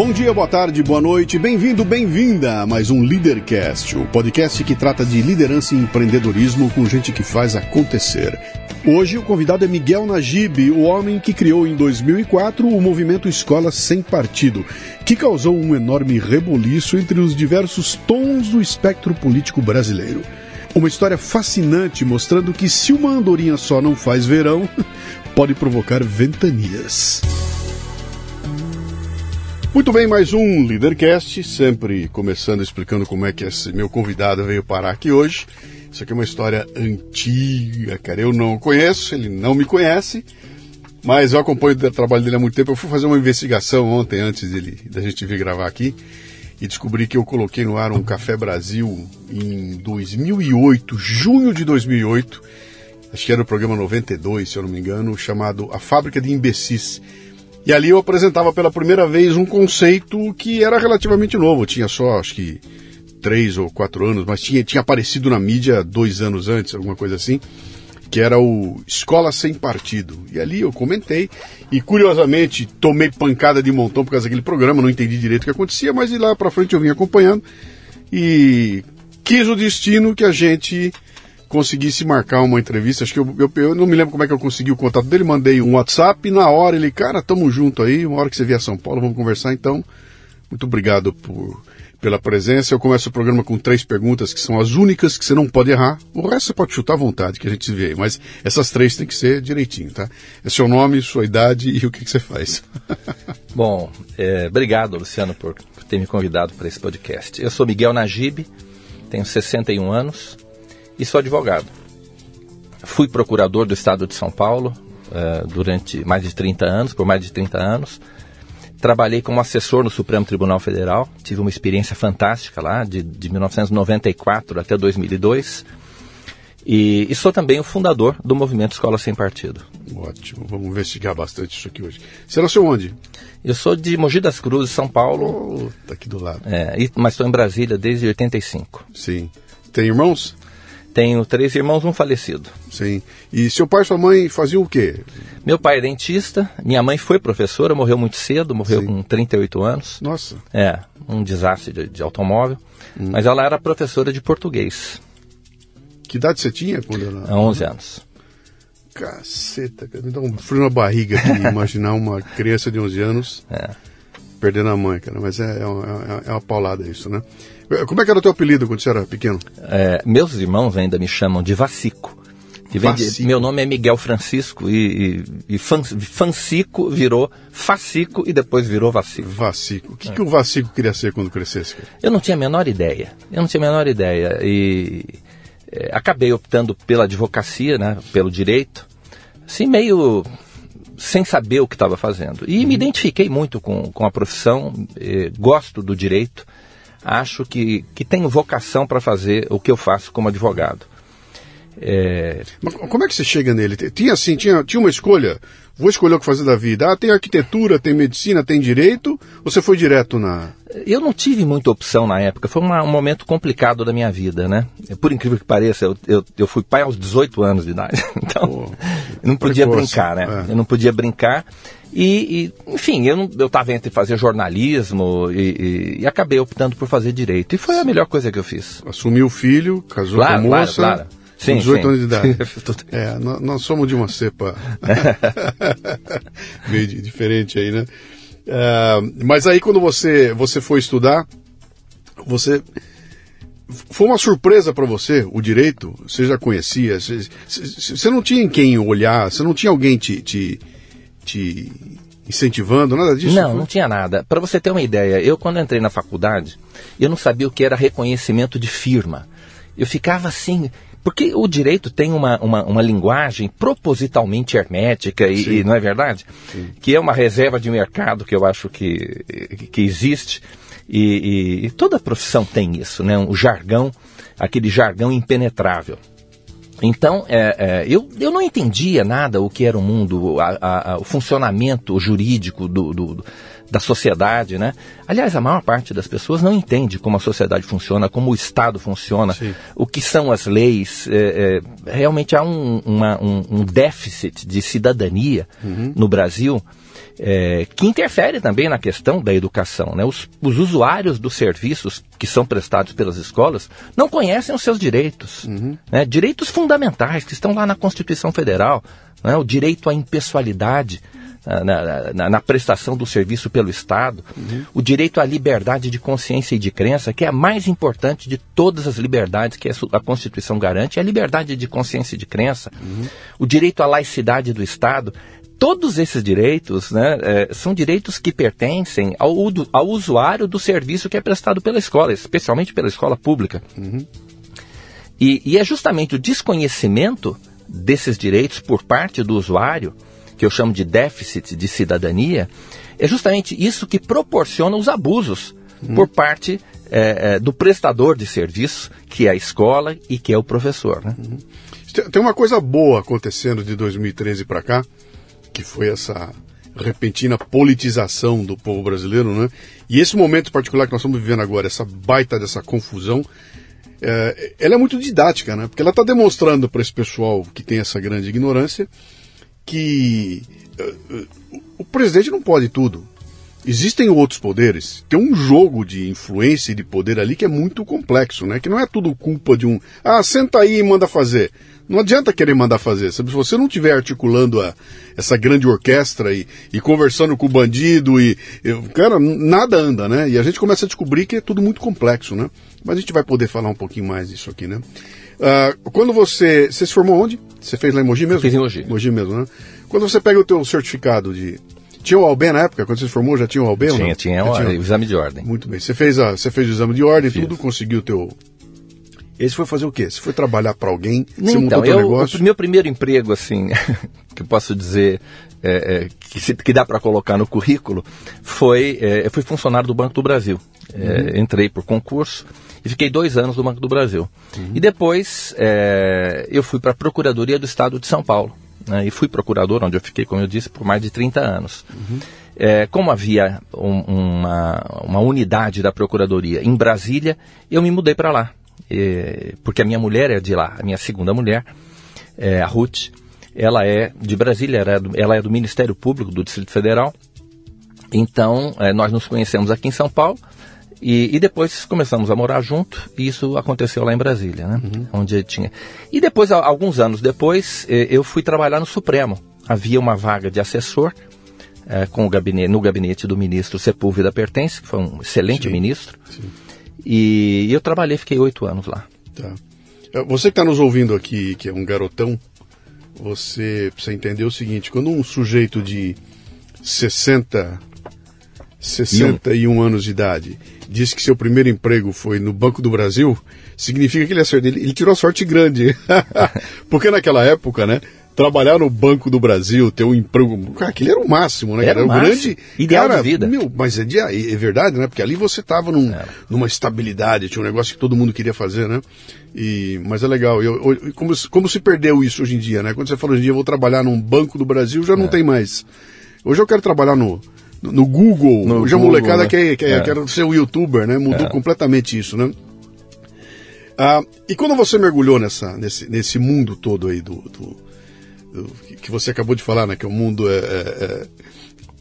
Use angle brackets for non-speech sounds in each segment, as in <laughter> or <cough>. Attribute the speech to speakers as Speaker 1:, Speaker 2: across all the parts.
Speaker 1: Bom dia, boa tarde, boa noite, bem-vindo, bem-vinda a mais um Leadercast, o podcast que trata de liderança e empreendedorismo com gente que faz acontecer. Hoje o convidado é Miguel Najib, o homem que criou em 2004 o movimento Escola Sem Partido, que causou um enorme reboliço entre os diversos tons do espectro político brasileiro. Uma história fascinante mostrando que se uma andorinha só não faz verão, <laughs> pode provocar ventanias. Muito bem, mais um Leadercast, sempre começando explicando como é que esse meu convidado veio parar aqui hoje. Isso aqui é uma história antiga, cara. Eu não conheço, ele não me conhece, mas eu acompanho o trabalho dele há muito tempo. Eu fui fazer uma investigação ontem, antes dele, da gente vir gravar aqui, e descobri que eu coloquei no ar um Café Brasil em 2008, junho de 2008. Acho que era o programa 92, se eu não me engano, chamado A Fábrica de Imbecis e ali eu apresentava pela primeira vez um conceito que era relativamente novo, tinha só acho que três ou quatro anos, mas tinha, tinha aparecido na mídia dois anos antes, alguma coisa assim, que era o Escola Sem Partido. E ali eu comentei, e curiosamente tomei pancada de montão por causa daquele programa, não entendi direito o que acontecia, mas de lá para frente eu vim acompanhando e quis o destino que a gente conseguisse marcar uma entrevista. Acho que eu, eu, eu, não me lembro como é que eu consegui o contato dele. Mandei um WhatsApp e na hora ele, cara, tamo junto aí. Uma hora que você vier a São Paulo, vamos conversar então. Muito obrigado por, pela presença. Eu começo o programa com três perguntas que são as únicas que você não pode errar. O resto você pode chutar à vontade, que a gente vê. Mas essas três tem que ser direitinho, tá? É seu nome, sua idade e <laughs> o que, que você faz. <laughs>
Speaker 2: Bom, é, obrigado, Luciano, por ter me convidado para esse podcast. Eu sou Miguel Najib, tenho 61 anos e sou advogado. Fui procurador do Estado de São Paulo uh, durante mais de 30 anos, por mais de 30 anos. Trabalhei como assessor no Supremo Tribunal Federal, tive uma experiência fantástica lá, de, de 1994 até 2002. E, e, sou também o fundador do movimento Escola Sem Partido.
Speaker 1: Ótimo, vamos investigar bastante isso aqui hoje. Você nasceu onde?
Speaker 2: Eu sou de Mogi das Cruzes, São Paulo.
Speaker 1: Oh, tá aqui do lado.
Speaker 2: É, mas estou em Brasília desde 85.
Speaker 1: Sim. Tem irmãos?
Speaker 2: Tenho três irmãos, um falecido.
Speaker 1: Sim. E seu pai e sua mãe faziam o quê?
Speaker 2: Meu pai é dentista, minha mãe foi professora, morreu muito cedo, morreu Sim. com 38 anos.
Speaker 1: Nossa.
Speaker 2: É, um desastre de, de automóvel. Hum. Mas ela era professora de português.
Speaker 1: Que idade você tinha quando ela...
Speaker 2: Há 11 anos.
Speaker 1: Caceta, cara. Me dá um frio na barriga aqui, <laughs> imaginar uma criança de 11 anos é. perdendo a mãe, cara. Mas é, é, uma, é uma paulada isso, né? Como é que era o teu apelido quando você era pequeno?
Speaker 2: É, meus irmãos ainda me chamam de Vacico. De, meu nome é Miguel Francisco e, e, e Fancico virou Facico e depois virou Vacico.
Speaker 1: Vacico. O que, é. que o Vacico queria ser quando crescesse?
Speaker 2: Eu não tinha a menor ideia. Eu não tinha a menor ideia. E é, acabei optando pela advocacia, né, pelo direito, assim, meio sem saber o que estava fazendo. E uhum. me identifiquei muito com, com a profissão, eh, gosto do direito acho que, que tenho vocação para fazer o que eu faço como advogado.
Speaker 1: É... Mas como é que você chega nele? Tinha assim, tinha, tinha uma escolha. Vou escolher o que fazer da vida. Ah, tem arquitetura, tem medicina, tem direito. Ou você foi direto na.
Speaker 2: Eu não tive muita opção na época. Foi uma, um momento complicado da minha vida, né? Por incrível que pareça, eu, eu, eu fui pai aos 18 anos de idade. <laughs> Então, Pô, eu não podia precoce, brincar, né? É. Eu não podia brincar. E, e, enfim, eu estava entre fazer jornalismo e, e, e, acabei optando por fazer direito. E foi a melhor coisa que eu fiz.
Speaker 1: Assumiu o filho, casou claro, com a moça. Claro, claro. Sim, com 18 sim. anos de idade. <laughs> é, nós, nós, somos de uma cepa <laughs> meio diferente aí, né? Uh, mas aí quando você, você foi estudar, você foi uma surpresa para você o direito? Você já conhecia? Você, você, não tinha em quem olhar? Você não tinha alguém te, te, te incentivando, nada disso?
Speaker 2: Não, não tinha nada. Para você ter uma ideia, eu quando entrei na faculdade, eu não sabia o que era reconhecimento de firma. Eu ficava assim, porque o direito tem uma, uma, uma linguagem propositalmente hermética, e, e não é verdade? Sim. Que é uma reserva de mercado que eu acho que, que existe. E, e, e toda profissão tem isso, né? O jargão, aquele jargão impenetrável. Então, é, é, eu, eu não entendia nada o que era o mundo, a, a, a, o funcionamento jurídico do, do, da sociedade, né? Aliás, a maior parte das pessoas não entende como a sociedade funciona, como o Estado funciona, Sim. o que são as leis. É, é realmente há um, uma, um, um, déficit de cidadania uhum. no Brasil é, que interfere também na questão da educação. Né? Os, os, usuários dos serviços que são prestados pelas escolas não conhecem os seus direitos, uhum. né? direitos fundamentais que estão lá na Constituição Federal, né? o direito à impessoalidade. Na, na, na, prestação do serviço pelo Estado, uhum. o direito à liberdade de consciência e de crença, que é a mais importante de todas as liberdades que a Constituição garante, é a liberdade de consciência e de crença, uhum. o direito à laicidade do Estado, todos esses direitos né, é, são direitos que pertencem ao, ao, usuário do serviço que é prestado pela escola, especialmente pela escola pública. Uhum. E, e, é justamente o desconhecimento desses direitos por parte do usuário, que eu chamo de déficit de cidadania, é justamente isso que proporciona os abusos uhum. por parte é, é, do prestador de serviço, que é a escola e que é o professor. Né? Uhum.
Speaker 1: Tem uma coisa boa acontecendo de 2013 para cá, que foi essa repentina politização do povo brasileiro, né? E esse momento particular que nós estamos vivendo agora, essa baita dessa confusão, é, ela é muito didática, né? Porque ela está demonstrando para esse pessoal que tem essa grande ignorância que uh, o presidente não pode tudo. Existem outros poderes. Tem um jogo de influência e de poder ali que é muito complexo, né? Que não é tudo culpa de um. Ah, senta aí e manda fazer. Não adianta querer mandar fazer. Se você não estiver articulando a, essa grande orquestra e, e conversando com o bandido e, e, Cara, nada anda, né? E a gente começa a descobrir que é tudo muito complexo, né? Mas a gente vai poder falar um pouquinho mais disso aqui, né? Uh, quando você. Você se formou onde? Você fez lá em Mogi mesmo?
Speaker 2: fiz em Mogi.
Speaker 1: Mogi mesmo, né? Quando você pega o teu certificado de. Tinha o Alben na época? Quando você se formou, já tinha o Alben?
Speaker 2: Tinha, tinha, o, tinha o exame de ordem.
Speaker 1: Muito bem. Você fez, a, você fez o exame de ordem, Fiz. tudo, conseguiu o teu, esse foi fazer o quê? Você foi trabalhar para alguém? Você
Speaker 2: então,
Speaker 1: montou
Speaker 2: eu,
Speaker 1: negócio?
Speaker 2: O meu primeiro emprego, assim, <laughs> que eu posso dizer é, é, que, se, que, dá para colocar no currículo, foi é, eu fui funcionário do Banco do Brasil. É, uhum. Entrei por concurso e fiquei dois anos no Banco do Brasil. Uhum. E depois é, eu fui para a Procuradoria do Estado de São Paulo. Né, e fui procurador, onde eu fiquei, como eu disse, por mais de 30 anos. Uhum. É, como havia um, uma, uma unidade da Procuradoria em Brasília, eu me mudei para lá é, porque a minha mulher é de lá, a minha segunda mulher, é, a Ruth, ela é de Brasília, ela é, do, ela é do Ministério Público do Distrito Federal. Então, é, nós nos conhecemos aqui em São Paulo e, e, depois começamos a morar junto. E isso aconteceu lá em Brasília, né? Uhum. Onde tinha. E depois, alguns anos depois, é, eu fui trabalhar no Supremo. Havia uma vaga de assessor é, com o gabinete, no gabinete do ministro Sepúlveda Pertence, que foi um excelente sim, ministro. Sim. E eu trabalhei, fiquei oito anos lá.
Speaker 1: Tá. É, você que está nos ouvindo aqui, que é um garotão, você precisa entender o seguinte: quando um sujeito de 60, 61 um. anos de idade diz que seu primeiro emprego foi no Banco do Brasil, significa que ele, ele, ele tirou sorte grande. <laughs> Porque naquela época, né? trabalhar no Banco do Brasil, ter um emprego. Cara, aquele era o máximo, né?
Speaker 2: Era, era o grande. Ideal cara, de vida.
Speaker 1: Meu, mas é, é, verdade, né? Porque ali você tava num, numa estabilidade, tinha um negócio que todo mundo queria fazer, né? E, mas é legal. Eu, eu, como, como se perdeu isso hoje em dia, né? Quando você fala hoje em dia, eu vou trabalhar num Banco do Brasil, já não é. tem mais. Hoje eu quero trabalhar no, no Google. No hoje Google, a molecada né? quer, quer, é. quer ser um youtuber, né? Mudou é. completamente isso, né? Ah, e quando você mergulhou nessa, nesse, nesse mundo todo aí do, do que você acabou de falar, né? Que o mundo é, é, é,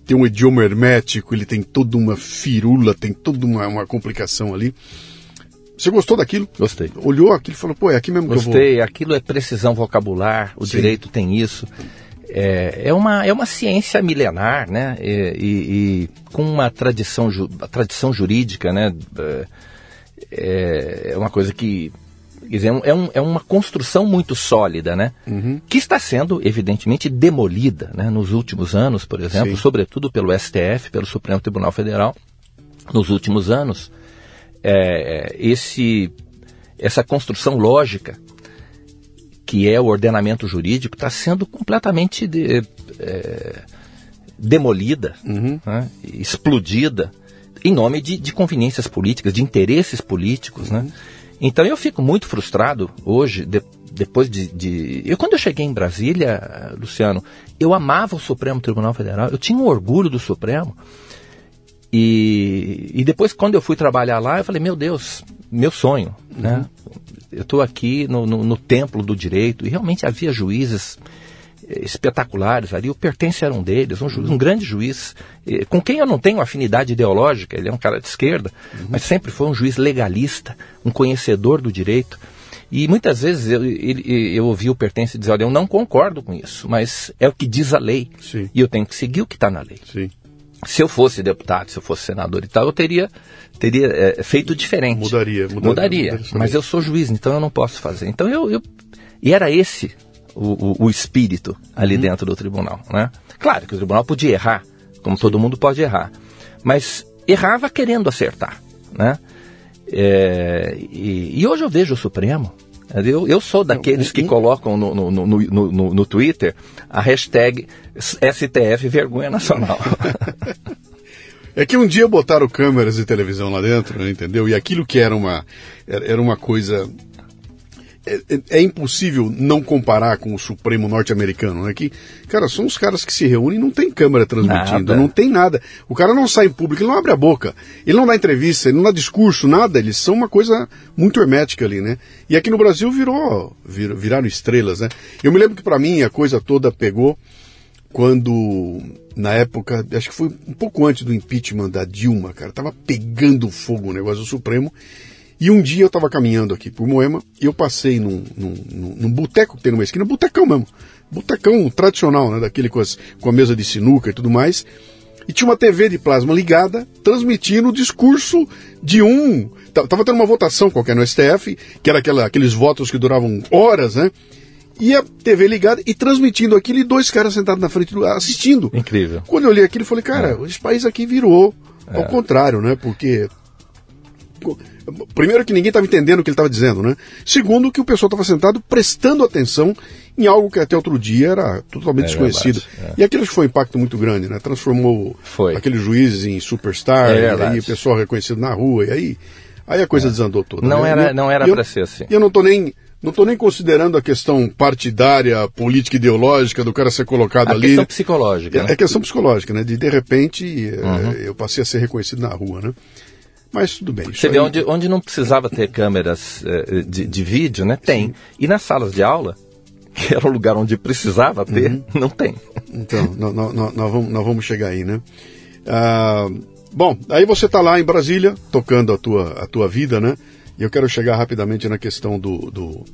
Speaker 1: tem um idioma hermético, ele tem toda uma firula, tem toda uma, uma complicação ali. Você gostou daquilo?
Speaker 2: Gostei.
Speaker 1: Olhou aquilo e falou, pô, é aqui mesmo
Speaker 2: Gostei,
Speaker 1: que eu vou.
Speaker 2: Gostei, aquilo é precisão vocabular, o Sim. direito tem isso. É, é, uma, é uma ciência milenar, né? E, e, e com uma tradição, ju, tradição jurídica, né? É, é uma coisa que quer dizer, é, um, é uma construção muito sólida, né? Uhum. Que está sendo, evidentemente, demolida né? nos últimos anos, por exemplo, Sim. sobretudo pelo STF, pelo Supremo Tribunal Federal. Nos últimos anos, é, esse, essa construção lógica que é o ordenamento jurídico, está sendo completamente de, é, demolida, uhum. né, explodida, em nome de, de, conveniências políticas, de interesses políticos. Né? Uhum. Então eu fico muito frustrado hoje, de, depois de, de, Eu, quando eu cheguei em Brasília, Luciano, eu amava o Supremo Tribunal Federal, eu tinha um orgulho do Supremo. E, e depois, quando eu fui trabalhar lá, eu falei, meu Deus, meu sonho, né? uhum. né? Eu estou aqui no, no, no, templo do direito e realmente havia juízes eh, espetaculares ali. O Pertence era um deles, um, juiz, um grande juiz, eh, com quem eu não tenho afinidade ideológica, ele é um cara de esquerda, uhum. mas sempre foi um juiz legalista, um conhecedor do direito. E muitas vezes eu, eu, eu ouvi o Pertence dizer, olha, eu não concordo com isso, mas é o que diz a lei. Sim. E eu tenho que seguir o que está na lei. Sim se eu fosse deputado, se eu fosse senador e tal, eu teria, teria é, feito diferente.
Speaker 1: Mudaria,
Speaker 2: mudaria. Mudaria, mudaria mas eu sou juiz, então eu não posso fazer. Então eu, eu e era esse o, o, o espírito ali uhum. dentro do tribunal, né? Claro que o tribunal podia errar, como Sim. todo mundo pode errar, mas errava querendo acertar, né? É, e, e hoje eu vejo o Supremo eu, eu sou daqueles que colocam no, no, no, no, no Twitter a hashtag STF Vergonha Nacional. <laughs>
Speaker 1: É que um dia botaram câmeras de televisão lá dentro, entendeu? E aquilo que era uma, era uma coisa é, é, é, impossível não comparar com o Supremo norte-americano, né? Que, cara, são os caras que se reúnem e não tem câmera transmitindo, nada. não tem nada. O cara não sai em público, ele não abre a boca, ele não dá entrevista, ele não dá discurso, nada. Eles são uma coisa muito hermética ali, né? E aqui no Brasil virou, vir, viraram estrelas, né? Eu me lembro que para mim a coisa toda pegou quando, na época, acho que foi um pouco antes do impeachment da Dilma, cara, tava pegando fogo o negócio do Supremo. E um dia eu estava caminhando aqui por Moema e eu passei num, num, num, num boteco que tem numa esquina, botecão mesmo, botecão tradicional, né, daquele com, as, com a mesa de sinuca e tudo mais. E tinha uma TV de plasma ligada, transmitindo o discurso de um. Tava tendo uma votação qualquer no STF, que era aquela, aqueles votos que duravam horas, né? E a TV ligada e transmitindo aquilo e dois caras sentados na frente assistindo.
Speaker 2: Incrível.
Speaker 1: Quando eu olhei aquilo, eu falei, cara, é. esse país aqui virou ao é. contrário, né? Porque Primeiro que ninguém estava entendendo o que ele estava dizendo, né? Segundo que o pessoal estava sentado prestando atenção em algo que até outro dia era totalmente é, desconhecido. É. E aquilo foi um impacto muito grande, né? Transformou foi. aqueles juízes em superstar, é e aí o pessoal reconhecido na rua, e aí, aí a coisa é. desandou toda.
Speaker 2: Não
Speaker 1: né?
Speaker 2: era, não era para ser assim.
Speaker 1: E eu não estou nem não estou nem considerando a questão partidária, política ideológica do cara ser colocado
Speaker 2: a
Speaker 1: ali.
Speaker 2: É questão psicológica.
Speaker 1: É,
Speaker 2: né?
Speaker 1: é questão psicológica, né? De de repente uhum. eu passei a ser reconhecido na rua, né? Mas tudo bem.
Speaker 2: Você vê aí... onde, onde não precisava ter câmeras eh, de, de vídeo, né? Tem. Sim. E nas salas de aula, que era o lugar onde precisava ter, uhum. não tem.
Speaker 1: Então, nós, nós, nós, vamos, nós vamos chegar aí, né? Ah, bom, aí você está lá em Brasília, tocando a tua, a tua vida, né? E eu quero chegar rapidamente na questão do, do,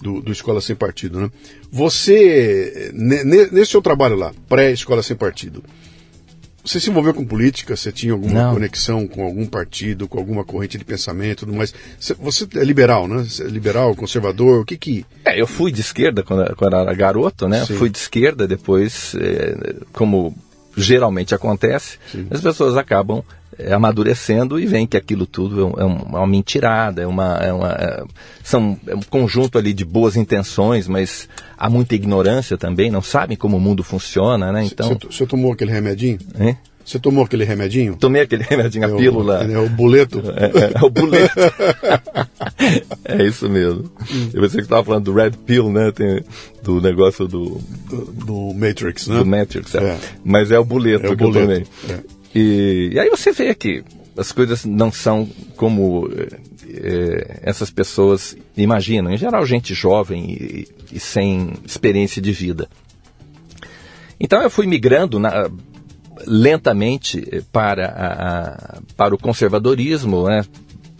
Speaker 1: do, do Escola Sem Partido, né? Você, nesse seu trabalho lá, pré-Escola Sem Partido, você se envolveu com política? Você tinha alguma Não. conexão com algum partido, com alguma corrente de pensamento, tudo mais? Você é liberal, né? Você é liberal, conservador, o que que...
Speaker 2: É, eu fui de esquerda quando, quando era garoto, né? Sim. Fui de esquerda, depois, é, como geralmente acontece, Sim. as pessoas acabam amadurecendo e veem que aquilo tudo é, um, é uma mentirada, é uma, é uma é, são é um conjunto ali de boas intenções, mas há muita ignorância também, não sabem como o mundo funciona, né? Então.
Speaker 1: Você tomou aquele remedinho? Hein? Você tomou aquele remedinho?
Speaker 2: Tomei aquele remedinho, a é pílula.
Speaker 1: O, é o boleto? <laughs>
Speaker 2: É, é, é o boleto. <laughs> é isso mesmo. Hum. Eu pensei que estava falando do Red Pill, né? Tem, do negócio do...
Speaker 1: Do, do Matrix, né?
Speaker 2: Do Matrix, é. é. Mas é o boleto é o que boleto. eu tomei. E, e, aí você vê que as coisas não são como é, essas pessoas imaginam. Em geral, gente jovem e, e sem experiência de vida. Então eu fui migrando na, lentamente para, a, a, para o conservadorismo, né?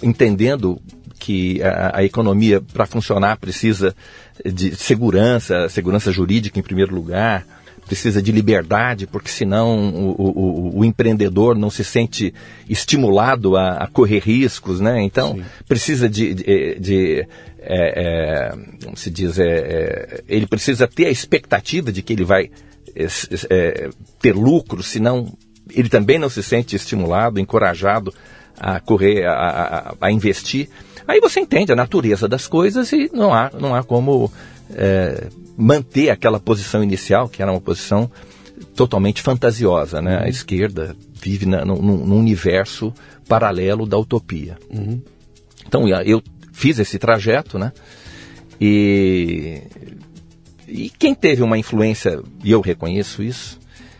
Speaker 2: entendendo que a, a economia, para funcionar, precisa de segurança, segurança jurídica em primeiro lugar, precisa de liberdade, porque senão o, o, o empreendedor não se sente estimulado a, a correr riscos, né? Então, Sim. precisa de, de, de é, é, como se diz, é, é ele precisa ter a expectativa de que ele vai é, é, ter lucro, senão ele também não se sente estimulado, encorajado a correr, a, a, a, investir. Aí você entende a natureza das coisas e não há, não há como manter aquela posição inicial, que era uma posição totalmente fantasiosa. Né? A uhum. esquerda vive na, num, num, universo paralelo da utopia. Uhum. Então eu fiz esse trajeto, né? E, e quem teve uma influência, e eu reconheço isso,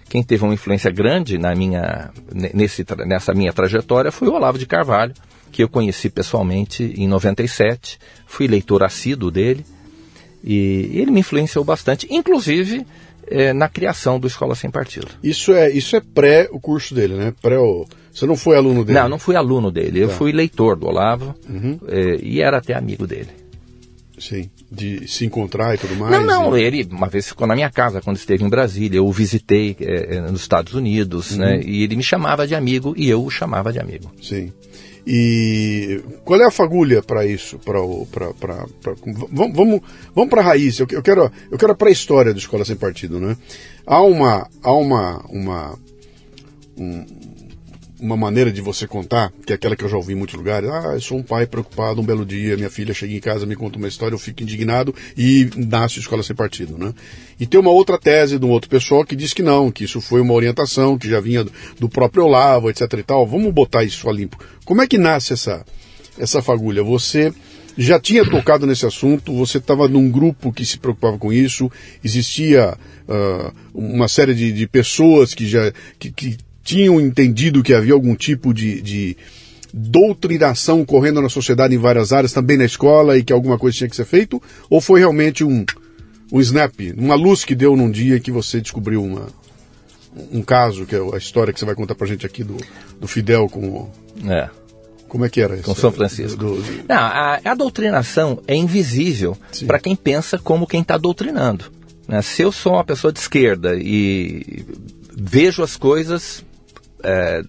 Speaker 2: quem teve uma influência grande na minha, nesse, nessa minha trajetória foi o Olavo de Carvalho, que eu conheci pessoalmente em 97, fui leitor assíduo dele, e ele me influenciou bastante, inclusive é, na criação do Escola Sem Partido.
Speaker 1: Isso é, isso é pré o curso dele, né? Pré o... Você não foi aluno dele?
Speaker 2: Não, não fui aluno dele. Tá. Eu fui leitor do Olavo uhum. é, e era até amigo dele.
Speaker 1: Sim, de se encontrar e tudo mais.
Speaker 2: Não, não, ele uma vez ficou na minha casa quando esteve em Brasília. Eu o visitei é, é nos Estados Unidos, uhum. né? E ele me chamava de amigo e eu o chamava de amigo.
Speaker 1: Sim. E qual é a fagulha para isso? Pra, pra, pra, pra, vamos vamos, vamos para a raiz. Eu, eu quero eu quero a pré-história da Escola Sem Partido, né? Há uma há uma uma um, uma maneira de você contar, que é aquela que eu já ouvi em muitos lugares. Ah, eu sou um pai preocupado, um belo dia, minha filha chega em casa, me conta uma história, eu fico indignado e nasce escola sem partido, né? E tem uma outra tese de um outro pessoal que diz que não, que isso foi uma orientação, que já vinha do próprio Olavo, etc e tal. Vamos botar isso a limpo. Como é que nasce essa, essa fagulha? Você já tinha tocado nesse assunto, você estava num grupo que se preocupava com isso, existia uh, uma série de, de pessoas que já que, que tinham entendido que havia algum tipo de, de doutrinação correndo na sociedade em várias áreas, também na escola, e que alguma coisa tinha que ser feito? Ou foi realmente um, um snap, uma luz que deu num dia que você descobriu uma, um caso, que é a história que você vai contar pra gente aqui do, do Fidel com.
Speaker 2: É.
Speaker 1: Como é que era isso?
Speaker 2: Com São Francisco. Do, do... Não, a, a, doutrinação é invisível para quem pensa como quem está doutrinando. Né? Se eu sou uma pessoa de esquerda e vejo as coisas é,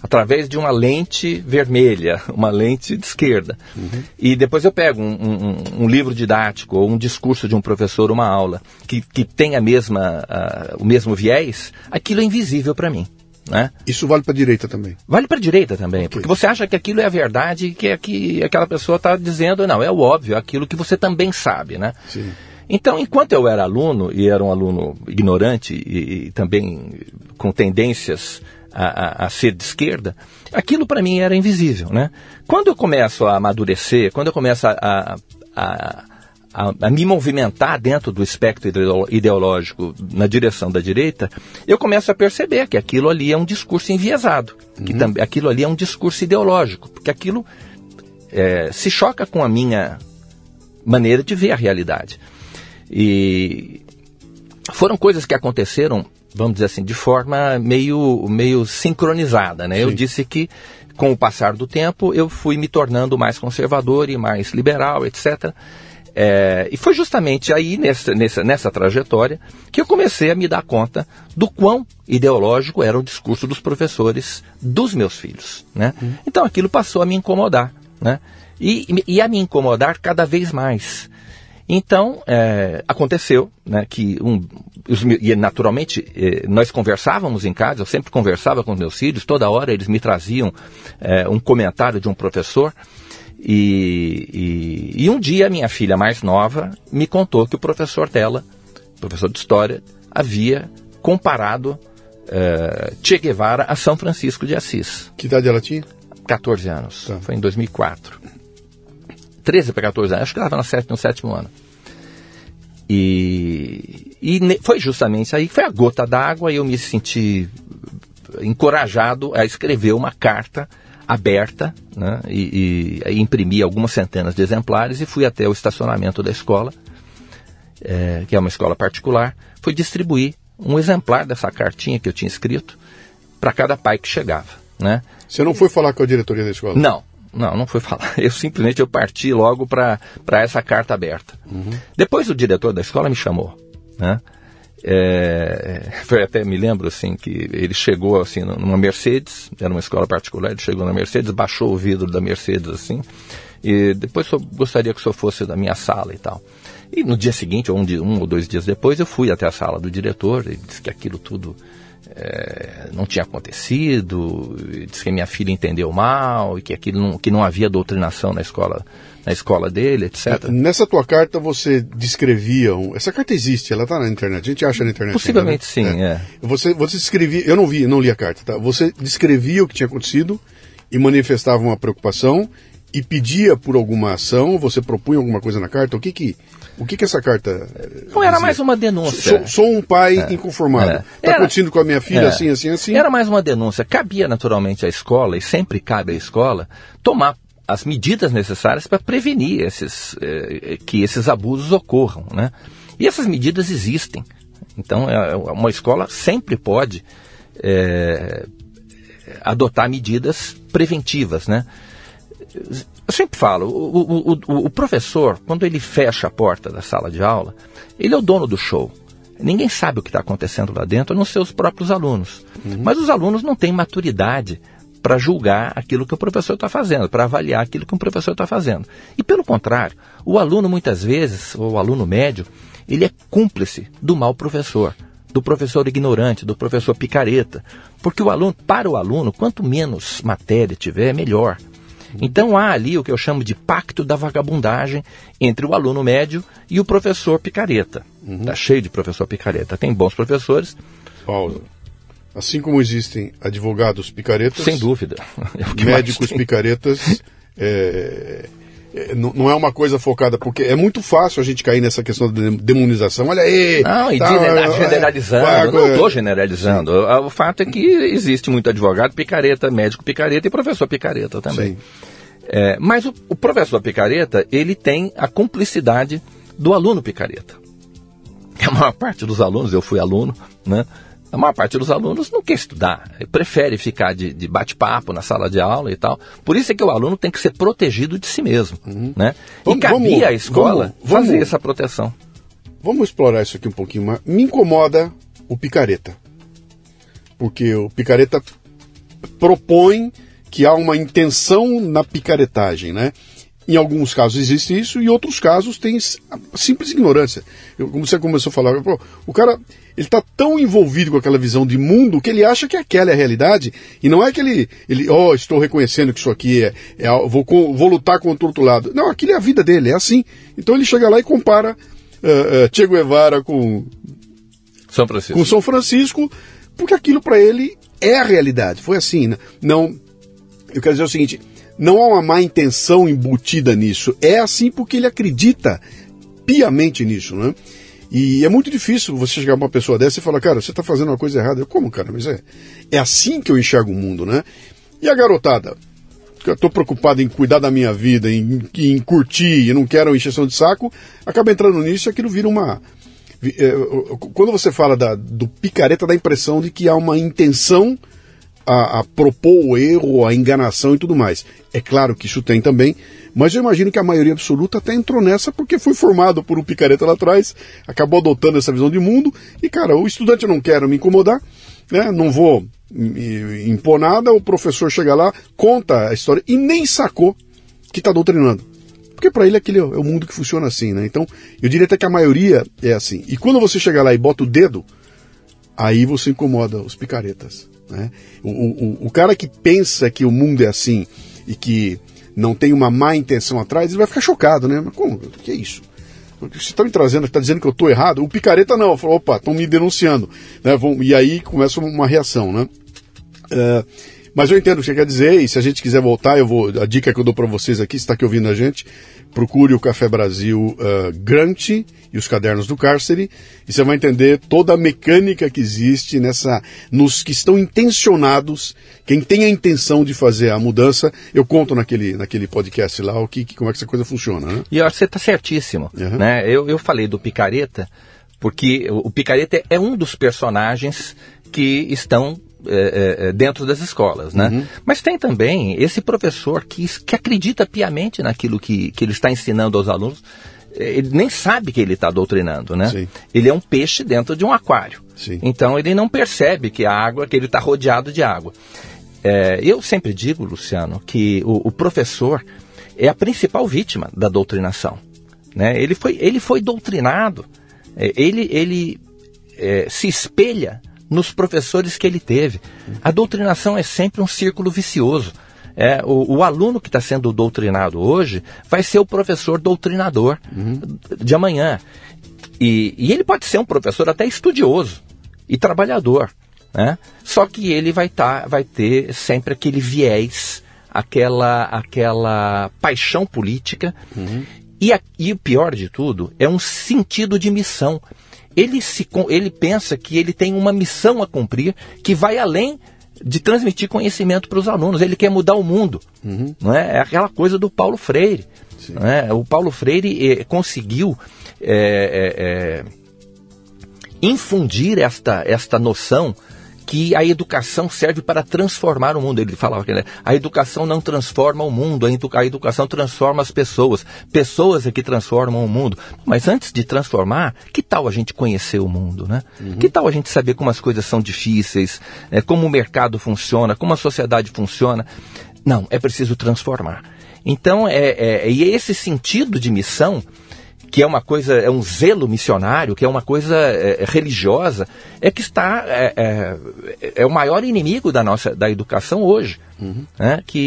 Speaker 2: através de uma lente vermelha, <laughs> uma lente de esquerda. Uhum. E depois eu pego um, um, um, livro didático ou um discurso de um professor, uma aula, que, que tem a mesma, uh, o mesmo viés, aquilo é invisível para mim. Né?
Speaker 1: Isso vale para a direita também?
Speaker 2: Vale para a direita também, okay. porque você acha que aquilo é a verdade que, é que aquela pessoa está dizendo, não, é o óbvio, é aquilo que você também sabe, né? Sim. Então, enquanto eu era aluno, e era um aluno ignorante e, e também com tendências a, a, a ser de esquerda, aquilo para mim era invisível. Né? Quando eu começo a amadurecer, quando eu começo a, a, a a, me movimentar dentro do espectro ideológico na direção da direita, eu começo a perceber que aquilo ali é um discurso enviesado, uhum. que tam, aquilo ali é um discurso ideológico, porque aquilo é, se choca com a minha maneira de ver a realidade. E foram coisas que aconteceram vamos dizer assim, de forma meio, meio sincronizada. Né? Eu disse que, com o passar do tempo, eu fui me tornando mais conservador e mais liberal, etc. É, e foi justamente aí, nessa, nessa, nessa trajetória, que eu comecei a me dar conta do quão ideológico era o discurso dos professores dos meus filhos. Né? Uhum. Então aquilo passou a me incomodar. Né? E, e a me incomodar cada vez mais. Então, é, aconteceu né, que, um, os, e naturalmente, eh, nós conversávamos em casa, eu sempre conversava com os meus filhos, toda hora eles me traziam é, um comentário de um professor. E, e, e, um dia a minha filha mais nova me contou que o professor dela, professor de história, havia comparado é, Che Guevara a São Francisco de Assis.
Speaker 1: Que idade ela tinha?
Speaker 2: 14 anos. Tá. Foi em 2004. 13 para 14 anos, acho que ela estava no sétimo ano. E, e foi justamente aí foi a gota d'água e eu me senti encorajado a escrever uma carta aberta né, e, e, e imprimi algumas centenas de exemplares e fui até o estacionamento da escola, é, que é uma escola particular, fui distribuir um exemplar dessa cartinha que eu tinha escrito para cada pai que chegava. Né?
Speaker 1: Você não foi falar com a diretoria da escola?
Speaker 2: Não, não, não foi falar. <laughs> Eu simplesmente eu parti logo para essa carta aberta. Uhum. Depois o diretor da escola me chamou, né? É, foi até me lembro assim que ele chegou assim numa Mercedes, era uma escola particular, ele chegou na Mercedes, baixou o vidro da Mercedes assim, e depois eu gostaria que o senhor fosse da minha sala e tal. E no dia seguinte, ou um, dia, um ou dois dias depois, eu fui até a sala do diretor, ele disse que aquilo tudo é, não tinha acontecido, disse que minha filha entendeu mal e que aquilo não, que não havia doutrinação na escola na escola dele, etc.
Speaker 1: Nessa tua carta você descrevia. Um... Essa carta existe, ela está na internet. A gente acha na internet.
Speaker 2: Possivelmente ainda, né? sim,
Speaker 1: é. é. Você, você descrevia. Eu não vi, não li a carta, tá? Você descrevia o que tinha acontecido e manifestava uma preocupação e pedia por alguma ação, você propunha alguma coisa na carta, o que que, o que, que essa carta.
Speaker 2: Não era mais uma denúncia.
Speaker 1: Sou, sou um pai é, inconformado. Está é. acontecendo com a minha filha é. assim, assim, assim.
Speaker 2: Era mais uma denúncia. Cabia naturalmente à escola, e sempre cabe à escola, tomar as medidas necessárias para prevenir esses, eh, que esses abusos ocorram. Né? E essas medidas existem. Então, é, é uma escola sempre pode é, adotar medidas preventivas. Né? Eu sempre falo, o, o, o, professor, quando ele fecha a porta da sala de aula, ele é o dono do show. Ninguém sabe o que está acontecendo lá dentro, a não ser os próprios alunos. Uhum. Mas os alunos não têm maturidade para julgar aquilo que o professor está fazendo, para avaliar aquilo que o professor está fazendo. E pelo contrário, o aluno muitas vezes, ou o aluno médio, ele é cúmplice do mau professor, do professor ignorante, do professor picareta. Porque o aluno, para o aluno, quanto menos matéria tiver, melhor. Então há ali o que eu chamo de pacto da vagabundagem entre o aluno médio e o professor picareta. Uhum. Tá cheio de professor picareta. Tem bons professores.
Speaker 1: Paulo. Assim como existem advogados picaretas.
Speaker 2: Sem dúvida. <laughs> <laughs>
Speaker 1: É médicos picaretas. É, não é uma coisa focada, porque é muito fácil a gente cair nessa questão da demonização. Olha aí!
Speaker 2: Não, e tá, é, generalizando. É, não estou generalizando. O fato é que existe muito advogado picareta, médico picareta e professor picareta também. É, mas o, o professor picareta, ele tem a cumplicidade do aluno picareta. A maior parte dos alunos, eu fui aluno, né? A maior parte dos alunos não quer estudar, prefere ficar de, de bate-papo na sala de aula e tal. Por isso é que o aluno tem que ser protegido de si mesmo. Uhum. Né? E cabia à escola vamos, fazer vamos, essa proteção.
Speaker 1: Vamos explorar isso aqui um pouquinho mais. Me incomoda o picareta. Porque o picareta propõe que há uma intenção na picaretagem, né? Em alguns casos existe isso, e em outros casos tem simples ignorância. Eu, como você começou a falar, o cara ele está tão envolvido com aquela visão de mundo que ele acha que aquela é a realidade. E não é que ele, ele oh, estou reconhecendo que isso aqui é, é vou, vou lutar contra o outro lado. Não, aquilo é a vida dele, é assim. Então ele chega lá e compara uh, uh, Che Guevara com
Speaker 2: São Francisco.
Speaker 1: Com São Francisco, porque aquilo para ele é a realidade. Foi assim, né? não. Eu quero dizer o seguinte: não há uma má intenção embutida nisso. É assim porque ele acredita piamente nisso, né? E é muito difícil você chegar pra uma pessoa dessa e falar, cara, você está fazendo uma coisa errada. Eu, como, cara? Mas é, é assim que eu enxergo o mundo, né? E a garotada? Eu estou preocupado em cuidar da minha vida, em, em curtir, e não quero encheção de saco, acaba entrando nisso e aquilo vira uma. É, quando você fala da, do picareta, dá a impressão de que há uma intenção a, a propor o erro, a enganação e tudo mais. É claro que isso tem também, mas eu imagino que a maioria absoluta até entrou nessa porque foi formado por um picareta lá atrás, acabou adotando essa visão de mundo, e cara, o estudante eu não quero me incomodar, né? não vou impor nada, o professor chega lá, conta a história e nem sacou que está doutrinando. Porque para ele aquele é o mundo que funciona assim, né? Então, eu diria até que a maioria é assim. E quando você chega lá e bota o dedo, aí você incomoda os picaretas. Né? O, o, o cara que pensa que o mundo é assim e que não tem uma má intenção atrás, ele vai ficar chocado, né? Mas como? O que é isso? Você está me trazendo, está dizendo que eu estou errado? O picareta não, falou, opa, estão me denunciando. Né? E aí começa uma reação, né? Uh, mas eu entendo o que você quer dizer, e se a gente quiser voltar, eu vou. A dica que eu dou para vocês aqui, está aqui ouvindo a gente, procure o Café Brasil uh, Grant e os cadernos do cárcere, e você vai entender toda a mecânica que existe nessa. nos que estão intencionados, quem tem a intenção de fazer a mudança, eu conto naquele, naquele podcast lá o que, como é que essa coisa funciona. Né?
Speaker 2: E eu acho que você está certíssimo. Uhum. Né? Eu, eu falei do picareta, porque o picareta é um dos personagens que estão é, é, dentro das escolas, né? Uhum. Mas tem também esse professor que, que acredita piamente naquilo que, que ele está ensinando aos alunos. Ele nem sabe que ele está doutrinando, né? Sim. Ele é um peixe dentro de um aquário. Sim. Então ele não percebe que a água, que ele está rodeado de água. É, eu sempre digo, Luciano, que o, o, professor é a principal vítima da doutrinação. Né? Ele, foi, ele foi doutrinado, é, ele, ele é, se espelha nos professores que ele teve. A doutrinação é sempre um círculo vicioso. É, o, o aluno que está sendo doutrinado hoje vai ser o professor doutrinador uhum. de amanhã. E, e, ele pode ser um professor até estudioso e trabalhador. Né? Só que ele vai, tá, vai ter sempre aquele viés, aquela, aquela paixão política. Uhum. E, a, e o pior de tudo é um sentido de missão ele, se, ele pensa que ele tem uma missão a cumprir que vai além de transmitir conhecimento para os alunos. Ele quer mudar o mundo. Uhum. Não é? é aquela coisa do Paulo Freire. É? O Paulo Freire eh, conseguiu eh, eh, infundir esta, esta noção que a educação serve para transformar o mundo. Ele falava que né, a educação não transforma o mundo, a educação transforma as pessoas. Pessoas é que transformam o mundo. Mas antes de transformar, que tal a gente conhecer o mundo, né? Uhum. Que tal a gente saber como as coisas são difíceis, é, como o mercado funciona, como a sociedade funciona? Não, é preciso transformar. Então, é, é, e esse sentido de missão que é uma coisa, é um zelo missionário, que é uma coisa é, é, religiosa, é que está é, é, é, o maior inimigo da nossa da educação hoje, uhum. né? que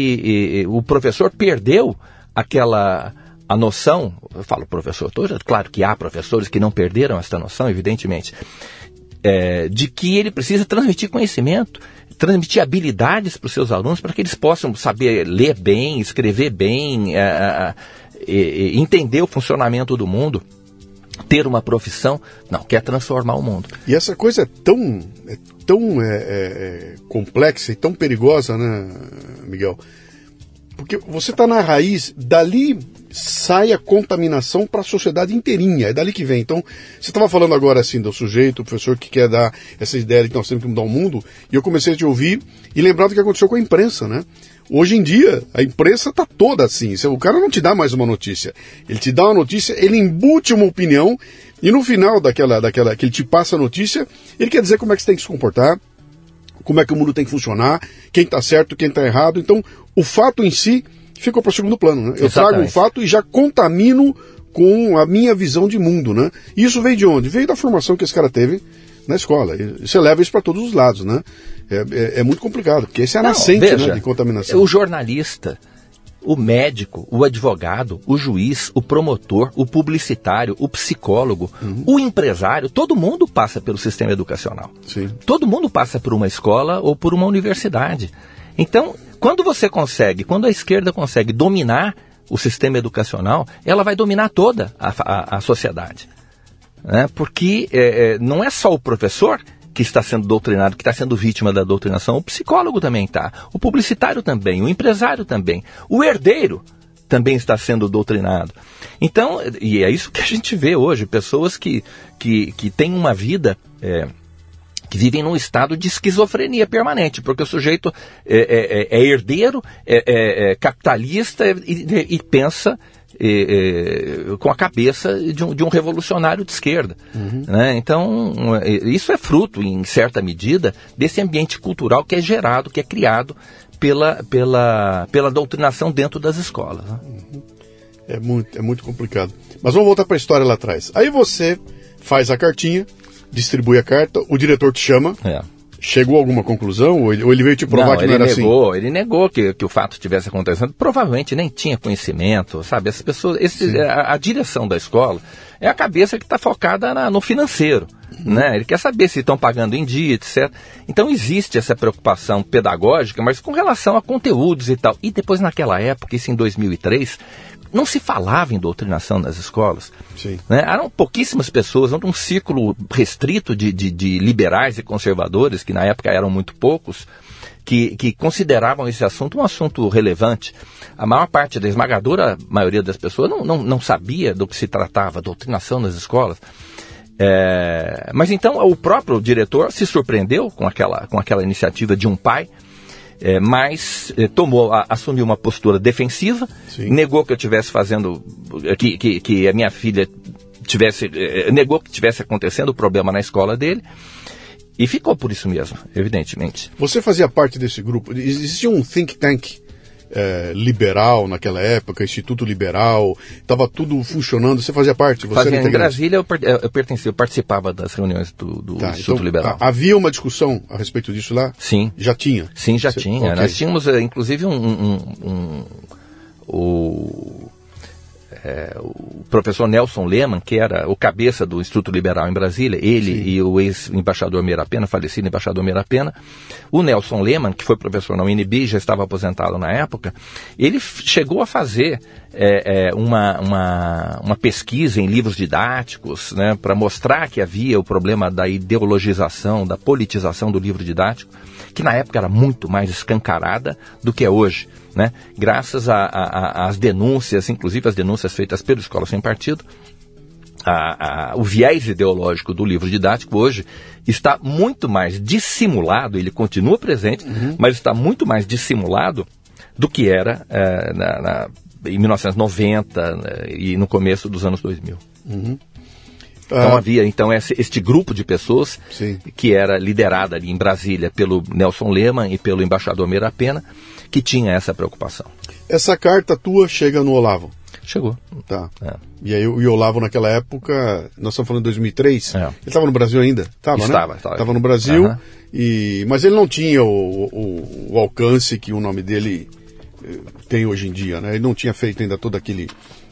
Speaker 2: e, o professor perdeu aquela a noção, eu falo professor, tô, claro que há professores que não perderam essa noção, evidentemente, é, de que ele precisa transmitir conhecimento, transmitir habilidades para os seus alunos para que eles possam saber ler bem, escrever bem, entender o funcionamento do mundo, ter uma profissão, não, quer transformar o mundo.
Speaker 1: E essa coisa é tão, é tão é, é, é complexa e tão perigosa, né, Miguel? Porque você está na raiz, dali sai a contaminação para a sociedade inteirinha, é dali que vem. Então, você estava falando agora assim do sujeito, o professor que quer dar essa ideia de que nós temos que mudar o mundo, e eu comecei a te ouvir e lembrar do que aconteceu com a imprensa, né? Hoje em dia, a imprensa tá toda assim. O cara não te dá mais uma notícia. Ele te dá uma notícia, ele embute uma opinião, e no final daquela, daquela que ele te passa a notícia, ele quer dizer como é que você tem que se comportar, como é que o mundo tem que funcionar, quem está certo, quem está errado. Então, o fato em si ficou para o segundo plano. Né? Eu trago um fato e já contamino com a minha visão de mundo. Né? E isso veio de onde? Veio da formação que esse cara teve na escola. E você leva isso para todos os lados. Né? É, é, é, muito complicado, porque esse é a nascente né, veja, né, de contaminação.
Speaker 2: O jornalista o médico, o advogado, o juiz, o promotor, o publicitário, o psicólogo, uhum. o empresário, todo mundo passa pelo sistema educacional. Sim. Todo mundo passa por uma escola ou por uma universidade. Então, quando você consegue, quando a esquerda consegue dominar o sistema educacional, ela vai dominar toda a, a, a sociedade. Né? Porque é, é, não é só o professor que está sendo doutrinado, que está sendo vítima da doutrinação, o psicólogo também está, o publicitário também, o empresário também, o herdeiro também está sendo doutrinado. Então, e é isso que a gente vê hoje, pessoas que, que, que têm uma vida. É, que vivem num estado de esquizofrenia permanente, porque o sujeito é, é, é, é herdeiro, é, é, é capitalista e, e pensa com a cabeça de um, de um, revolucionário de esquerda. Uhum. Né? Então, isso é fruto, em certa medida, desse ambiente cultural que é gerado, que é criado pela, pela, pela doutrinação dentro das escolas. Né?
Speaker 1: Uhum. É, muito, é muito complicado. Mas vamos voltar para a história lá atrás. Aí você faz a cartinha, distribui a carta, o diretor te chama. É chegou a alguma conclusão ou ele, veio te provar não, que não era
Speaker 2: assim? negou,
Speaker 1: assim?
Speaker 2: Ele negou que, que o fato tivesse acontecendo. Provavelmente nem tinha conhecimento, sabe? As pessoas, esse, a, a, direção da escola é a cabeça que está focada na, no financeiro. Uhum. Né? Ele quer saber se estão pagando em dia, etc. Então existe essa preocupação pedagógica, mas com relação a conteúdos e tal. E depois naquela época, isso em 2003, não se falava em doutrinação nas escolas. Né? Eram pouquíssimas pessoas, um círculo restrito de, de, de, liberais e conservadores, que na época eram muito poucos, que, que consideravam esse assunto um assunto relevante. A maior parte, da esmagadora maioria das pessoas não, não, não sabia do que se tratava, doutrinação nas escolas. É, mas então o próprio diretor se surpreendeu com aquela, com aquela iniciativa de um pai, é, mas é, tomou, a, assumiu uma postura defensiva, Sim. negou que eu estivesse fazendo, que, que, que, a minha filha tivesse, é, negou que tivesse acontecendo o problema na escola dele. E ficou por isso mesmo, evidentemente.
Speaker 1: Você fazia parte desse grupo? Existia um think tank é, liberal naquela época, Instituto Liberal, estava tudo funcionando, você fazia parte? Você
Speaker 2: fazia, em Brasília eu, eu pertencia, eu participava das reuniões do, do tá, Instituto então, Liberal.
Speaker 1: Havia uma discussão a respeito disso lá?
Speaker 2: Sim.
Speaker 1: Já tinha?
Speaker 2: Sim, já você, tinha. Okay. Nós tínhamos, eh, inclusive, um, um, um, um é, o professor Nelson Lehmann, que era o cabeça do Instituto Liberal em Brasília, ele Sim. e o ex-embaixador Meirapena, falecido embaixador Meirapena, o Nelson Lehmann, que foi professor na UNB, já estava aposentado na época, ele chegou a fazer é, é, uma, uma, uma, pesquisa em livros didáticos né, para mostrar que havia o problema da ideologização, da politização do livro didático, que na época era muito mais escancarada do que é hoje né? graças às denúncias, inclusive as denúncias feitas pela Escola Sem Partido, a, a, o viés ideológico do livro didático hoje está muito mais dissimulado, ele continua presente, uhum. mas está muito mais dissimulado do que era é, na, na, em 1990 né, e no começo dos anos 2000. Uhum. Então ah. havia então esse, este grupo de pessoas Sim. que era liderada ali em Brasília pelo Nelson Lehmann e pelo embaixador Meira Pena, que tinha essa preocupação.
Speaker 1: Essa carta tua chega no Olavo?
Speaker 2: Chegou.
Speaker 1: Tá. É. E aí o Olavo naquela época, nós estamos falando de 2003, é. ele estava no Brasil ainda? Tava,
Speaker 2: estava,
Speaker 1: né?
Speaker 2: estava.
Speaker 1: Estava no Brasil, uhum. e, mas ele não tinha o, o, o, alcance que o nome dele tem hoje em dia, né? Ele não tinha feito ainda todo aquele,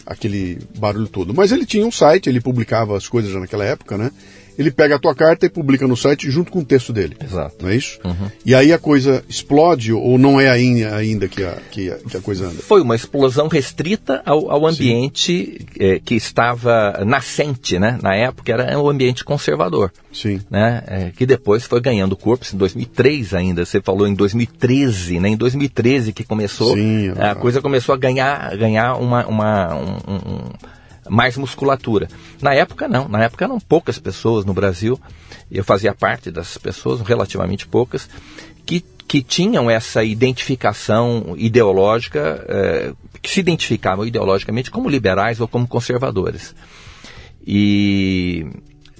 Speaker 1: aquele barulho todo. Mas ele tinha um site, ele publicava as coisas já naquela época, né? Ele pega a tua carta e publica no site junto com o texto dele.
Speaker 2: Exato.
Speaker 1: Não é isso? Uhum. E aí a coisa explode ou não é ainda que a, que a, que a coisa anda?
Speaker 2: Foi uma explosão restrita ao, ao ambiente é, que estava nascente, né? Na época era um ambiente conservador.
Speaker 1: Sim.
Speaker 2: Né? É, que depois foi ganhando corpo, em 2003 ainda, você falou em 2013, né? Em 2013 que começou, Sim, a coisa começou a ganhar, ganhar uma, uma um, um mais musculatura. Na época não, na época eram poucas pessoas no Brasil, eu fazia parte dessas pessoas, relativamente poucas, que, que tinham essa identificação ideológica, eh, que se identificavam ideologicamente como liberais ou como conservadores. E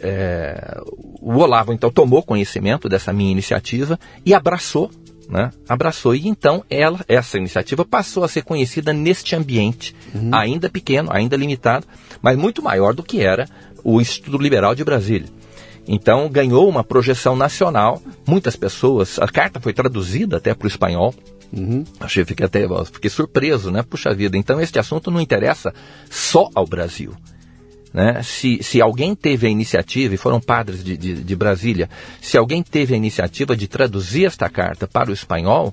Speaker 2: é, o Olavo então tomou conhecimento dessa minha iniciativa e abraçou né, abraçou. E então ela, essa iniciativa passou a ser conhecida neste ambiente, uhum. ainda pequeno, ainda limitado, mas muito maior do que era o Instituto Liberal de Brasília. Então ganhou uma projeção nacional, muitas pessoas, a carta foi traduzida até para o espanhol. Uhum. Achei, fiquei até fiquei surpreso, né? Puxa vida, então este assunto não interessa só ao Brasil. Né? Se, se alguém teve a iniciativa, e foram padres de, de, de Brasília, se alguém teve a iniciativa de traduzir esta carta para o espanhol,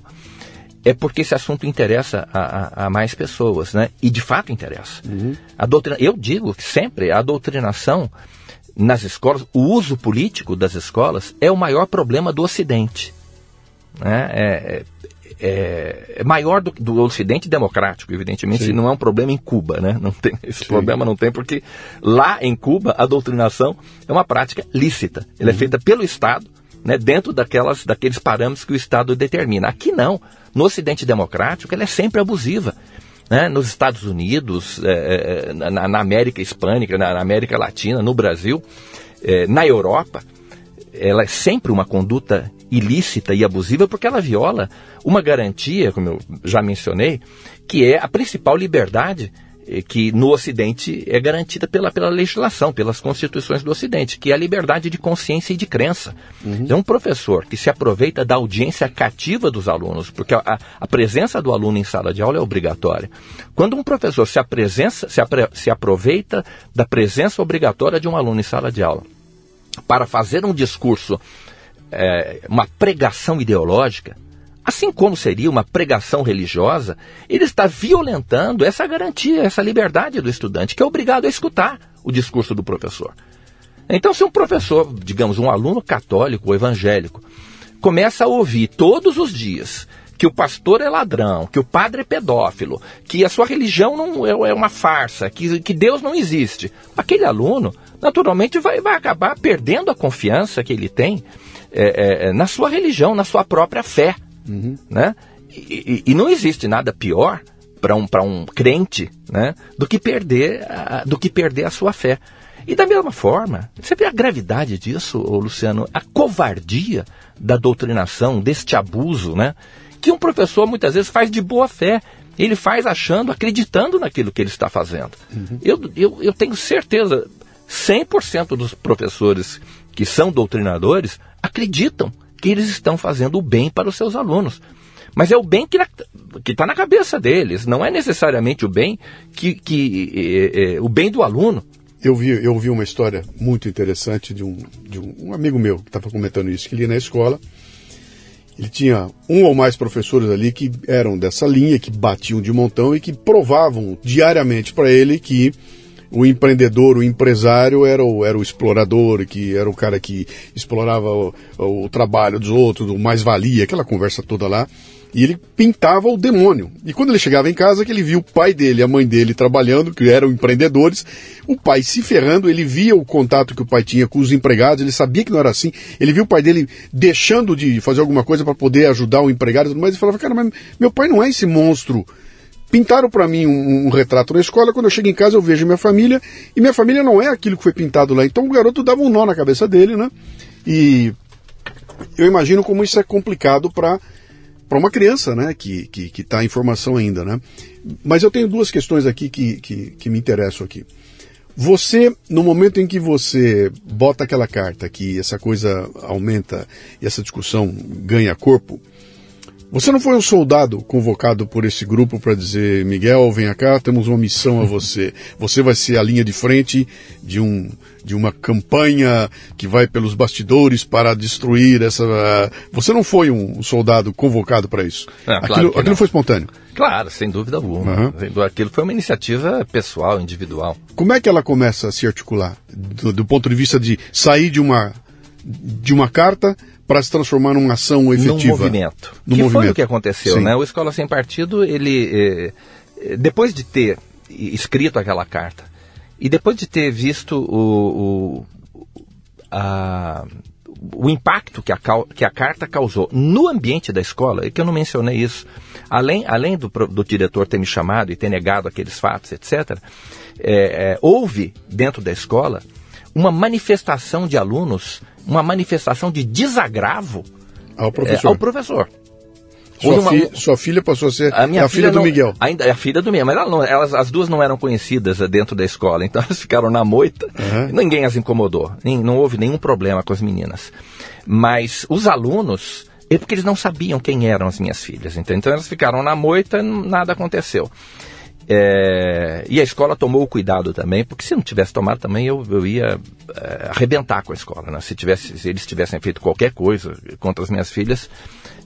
Speaker 2: é porque esse assunto interessa a, a, a, mais pessoas, né? E de fato interessa. Uhum. A doutrina, eu digo que sempre a doutrinação nas escolas, o uso político das escolas é o maior problema do Ocidente. Né? É, é é, é maior do, do Ocidente democrático, evidentemente, Sim. não é um problema em Cuba, né? Não tem, esse Sim. problema não tem, porque lá em Cuba a doutrinação é uma prática lícita. Ela é uhum. é feita pelo Estado, né, dentro daquelas, daqueles parâmetros que o Estado determina. Aqui não. No Ocidente democrático, ela é sempre abusiva. Né? Nos Estados Unidos, é, é na, na, América Hispânica, na, na, América Latina, no Brasil, é, na Europa, ela é sempre uma conduta ilícita e abusiva porque ela viola uma garantia, como eu já mencionei, que é a principal liberdade eh, que no Ocidente é garantida pela, pela legislação, pelas constituições do Ocidente, que é a liberdade de consciência e de crença. Uhum. É um professor que se aproveita da audiência cativa dos alunos, porque a, a, presença do aluno em sala de aula é obrigatória. Quando um professor se, apresença, se, apre, se aproveita da presença obrigatória de um aluno em sala de aula para fazer um discurso é, uma pregação ideológica, assim como seria uma pregação religiosa, ele está violentando essa garantia, essa liberdade do estudante, que é obrigado a escutar o discurso do professor. Então, se um professor, digamos, um aluno católico ou evangélico, começa a ouvir todos os dias que o pastor é ladrão, que o padre é pedófilo, que a sua religião não é, é uma farsa, que, que Deus não existe, aquele aluno naturalmente vai, vai acabar perdendo a confiança que ele tem é, é, na sua religião, na sua própria fé. Uhum. Né? E, e, e, não existe nada pior para um, um crente né, do, que perder a, do que perder a sua fé. E da mesma forma, você vê a gravidade disso, Luciano, a covardia da doutrinação, deste abuso, né? Que um professor muitas vezes faz de boa fé. Ele faz achando, acreditando naquilo que ele está fazendo. Uhum. Eu, eu, eu tenho certeza, 100% dos professores que são doutrinadores acreditam que eles estão fazendo o bem para os seus alunos. Mas é o bem que está na cabeça deles, não é necessariamente o bem que, que é, é, o bem do aluno.
Speaker 1: Eu vi, eu vi uma história muito interessante de um, de um, amigo meu que estava comentando isso, que ele ia na escola, ele tinha um ou mais professores ali que eram dessa linha, que batiam de montão e que provavam diariamente para ele que o empreendedor, o empresário era o, era o explorador, que era o cara que explorava o, o trabalho dos outros, o mais-valia, aquela conversa toda lá. E ele pintava o demônio. E quando ele chegava em casa, que ele viu o pai dele, a mãe dele trabalhando, que eram empreendedores, o pai se ferrando, ele via o contato que o pai tinha com os empregados, ele sabia que não era assim. Ele viu o pai dele deixando de fazer alguma coisa para poder ajudar o empregado e tudo mais, e falava, cara, mas meu pai não é esse monstro Pintaram para mim um, um, retrato na escola, quando eu chego em casa eu vejo minha família, e minha família não é aquilo que foi pintado lá. Então o garoto dava um nó na cabeça dele, né? E eu imagino como isso é complicado para para uma criança, né, que que está em formação ainda, né? Mas eu tenho duas questões aqui que, que, que me interessam aqui. Você, no momento em que você bota aquela carta que essa coisa aumenta e essa discussão ganha corpo, você não foi um soldado convocado por esse grupo para dizer, Miguel, venha cá, temos uma missão a você. <laughs> Você vai ser a linha de frente de, um, de uma campanha que vai pelos bastidores para destruir essa. Você não foi um soldado convocado para isso. É, claro aquilo, aquilo foi espontâneo.
Speaker 2: Claro, sem dúvida alguma. Uhum. Aquilo foi uma iniciativa pessoal, individual.
Speaker 1: Como é que ela começa a se articular? Do, do ponto de vista de sair de uma, de uma carta para se transformar numa ação efetiva.
Speaker 2: Num movimento. No que movimento. foi o que aconteceu, Sim. né? O Escola Sem Partido, ele, eh, eh, depois de ter escrito aquela carta e depois de ter visto o, o, a, o impacto que a, que a carta causou no ambiente da escola, e que eu não mencionei isso, além, além do, do diretor ter me chamado e ter negado aqueles fatos, etc., é, é, houve dentro da escola uma manifestação de alunos uma manifestação de desagravo
Speaker 1: ao professor.
Speaker 2: É, ao professor.
Speaker 1: Sua, uma, fi, sua, filha passou a ser a, minha a filha, filha do Miguel.
Speaker 2: Ainda é a filha do Miguel, mas ela não, elas, as duas não eram conhecidas dentro da escola, <laughs> então elas ficaram na moita. Uhum. Ninguém as incomodou, nem, não houve nenhum problema com as meninas. Mas os alunos, é porque eles não sabiam quem eram as minhas filhas, então, então elas ficaram na moita, e nada aconteceu. É, e a escola tomou o cuidado também, porque se não tivesse tomado também eu, eu ia é, arrebentar com a escola. Né? Se, tivesse, se eles tivessem feito qualquer coisa contra as minhas filhas,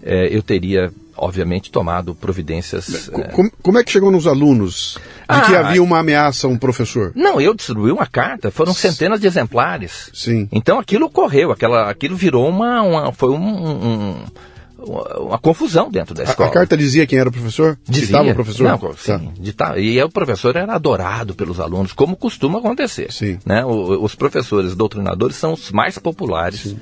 Speaker 2: é, eu teria, obviamente, tomado providências.
Speaker 1: É. Como, como, é que chegou nos alunos de ah, que havia uma ameaça a um professor?
Speaker 2: Não, eu distribuí uma carta, foram centenas de exemplares.
Speaker 1: Sim.
Speaker 2: Então aquilo ocorreu, aquela, aquilo virou uma. uma foi um, um uma confusão dentro da escola.
Speaker 1: A, a, carta dizia quem era o professor?
Speaker 2: Dizia. Ditava o professor? Não, tá. sim, ditava. E o professor era adorado pelos alunos, como costuma acontecer. Sim. Né? O, os professores doutrinadores são os mais populares. Sim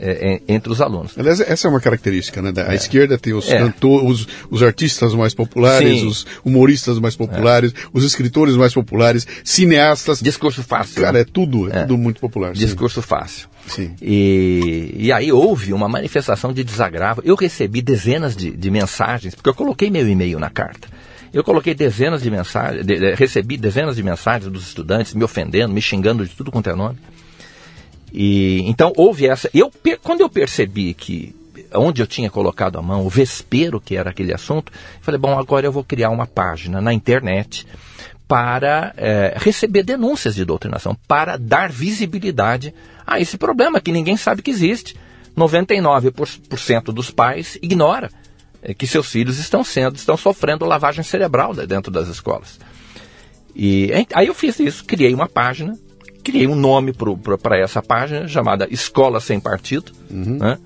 Speaker 2: é, entre os alunos.
Speaker 1: Aliás, essa é uma característica, né? A é. esquerda tem os, é. os, os, artistas mais populares, Sim. os humoristas mais populares, é. os escritores mais populares, cineastas.
Speaker 2: Discurso fácil.
Speaker 1: Cara, é tudo, é, é. tudo muito popular.
Speaker 2: Discurso sim. fácil. Sim. E, e aí houve uma manifestação de desagravo. Eu recebi dezenas de, de mensagens, porque eu coloquei meu e-mail na carta. Eu coloquei dezenas de mensagens, de, de, recebi dezenas de mensagens dos estudantes me ofendendo, me xingando de tudo quanto é nome. E então houve essa. Eu quando eu percebi que onde eu tinha colocado a mão, o vespero que era aquele assunto, falei bom agora eu vou criar uma página na internet para é, receber denúncias de doutrinação, para dar visibilidade a esse problema que ninguém sabe que existe. 99% dos pais ignora é, que seus filhos estão sendo, estão sofrendo lavagem cerebral dentro das escolas. E aí eu fiz isso, criei uma página criei um nome para essa página chamada Escola Sem Partido, uhum. né?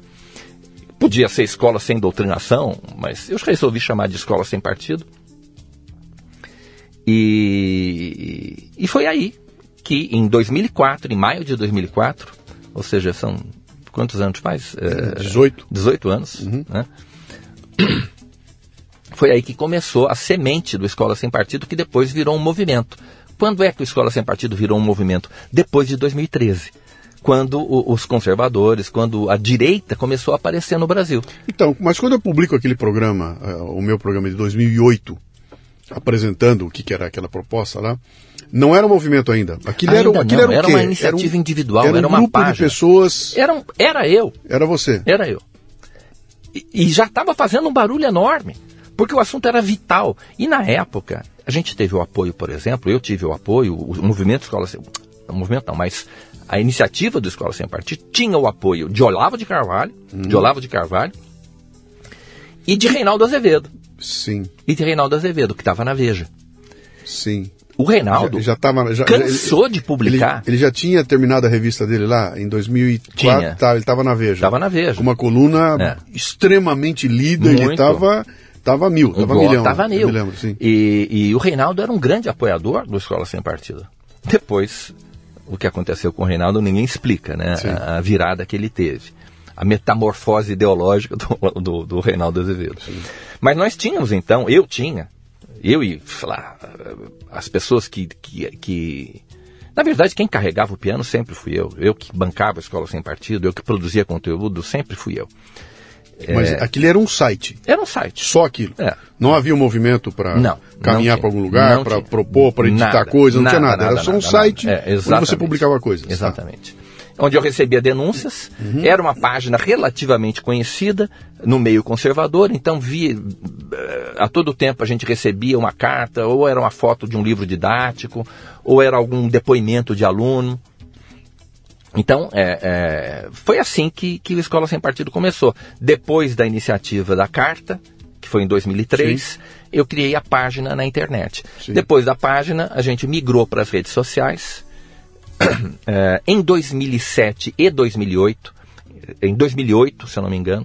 Speaker 2: Podia ser escola sem doutrinação, mas eu resolvi chamar de escola sem partido. E, e foi aí que, em 2004, em maio de 2004, ou seja, são quantos anos faz?
Speaker 1: É, 18.
Speaker 2: 18 anos, uhum. né? Foi aí que começou a semente do Escola Sem Partido, que depois virou um movimento. Quando é que o Escola Sem Partido virou um movimento? Depois de 2013 quando os conservadores, quando a direita começou a aparecer no Brasil.
Speaker 1: Então, mas quando eu publico aquele programa, uh, o meu programa de 2008, apresentando o que, era aquela proposta lá, não era um movimento ainda. Aquilo
Speaker 2: ainda
Speaker 1: era, aquilo era,
Speaker 2: era uma iniciativa
Speaker 1: era um,
Speaker 2: individual,
Speaker 1: era, um
Speaker 2: era uma
Speaker 1: grupo
Speaker 2: página.
Speaker 1: de pessoas.
Speaker 2: Era, um, era eu.
Speaker 1: Era você.
Speaker 2: Era eu. E, e já estava fazendo um barulho enorme, porque o assunto era vital. E na época, a gente teve o apoio, por exemplo, eu tive o apoio, o movimento Escola Sem... O movimento não, mas a iniciativa do Escola Sem Partido tinha o apoio de Olavo de Carvalho,
Speaker 1: Uhum.
Speaker 2: de Olavo de Carvalho e de Reinaldo Azevedo.
Speaker 1: Sim,
Speaker 2: E de Reinaldo Azevedo, que estava na Veja.
Speaker 1: sim.
Speaker 2: O Reinaldo
Speaker 1: Já, já tava, já,
Speaker 2: cansou
Speaker 1: ele-
Speaker 2: de publicar.
Speaker 1: Ele, ele já tinha terminado a revista dele lá em 2004.
Speaker 2: Tinha.
Speaker 1: Tá, ele estava na Veja.
Speaker 2: Estava na Veja.
Speaker 1: Com uma coluna
Speaker 2: É.
Speaker 1: extremamente lida. Ele
Speaker 2: Muito.
Speaker 1: estava tava mil, estava
Speaker 2: Igual
Speaker 1: milhão.
Speaker 2: Tava mil.
Speaker 1: lembro, sim.
Speaker 2: E, e o Reinaldo era um grande apoiador do Escola Sem Partido. Depois, o que aconteceu com o Reinaldo ninguém explica, né?
Speaker 1: Sim.
Speaker 2: A, a virada que ele teve. A metamorfose ideológica do, <laughs> do, do Reinaldo Azevedo. Mas nós tínhamos então, eu tinha, eu e, lá, as pessoas que, que, que na verdade, quem carregava o piano sempre fui eu. Eu que bancava a escola sem partido, eu que produzia conteúdo, sempre fui eu.
Speaker 1: Mas
Speaker 2: É.
Speaker 1: aquilo era um site.
Speaker 2: Era um site.
Speaker 1: Só aquilo.
Speaker 2: É.
Speaker 1: Não havia um movimento para caminhar para algum lugar, para propor, para editar
Speaker 2: Nada,
Speaker 1: coisa, não tinha
Speaker 2: nada,
Speaker 1: nada. Era
Speaker 2: nada,
Speaker 1: só um
Speaker 2: nada,
Speaker 1: site
Speaker 2: nada. É,
Speaker 1: onde você publicava coisas. tá?
Speaker 2: Exatamente. Onde eu recebia denúncias, era uma página relativamente conhecida no meio conservador, então via eh, a todo tempo a gente recebia uma carta, ou era uma foto de um livro didático, ou era algum depoimento de aluno. Então, é, é, foi assim que, que o Escola Sem Partido começou. Depois da iniciativa da carta, que foi em 2003, eu criei a página na internet.
Speaker 1: Sim.
Speaker 2: Depois da página, a gente migrou para as redes sociais. <clears throat> É, em 2007 e 2008, em 2008, se eu não me engano,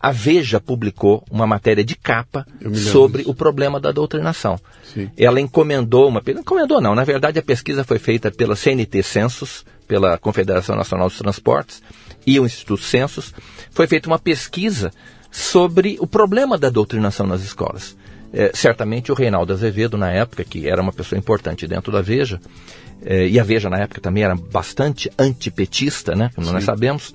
Speaker 2: a Veja publicou uma matéria de capa sobre
Speaker 1: disso.
Speaker 2: o problema da doutrinação.
Speaker 1: Sim.
Speaker 2: Ela encomendou uma. Encomendou não, na verdade a pesquisa foi feita pela CNT Census, pela Confederação Nacional dos Transportes e o Instituto Census. Foi feita uma pesquisa sobre o problema da doutrinação nas escolas. É, certamente o Reinaldo Azevedo, na época, que era uma pessoa importante dentro da Veja, é, e a Veja na época também era bastante antipetista, né, como nós sabemos,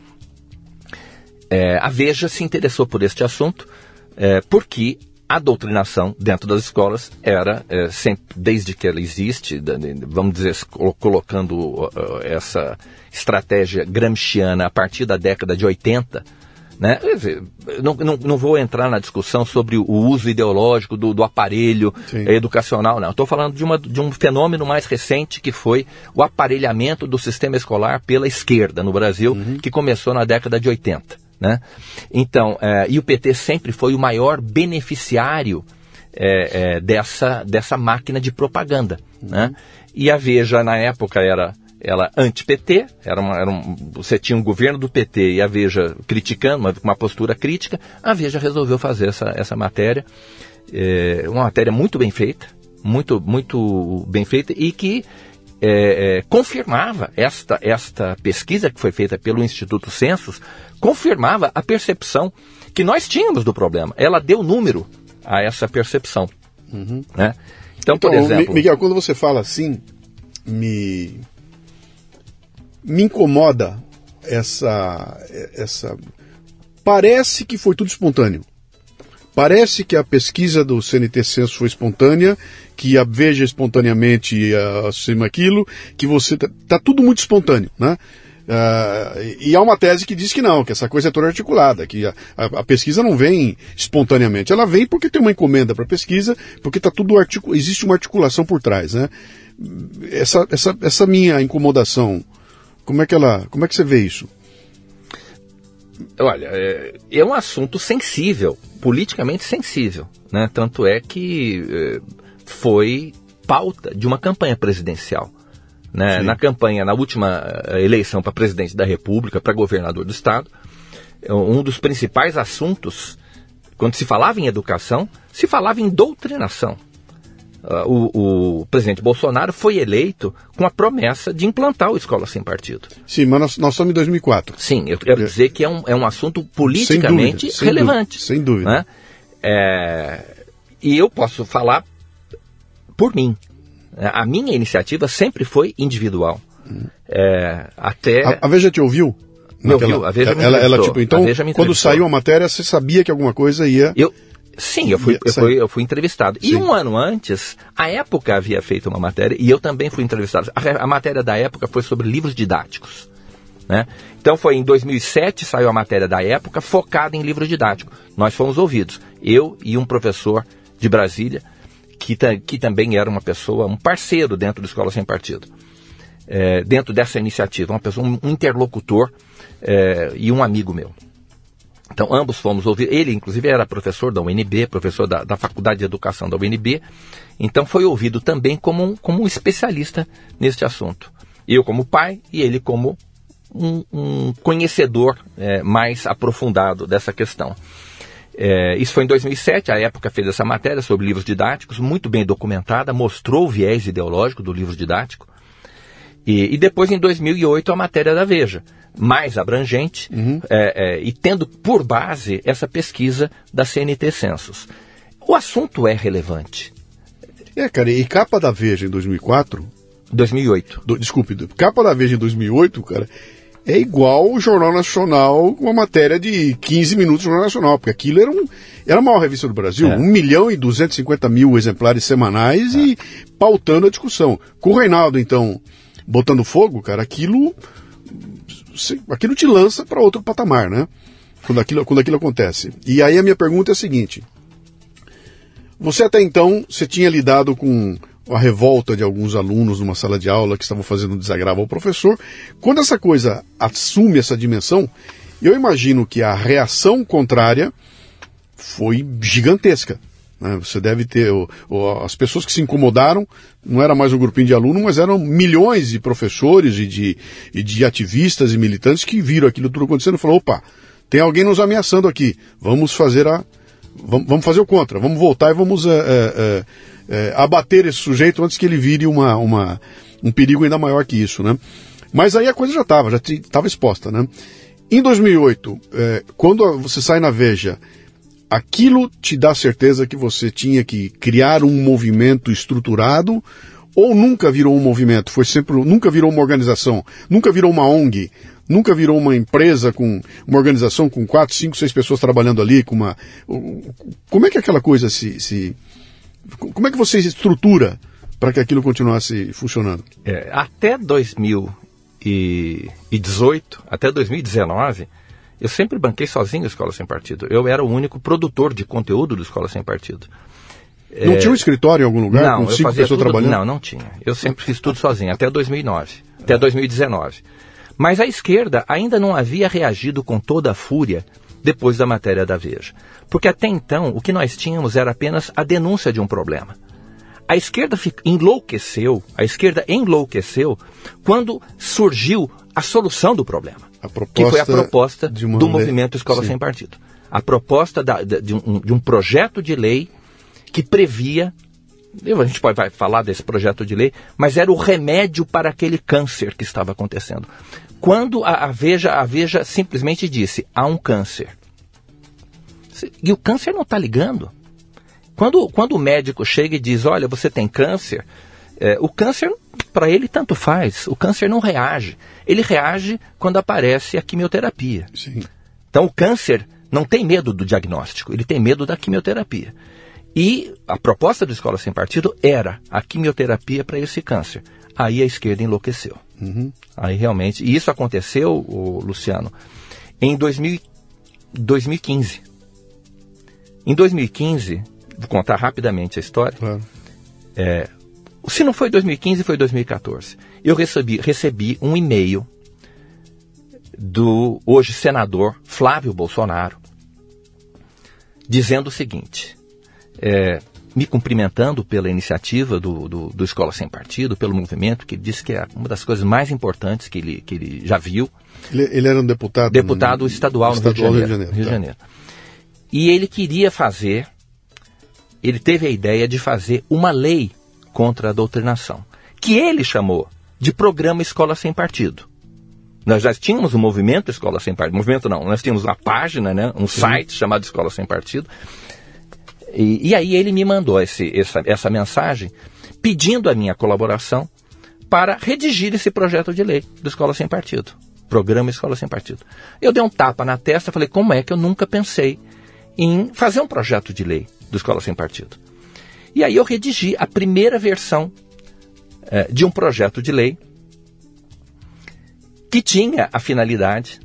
Speaker 2: é, a Veja se interessou por este assunto é, porque a doutrinação dentro das escolas era, é, sempre, desde que ela existe, vamos dizer, colo- colocando essa estratégia gramsciana a partir da década de 80, né? Quer dizer, não, não, não vou entrar na discussão sobre o uso ideológico do, do aparelho
Speaker 1: Sim.
Speaker 2: educacional, não. Estou falando de, uma, de um fenômeno mais recente que foi o aparelhamento do sistema escolar pela esquerda no Brasil, que começou na década de 80. Né? Então, eh, e o PT sempre foi o maior beneficiário eh, eh, dessa, dessa máquina de propaganda. Né? E a Veja, na época, era ela anti-PT, era uma, era um, você tinha um governo do PT e a Veja criticando, uma, uma postura crítica, a Veja resolveu fazer essa, essa matéria, é, uma matéria muito bem feita, muito, muito bem feita e que é, é, confirmava esta, esta pesquisa que foi feita pelo Instituto Census, confirmava a percepção que nós tínhamos do problema. Ela deu número a essa percepção. Né? Então, por
Speaker 1: Então,
Speaker 2: exemplo.
Speaker 1: Mi- Miguel, quando você fala assim, me me incomoda essa essa parece que foi tudo espontâneo. Parece que a pesquisa do CNT Censo foi espontânea, que a Veja espontaneamente acima aquilo, que você tá, tá tudo muito espontâneo, né? Ah, e há uma tese que diz que não, que essa coisa é toda articulada, que a, a- a pesquisa não vem espontaneamente, ela vem porque tem uma encomenda para pesquisa, porque tá tudo articu existe uma articulação por trás, né? Essa, essa, essa minha incomodação, como é que ela, como é que você vê isso?
Speaker 2: Olha, é, é um assunto sensível, politicamente sensível. Né? Tanto é que é, foi pauta de uma campanha presidencial. Né?
Speaker 1: Sim.
Speaker 2: Na campanha, na última eh, eleição para presidente da República, para governador do Estado, um dos principais assuntos, quando se falava em educação, se falava em doutrinação. Uh, o, o, presidente Bolsonaro foi eleito com a promessa de implantar o Escola Sem Partido.
Speaker 1: Sim, mas nós, nós estamos em 2004.
Speaker 2: Sim, eu quero é. dizer que é um, é um assunto politicamente
Speaker 1: sem dúvida,
Speaker 2: relevante.
Speaker 1: Sem dúvida. Né?
Speaker 2: É, e eu posso falar por mim. A minha iniciativa sempre foi individual. Hum. É, até...
Speaker 1: A, a Veja te ouviu?
Speaker 2: Me ouviu, a Veja me
Speaker 1: ela, ela, tipo, Então, quando saiu a matéria, você sabia que alguma coisa ia...
Speaker 2: Eu, Sim, eu fui, eu fui, eu fui entrevistado. Sim. E um ano antes, a época havia feito uma matéria e eu também fui entrevistado. A, a matéria da época foi sobre livros didáticos. Né? Então foi em 2007 saiu a matéria da época focada em livro didático. Nós fomos ouvidos, eu e um professor de Brasília que, que também era uma pessoa, um parceiro dentro da Escola Sem Partido, é, dentro dessa iniciativa, uma pessoa, um interlocutor é, e um amigo meu. Então, ambos fomos ouvir. Ele, inclusive, era professor da UNB, professor da, da Faculdade de Educação da UNB. Então, foi ouvido também como um, como um especialista neste assunto. Eu, como pai, e ele, como um, um conhecedor é, mais aprofundado dessa questão. É, isso foi em 2007, a época fez essa matéria sobre livros didáticos, muito bem documentada, mostrou o viés ideológico do livro didático. E, e depois, em 2008, a matéria da Veja, mais abrangente uhum. é, é, e tendo por base essa pesquisa da CNT Census. O assunto é relevante.
Speaker 1: É, cara, e capa da Veja em 2004...
Speaker 2: 2008.
Speaker 1: Do, desculpe, capa da Veja em 2008, cara, é igual o Jornal Nacional com uma matéria de 15 minutos do Jornal Nacional, porque aquilo era, um, era a maior revista do Brasil, é. 1 milhão e 250 mil exemplares semanais é. e pautando a discussão. Com o Reinaldo, então, botando fogo, cara, aquilo aquilo te lança para outro patamar, né? Quando aquilo, quando aquilo acontece. E aí a minha pergunta é a seguinte: você até então você tinha lidado com a revolta de alguns alunos numa sala de aula que estavam fazendo um desagravo ao professor. Quando essa coisa assume essa dimensão, eu imagino que a reação contrária foi gigantesca. Né? Você deve ter. As pessoas que se incomodaram não era mais um grupinho de alunos, mas eram milhões de professores e de, e de ativistas e militantes que viram aquilo tudo acontecendo e falaram: opa, tem alguém nos ameaçando aqui, vamos fazer a. Vamos, fazer o contra, vamos voltar e vamos é, é, é, abater esse sujeito antes que ele vire uma, uma, um perigo ainda maior que isso, né? Mas aí a coisa já estava, já estava exposta, né? Em 2008, quando você sai na Veja aquilo te dá certeza que você tinha que criar um movimento estruturado ou nunca virou um movimento, foi sempre, nunca virou uma organização, nunca virou uma ONG, nunca virou uma empresa com uma organização com quatro, cinco, seis pessoas trabalhando ali, com uma. Como é que aquela coisa se. se como é que você estrutura para que aquilo continuasse funcionando?
Speaker 2: É, até 2018, até 2019, eu sempre banquei sozinho a Escola Sem Partido. Eu era o único produtor de conteúdo do Escola Sem Partido.
Speaker 1: Não é... tinha um escritório em algum lugar
Speaker 2: não,
Speaker 1: com cinco pessoas
Speaker 2: tudo...
Speaker 1: trabalhando?
Speaker 2: Não, não tinha. Eu sempre fiz tudo sozinho, até 2009, até 2019. Mas a esquerda ainda não havia reagido com toda a fúria depois da matéria da Veja. Porque até então o que nós tínhamos era apenas a denúncia de um problema. A esquerda enlouqueceu, a esquerda enlouqueceu quando surgiu a solução do problema que foi a proposta do movimento Escola Sim. Sem Partido. A proposta da, de, um, de um projeto de lei que previa a gente pode vai falar desse projeto de lei, mas era o remédio para aquele câncer que estava acontecendo. Quando a, a, Veja, a Veja simplesmente disse, há um câncer. E o câncer não está ligando. Quando, quando o médico chega e diz, olha, você tem câncer, é, o câncer, para ele, tanto faz. O câncer não reage. Ele reage quando aparece a quimioterapia.
Speaker 1: Sim.
Speaker 2: Então, o câncer não tem medo do diagnóstico, ele tem medo da quimioterapia. E a proposta da Escola Sem Partido era a quimioterapia para esse câncer. Aí a esquerda enlouqueceu.
Speaker 1: Uhum.
Speaker 2: Aí realmente. E isso aconteceu, Luciano, em 2000, 2015. Em 2015, vou contar rapidamente a história.
Speaker 1: Claro.
Speaker 2: É, se não foi 2015, foi 2014. Eu recebi, recebi um e-mail do hoje senador Flávio Bolsonaro dizendo o seguinte: é, me cumprimentando pela iniciativa do, do, do, Escola Sem Partido, pelo movimento, que disse que é uma das coisas mais importantes que ele, que ele já viu.
Speaker 1: Ele, ele era um deputado?
Speaker 2: Deputado no, estadual, estadual no Rio de Janeiro. Rio de Janeiro. Tá. E ele queria fazer, ele teve a ideia de fazer uma lei contra a doutrinação, que ele chamou de Programa Escola Sem Partido. Nós já tínhamos o um movimento Escola Sem Partido. Movimento não, nós tínhamos uma página, né, um Sim. site chamado Escola Sem Partido. E, e aí ele me mandou esse, essa, essa mensagem pedindo a minha colaboração para redigir esse projeto de lei do Escola Sem Partido. Programa Escola Sem Partido. Eu dei um tapa na testa e falei, como é que eu nunca pensei em fazer um projeto de lei do Escola Sem Partido? E aí eu redigi a primeira versão eh, de um projeto de lei que tinha a finalidade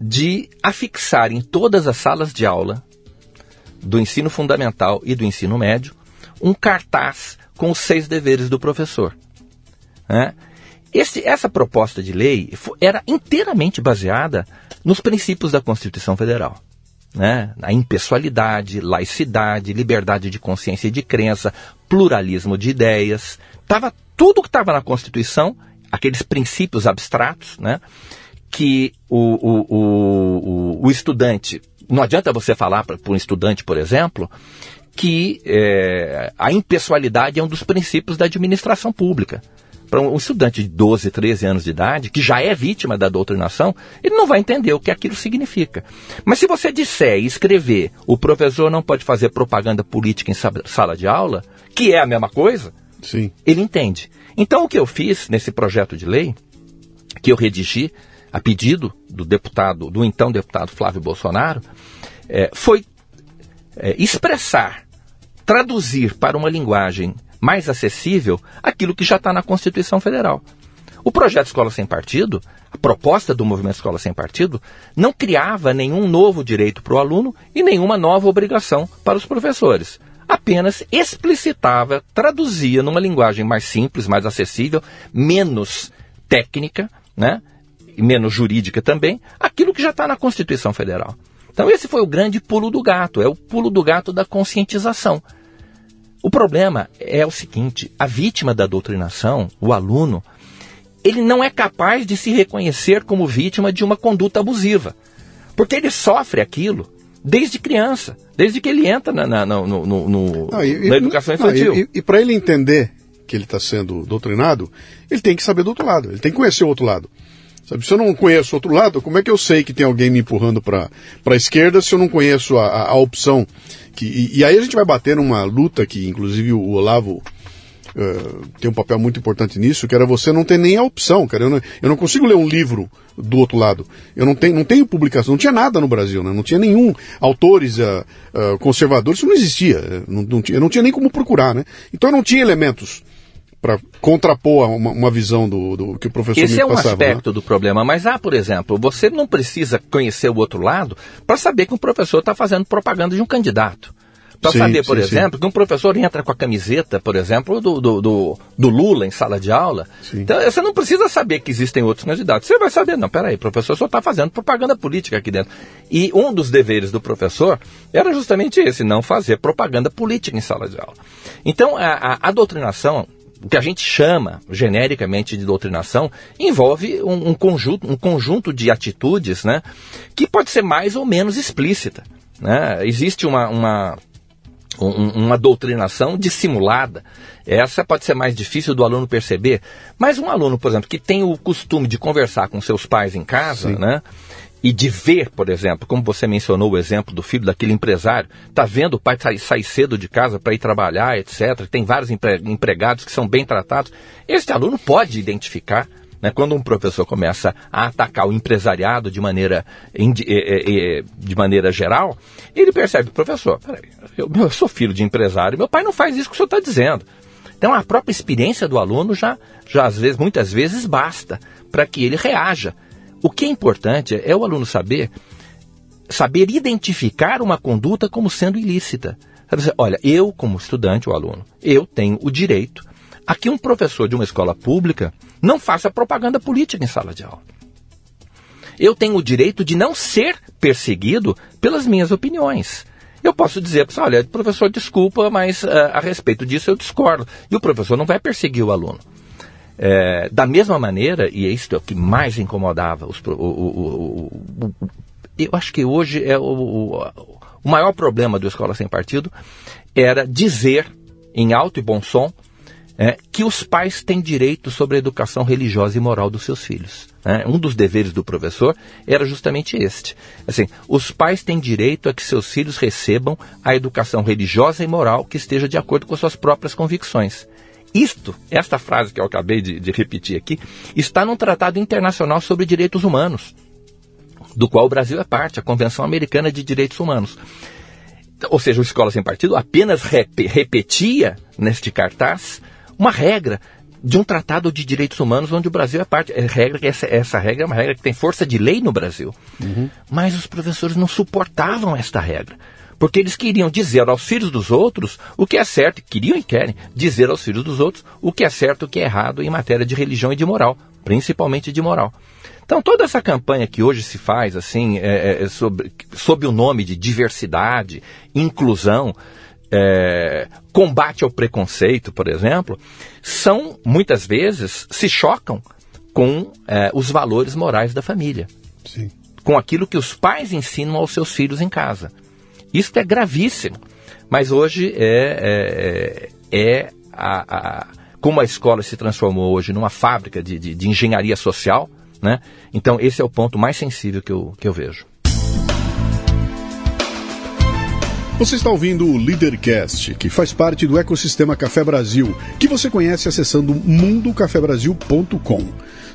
Speaker 2: de afixar em todas as salas de aula do ensino fundamental e do ensino médio um cartaz com os seis deveres do professor. Né? Esse, essa proposta de lei era inteiramente baseada nos princípios da Constituição Federal. Né? A impessoalidade, laicidade, liberdade de consciência e de crença, pluralismo de ideias. Tava, tudo que estava na Constituição aqueles princípios abstratos, né? Que o, o, o, o estudante. Não adianta você falar para um estudante, por exemplo, que é, a impessoalidade é um dos princípios da administração pública. Para um estudante de 12, 13 anos de idade, que já é vítima da doutrinação, ele não vai entender o que aquilo significa. Mas se você disser e escrever, o professor não pode fazer propaganda política em sala de aula, que é a mesma coisa,
Speaker 1: Sim.
Speaker 2: ele entende. Então, o que eu fiz nesse projeto de lei, que eu redigi a pedido do deputado, do então deputado Flávio Bolsonaro, é, foi é, expressar, traduzir para uma linguagem mais acessível aquilo que já está na Constituição Federal. O projeto Escola Sem Partido, a proposta do movimento Escola Sem Partido, não criava nenhum novo direito para o aluno e nenhuma nova obrigação para os professores apenas explicitava, traduzia numa linguagem mais simples, mais acessível, menos técnica, né? E menos jurídica também, aquilo que já está na Constituição Federal. Então esse foi o grande pulo do gato, é o pulo do gato da conscientização. O problema é o seguinte: a vítima da doutrinação, o aluno, ele não é capaz de se reconhecer como vítima de uma conduta abusiva, porque ele sofre aquilo desde criança, desde que ele entra na, na, no, no, no não, e, na educação infantil.
Speaker 1: Não, e, e para ele entender que ele está sendo doutrinado, ele tem que saber do outro lado, ele tem que conhecer o outro lado. Sabe, se eu não conheço o outro lado, como é que eu sei que tem alguém me empurrando para a esquerda se eu não conheço a, a, a opção? Que, e, e, aí a gente vai bater numa luta que, inclusive, o Olavo uh, tem um papel muito importante nisso, que era você não ter nem a opção, cara. Eu não, eu não consigo ler um livro do outro lado. Eu não tenho, não tenho publicação, não tinha nada no Brasil, né? Não tinha nenhum autores uh, uh, conservadores, isso não existia. Não, não tinha, eu não tinha nem como procurar, né? Então eu não tinha elementos para contrapor uma, uma, visão do, do, que o professor
Speaker 2: Esse
Speaker 1: me
Speaker 2: é um
Speaker 1: passava,
Speaker 2: aspecto
Speaker 1: né?
Speaker 2: do problema. Mas há, por exemplo, você não precisa conhecer o outro lado para saber que um professor está fazendo propaganda de um candidato. Para saber, por sim, exemplo, sim. que um professor entra com a camiseta, por exemplo, do, do, do, do Lula em sala de aula. Sim. Então, você não precisa saber que existem outros candidatos. Você vai saber, não, peraí, o professor só está fazendo propaganda política aqui dentro. E um dos deveres do professor era justamente esse, não fazer propaganda política em sala de aula. Então, a, a, a doutrinação, o que a gente chama genericamente de doutrinação, envolve um, um, conjunto, um conjunto de atitudes né, que pode ser mais ou menos explícita. Né? Existe uma, uma um, uma doutrinação dissimulada. Essa pode ser mais difícil do aluno perceber. Mas um aluno, por exemplo, que tem o costume de conversar com seus pais em casa, Sim. né? E de ver, por exemplo, como você mencionou o exemplo do filho daquele empresário, tá vendo o pai sair, sair cedo de casa para ir trabalhar, etc. Tem vários empregados que são bem tratados. Este aluno pode identificar né? Quando um professor começa a atacar o empresariado de maneira, de maneira geral, ele percebe, professor, peraí, eu, eu sou filho de empresário, meu pai não faz isso que o senhor está dizendo. Então a própria experiência do aluno já, já às vezes, muitas vezes basta para que ele reaja. O que é importante é o aluno saber saber identificar uma conduta como sendo ilícita. Olha, eu como estudante, o aluno, eu tenho o direito a que um professor de uma escola pública não faça propaganda política em sala de aula. Eu tenho o direito de não ser perseguido pelas minhas opiniões. eu posso dizer olha, professor, desculpa, mas uh, a respeito disso eu discordo. E o professor não vai perseguir o aluno. É, da mesma maneira, e é isso que mais incomodava os, o, o, o, eu acho que hoje é o, o maior problema do Escola Sem Partido era dizer em alto e bom som é, que os pais têm direito sobre a educação religiosa e moral dos seus filhos. Né? Um dos deveres do professor era justamente este. Assim, os pais têm direito a que seus filhos recebam a educação religiosa e moral que esteja de acordo com suas próprias convicções. Isto, esta frase que eu acabei de, de repetir aqui, está num tratado internacional sobre direitos humanos, do qual o Brasil é parte, a Convenção Americana de Direitos Humanos. Ou seja, o Escola Sem Partido apenas rep repetia neste cartaz uma regra de um tratado de direitos humanos onde o Brasil é parte. É regra, essa, essa regra é uma regra que tem força de lei no Brasil. Uhum. Mas os professores não suportavam esta regra. Porque eles queriam dizer aos filhos dos outros o que é certo, queriam e querem dizer aos filhos dos outros o que é certo e o que é errado em matéria de religião e de moral, principalmente de moral. Então, toda essa campanha que hoje se faz, assim, é, é, é sobre, sob o nome de diversidade, inclusão, é, combate ao preconceito, por exemplo, são, muitas vezes, se chocam com é, os valores morais da família. Sim. Com aquilo que os pais ensinam aos seus filhos em casa. Isso é gravíssimo. Mas hoje é, é, é a, a, como a escola se transformou hoje numa fábrica de, de, de engenharia social, né? Então esse é o ponto mais sensível que eu, que eu vejo.
Speaker 1: Você está ouvindo o Leadercast, que faz parte do ecossistema Café Brasil, que você conhece acessando mundocafebrasil.com.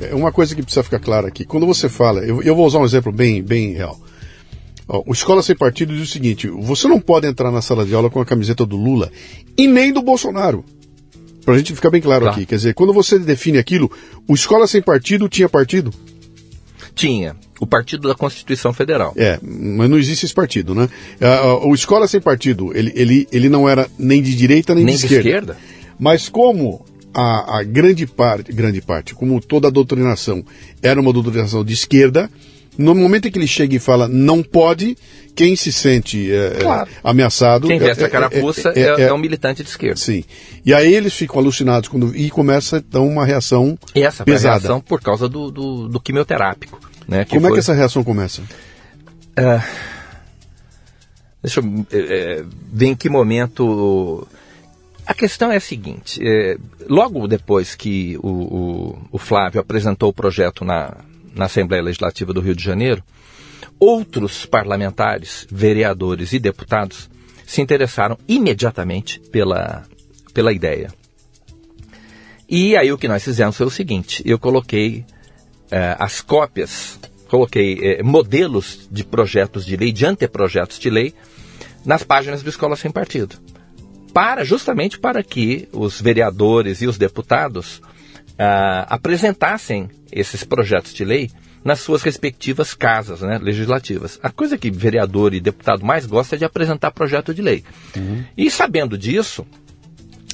Speaker 1: É uma coisa que precisa ficar clara aqui. Quando você fala, eu, eu vou usar um exemplo bem, bem real. Ó, o Escola Sem Partido diz o seguinte: você não pode entrar na sala de aula com a camiseta do Lula e nem do Bolsonaro. Pra gente ficar bem claro tá. aqui. Quer dizer, quando você define aquilo, o Escola Sem Partido tinha partido?
Speaker 2: Tinha. O Partido da Constituição Federal.
Speaker 1: É, mas não existe esse partido, né? O Escola Sem Partido, ele, ele, ele não era nem de direita nem, nem de, esquerda. esquerda. Mas como a, a, grande parte, grande parte, como toda a doutrinação era uma doutrinação de esquerda, no momento em que ele chega e fala não pode, quem se sente é, é claro. ameaçado.
Speaker 2: Quem veste é, a carapuça é, é, é, um militante de esquerda.
Speaker 1: Sim. E aí eles ficam alucinados quando, e começa então uma reação e essa pesada. Essa reação
Speaker 2: por causa do, do, do quimioterápico. Né,
Speaker 1: Como foi... é que essa reação começa? Uh,
Speaker 2: deixa eu ver em que momento a questão é a seguinte: é, logo depois que o, o, o, Flávio apresentou o projeto na, na Assembleia Legislativa do Rio de Janeiro, outros parlamentares, vereadores e deputados se interessaram imediatamente pela, pela ideia. E aí o que nós fizemos foi o seguinte: eu coloquei é, as cópias, coloquei é, modelos de projetos de lei, de anteprojetos de lei, nas páginas do Escola Sem Partido para justamente para que os vereadores e os deputados ah, apresentassem esses projetos de lei nas suas respectivas casas né, legislativas. A coisa que vereador e deputado mais gosta é de apresentar projeto de lei. Uhum. E sabendo disso,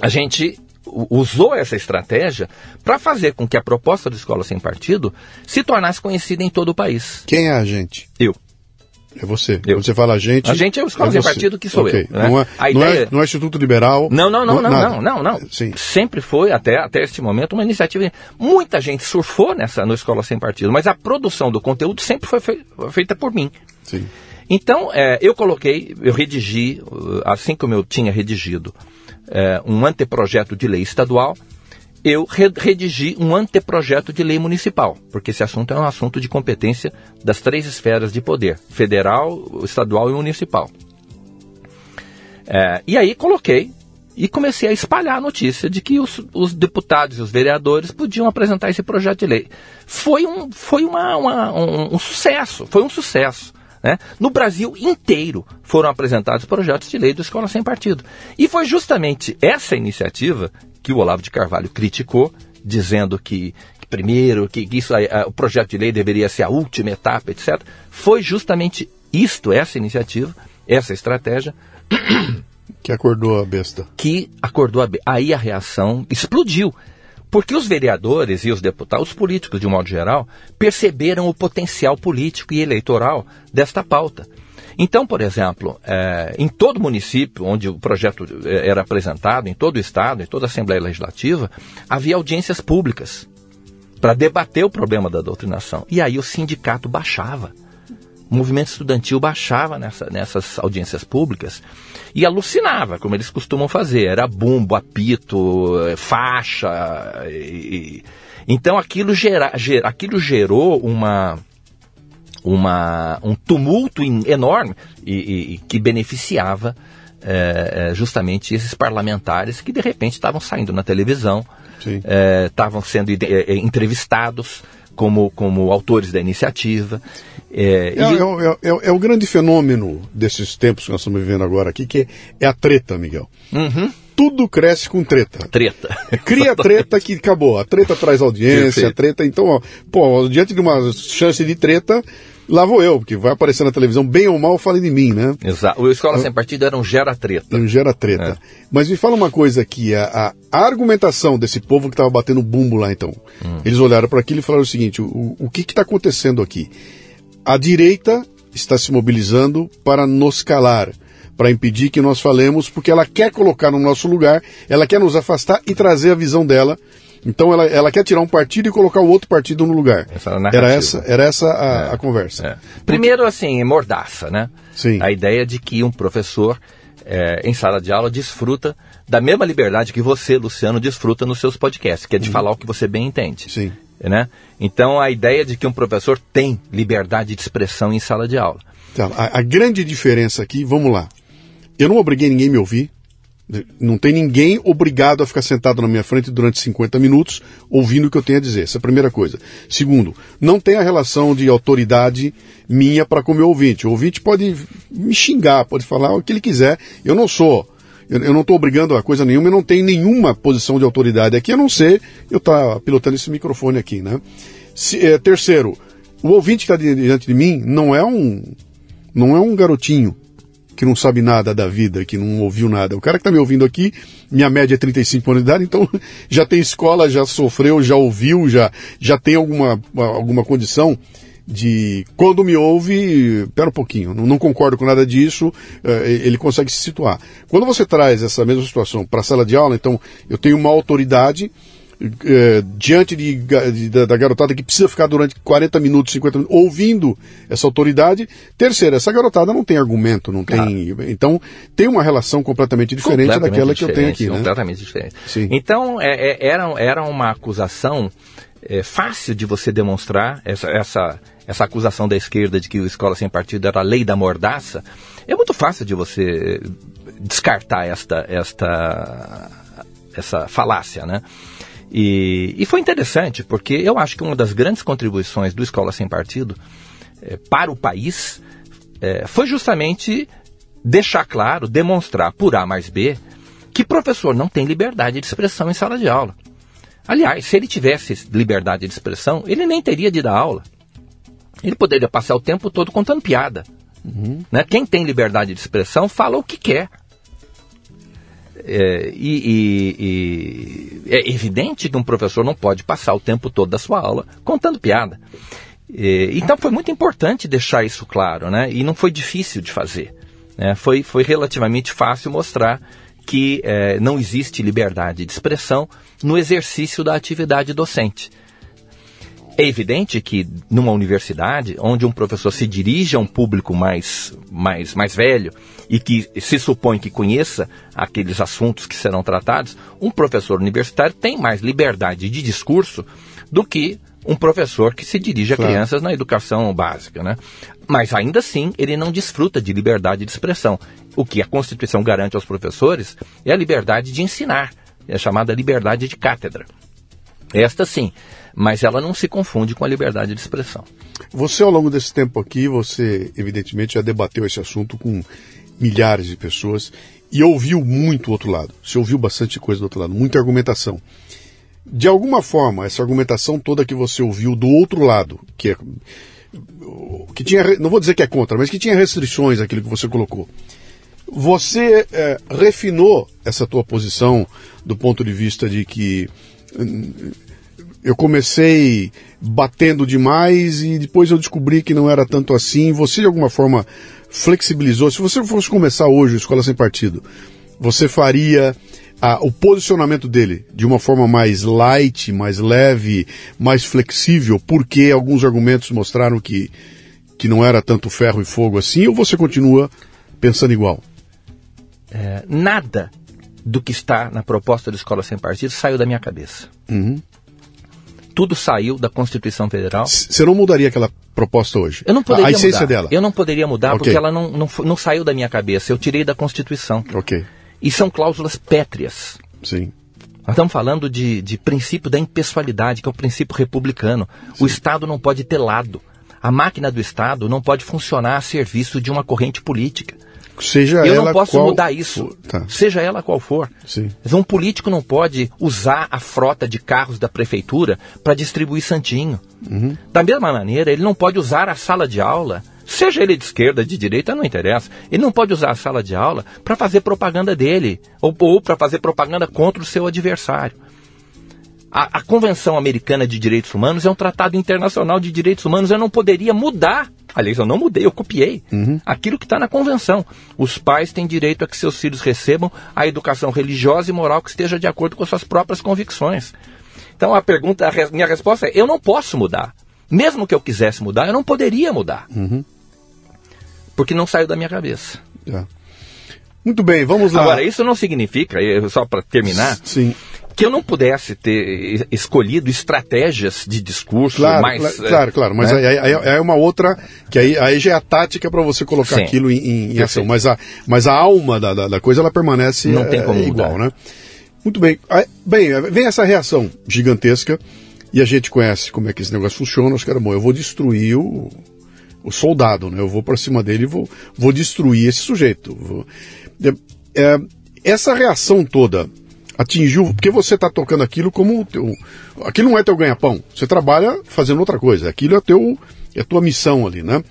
Speaker 2: a gente usou essa estratégia para fazer com que a proposta da Escola Sem Partido se tornasse conhecida em todo o país.
Speaker 1: Quem é a gente?
Speaker 2: Eu.
Speaker 1: É você. Eu. Quando você fala a gente.
Speaker 2: A gente é o escola é partido que sou okay. eu.
Speaker 1: Né? Não, é, a não, é ideia... é, não é Instituto Liberal.
Speaker 2: Não, não, não, não, não, não, não, Sim. Sempre foi, até, até este momento, uma iniciativa. Muita gente surfou nessa no Escola Sem Partido, mas a produção do conteúdo sempre foi feita por mim. Sim. Então, é, eu coloquei, eu redigi, assim como eu tinha redigido, é, um anteprojeto de lei estadual eu redigi um anteprojeto de lei municipal, porque esse assunto é um assunto de competência das três esferas de poder: federal, estadual e municipal. É, e aí coloquei e comecei a espalhar a notícia de que os, os, deputados e os vereadores podiam apresentar esse projeto de lei. Foi um, foi uma, uma um, um, sucesso, foi um sucesso. Né? No Brasil inteiro foram apresentados projetos de lei do Escola Sem Partido. E foi justamente essa iniciativa que o Olavo de Carvalho criticou, dizendo que, que primeiro, que isso, a, a, o projeto de lei deveria ser a última etapa, etc. Foi justamente isto, essa iniciativa, essa estratégia
Speaker 1: que acordou a besta.
Speaker 2: Que acordou a besta. Aí a reação explodiu. Porque os vereadores e os deputados, os políticos de um modo geral, perceberam o potencial político e eleitoral desta pauta. Então, por exemplo, é, em todo município onde o projeto é, era apresentado, em todo o estado, em toda a Assembleia Legislativa, havia audiências públicas para debater o problema da doutrinação. E aí o sindicato baixava o movimento estudantil baixava nessa, nessas audiências públicas e alucinava, como eles costumam fazer. Era bumbo, apito, eh, faixa. E, então aquilo, gera, ger, aquilo gerou uma, uma, um tumulto enorme e, e, e que beneficiava é, justamente esses parlamentares que de repente estavam saindo na televisão, estavam é, sendo entrevistados como, como autores da iniciativa.
Speaker 1: É, é, e... é, é, é, o grande fenômeno desses tempos que nós estamos vivendo agora aqui, que é a treta, Miguel.
Speaker 2: Uhum.
Speaker 1: Tudo cresce com treta.
Speaker 2: Treta. <laughs>
Speaker 1: Cria treta que acabou. A treta traz audiência, a treta. Então, ó, pô, diante de uma chance de treta, lá vou eu, porque vai aparecer na televisão, bem ou mal, fale de mim, né?
Speaker 2: Exato. O Escola Sem Partido era um gera-treta.
Speaker 1: Um gera-treta. É. Mas me fala uma coisa aqui, a, a argumentação desse povo que estava batendo bumbo lá, então. Hum. Eles olharam para aquilo e falaram o seguinte, o, o que está acontecendo aqui? A direita está se mobilizando para nos calar, para impedir que nós falemos, porque ela quer colocar no nosso lugar, ela quer nos afastar e trazer a visão dela. Então ela, ela quer tirar um partido e colocar o outro partido no lugar. Essa era essa, era essa a, é, a conversa. É.
Speaker 2: Primeiro, assim, é mordaça, né?
Speaker 1: Sim.
Speaker 2: A ideia de que um professor é, em sala de aula desfruta da mesma liberdade que você, Luciano, desfruta nos seus podcasts, que é de uhum. falar o que você bem entende.
Speaker 1: Sim.
Speaker 2: Né? Então, a ideia de que um professor tem liberdade de expressão em sala de aula.
Speaker 1: Tá, a, a grande diferença aqui, vamos lá. Eu não obriguei ninguém a me ouvir. Não tem ninguém obrigado a ficar sentado na minha frente durante 50 minutos ouvindo o que eu tenho a dizer. Essa é a primeira coisa. Segundo, não tem a relação de autoridade minha para com o meu ouvinte. O ouvinte pode me xingar, pode falar o que ele quiser. Eu não sou eu, não estou obrigando a coisa nenhuma, eu não tenho nenhuma posição de autoridade aqui, a não ser eu estar tá pilotando esse microfone aqui, né? Se, é, terceiro, o ouvinte que está diante de mim não é um não é um garotinho que não sabe nada da vida, que não ouviu nada. O cara que está me ouvindo aqui, minha média é 35 anos de idade, então <laughs> já tem escola, já sofreu, já ouviu, já, já tem alguma, alguma condição de quando me ouve, pera um pouquinho, não, não concordo com nada disso, eh, ele consegue se situar. Quando você traz essa mesma situação para a sala de aula, então eu tenho uma autoridade eh, diante de, de, da garotada que precisa ficar durante 40 minutos, 50 minutos, ouvindo essa autoridade. Terceiro, essa garotada não tem argumento, não tem. Ah. Então, tem uma relação completamente diferente completamente daquela que eu tenho aqui.
Speaker 2: Né? Completamente né? diferente. Sim. Então, é, é, era, era uma acusação é, fácil de você demonstrar essa, essa, essa acusação da esquerda de que o Escola Sem Partido era a lei da mordaça. É muito fácil de você descartar esta, esta, essa falácia, né? E, e foi interessante, porque eu acho que uma das grandes contribuições do Escola Sem Partido é, para o país é, foi justamente deixar claro, demonstrar por A mais B, que professor não tem liberdade de expressão em sala de aula. Aliás, se ele tivesse liberdade de expressão, ele nem teria de dar aula. Ele poderia passar o tempo todo contando piada. Uhum. Né? Quem tem liberdade de expressão fala o que quer. É, e, e, e, é evidente que um professor não pode passar o tempo todo da sua aula contando piada. É, então foi muito importante deixar isso claro, né? E não foi difícil de fazer. Né? Foi, foi relativamente fácil mostrar que é, não existe liberdade de expressão no exercício da atividade docente. É evidente que numa universidade, onde um professor se dirige a um público mais, mais, mais velho e que se supõe que conheça aqueles assuntos que serão tratados, um professor universitário tem mais liberdade de discurso do que um professor que se dirige a
Speaker 1: Claro.
Speaker 2: crianças na educação básica, né? Mas ainda assim, ele não desfruta de liberdade de expressão. O que a Constituição garante aos professores é a liberdade de ensinar, é a chamada liberdade de cátedra. Esta sim, mas ela não se confunde com a liberdade de expressão.
Speaker 1: Você, ao longo desse tempo aqui, você evidentemente já debateu esse assunto com milhares de pessoas e ouviu muito o outro lado. Você ouviu bastante coisa do outro lado, muita argumentação. De alguma forma, essa argumentação toda que você ouviu do outro lado, que é que tinha, não vou dizer que é contra, mas que tinha restrições aquilo que você colocou. Você eh, refinou essa tua posição do ponto de vista de que eu comecei batendo demais e depois eu descobri que não era tanto assim. Você de alguma forma flexibilizou. Se você fosse começar hoje Escola Sem Partido, você faria ah, o posicionamento dele de uma forma mais light, mais leve, mais flexível, porque alguns argumentos mostraram que, que não era tanto ferro e fogo assim, ou você continua pensando igual?
Speaker 2: É, nada do que está na proposta de escola sem partido saiu da minha cabeça. Tudo saiu da Constituição Federal.
Speaker 1: Você não mudaria aquela proposta hoje?
Speaker 2: Eu não
Speaker 1: a,
Speaker 2: poderia
Speaker 1: a essência
Speaker 2: mudar.
Speaker 1: dela?
Speaker 2: Eu não poderia mudar
Speaker 1: Ok.
Speaker 2: porque ela não, não, não saiu da minha cabeça. Eu tirei da Constituição.
Speaker 1: Ok,
Speaker 2: E são cláusulas pétreas.
Speaker 1: sim.
Speaker 2: Nós estamos falando de, de princípio da impessoalidade, que é o princípio republicano. O Estado não pode ter lado. A máquina do Estado não pode funcionar a serviço de uma corrente política.
Speaker 1: Seja
Speaker 2: Eu
Speaker 1: ela
Speaker 2: não posso
Speaker 1: qual
Speaker 2: mudar isso.
Speaker 1: Tá.
Speaker 2: seja ela qual for.
Speaker 1: Sim.
Speaker 2: Um político não pode usar a frota de carros da prefeitura para distribuir santinho.
Speaker 1: Uhum.
Speaker 2: Da mesma maneira, ele não pode usar a sala de aula, seja ele de esquerda, de direita, não interessa. Ele não pode usar a sala de aula para fazer propaganda dele ou, ou para fazer propaganda contra o seu adversário. A, a Convenção Americana de Direitos Humanos é um tratado internacional de direitos humanos. Eu não poderia mudar. Aliás, eu não mudei, eu copiei aquilo que está na Convenção. Os pais têm direito a que seus filhos recebam a educação religiosa e moral que esteja de acordo com suas próprias convicções. Então a pergunta, a minha resposta é: eu não posso mudar. Mesmo que eu quisesse mudar, eu não poderia mudar. Porque não saiu da minha cabeça.
Speaker 1: Tá. Muito bem, vamos lá.
Speaker 2: Agora, isso não significa, só para terminar,
Speaker 1: Sim,
Speaker 2: que eu não pudesse ter escolhido estratégias de discurso
Speaker 1: claro,
Speaker 2: mais.
Speaker 1: cla-
Speaker 2: eh,
Speaker 1: claro, claro, mas
Speaker 2: né?
Speaker 1: aí, é uma outra, que aí, aí já é a tática para você colocar
Speaker 2: Sim.
Speaker 1: aquilo em, em- ação, mas a, mas a alma da, da, da coisa ela permanece
Speaker 2: Não tem
Speaker 1: é,
Speaker 2: como
Speaker 1: igual,
Speaker 2: mudar.
Speaker 1: né? Muito bem, bem, vem essa reação gigantesca e a gente conhece como é que esse negócio funciona, os caras, bom, eu vou destruir o, o soldado, né? Eu vou para cima dele e vou, vou destruir esse sujeito. Vou- É, é, essa reação toda atingiu, porque você está tocando aquilo como o teu, aquilo não é teu ganha-pão. Você trabalha fazendo outra coisa. Aquilo é teu, é tua missão ali, né?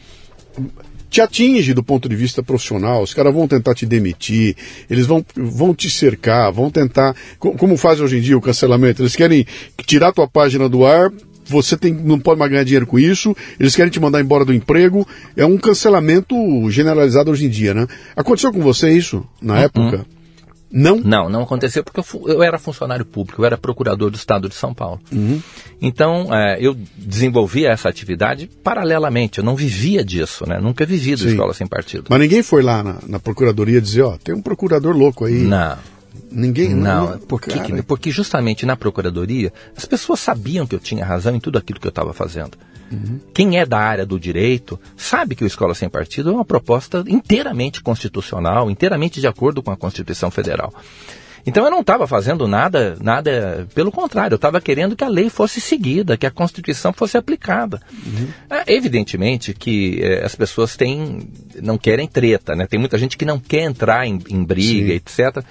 Speaker 1: te atinge do ponto de vista profissional, os caras vão tentar te demitir, eles vão, vão te cercar, vão tentar, co- como faz hoje em dia o cancelamento, eles querem tirar tua página do ar, você tem, não pode mais ganhar dinheiro com isso, eles querem te mandar embora do emprego, é um cancelamento generalizado hoje em dia, né? Aconteceu com você isso na época? Não?
Speaker 2: Não, não aconteceu porque eu, eu era funcionário público, eu era procurador do Estado de São Paulo. Então, é, eu desenvolvia essa atividade paralelamente, eu não vivia disso, né? Nunca vivi
Speaker 1: Sim.
Speaker 2: Escola Sem Partido.
Speaker 1: Mas ninguém foi lá na, na procuradoria dizer, ó, tem um procurador louco aí.
Speaker 2: Não,
Speaker 1: Ninguém.
Speaker 2: não, porque,
Speaker 1: cara,
Speaker 2: porque justamente na Procuradoria, as pessoas sabiam que eu tinha razão em tudo aquilo que eu estava fazendo. Quem é da área do direito sabe que o Escola Sem Partido é uma proposta inteiramente constitucional, inteiramente de acordo com a Constituição Federal. Então eu não estava fazendo nada, nada, pelo contrário, eu estava querendo que a lei fosse seguida, que a Constituição fosse aplicada. É, evidentemente que eh, as pessoas têm, não querem treta, né? Tem muita gente que não quer entrar em, em briga,
Speaker 1: Sim.
Speaker 2: etc.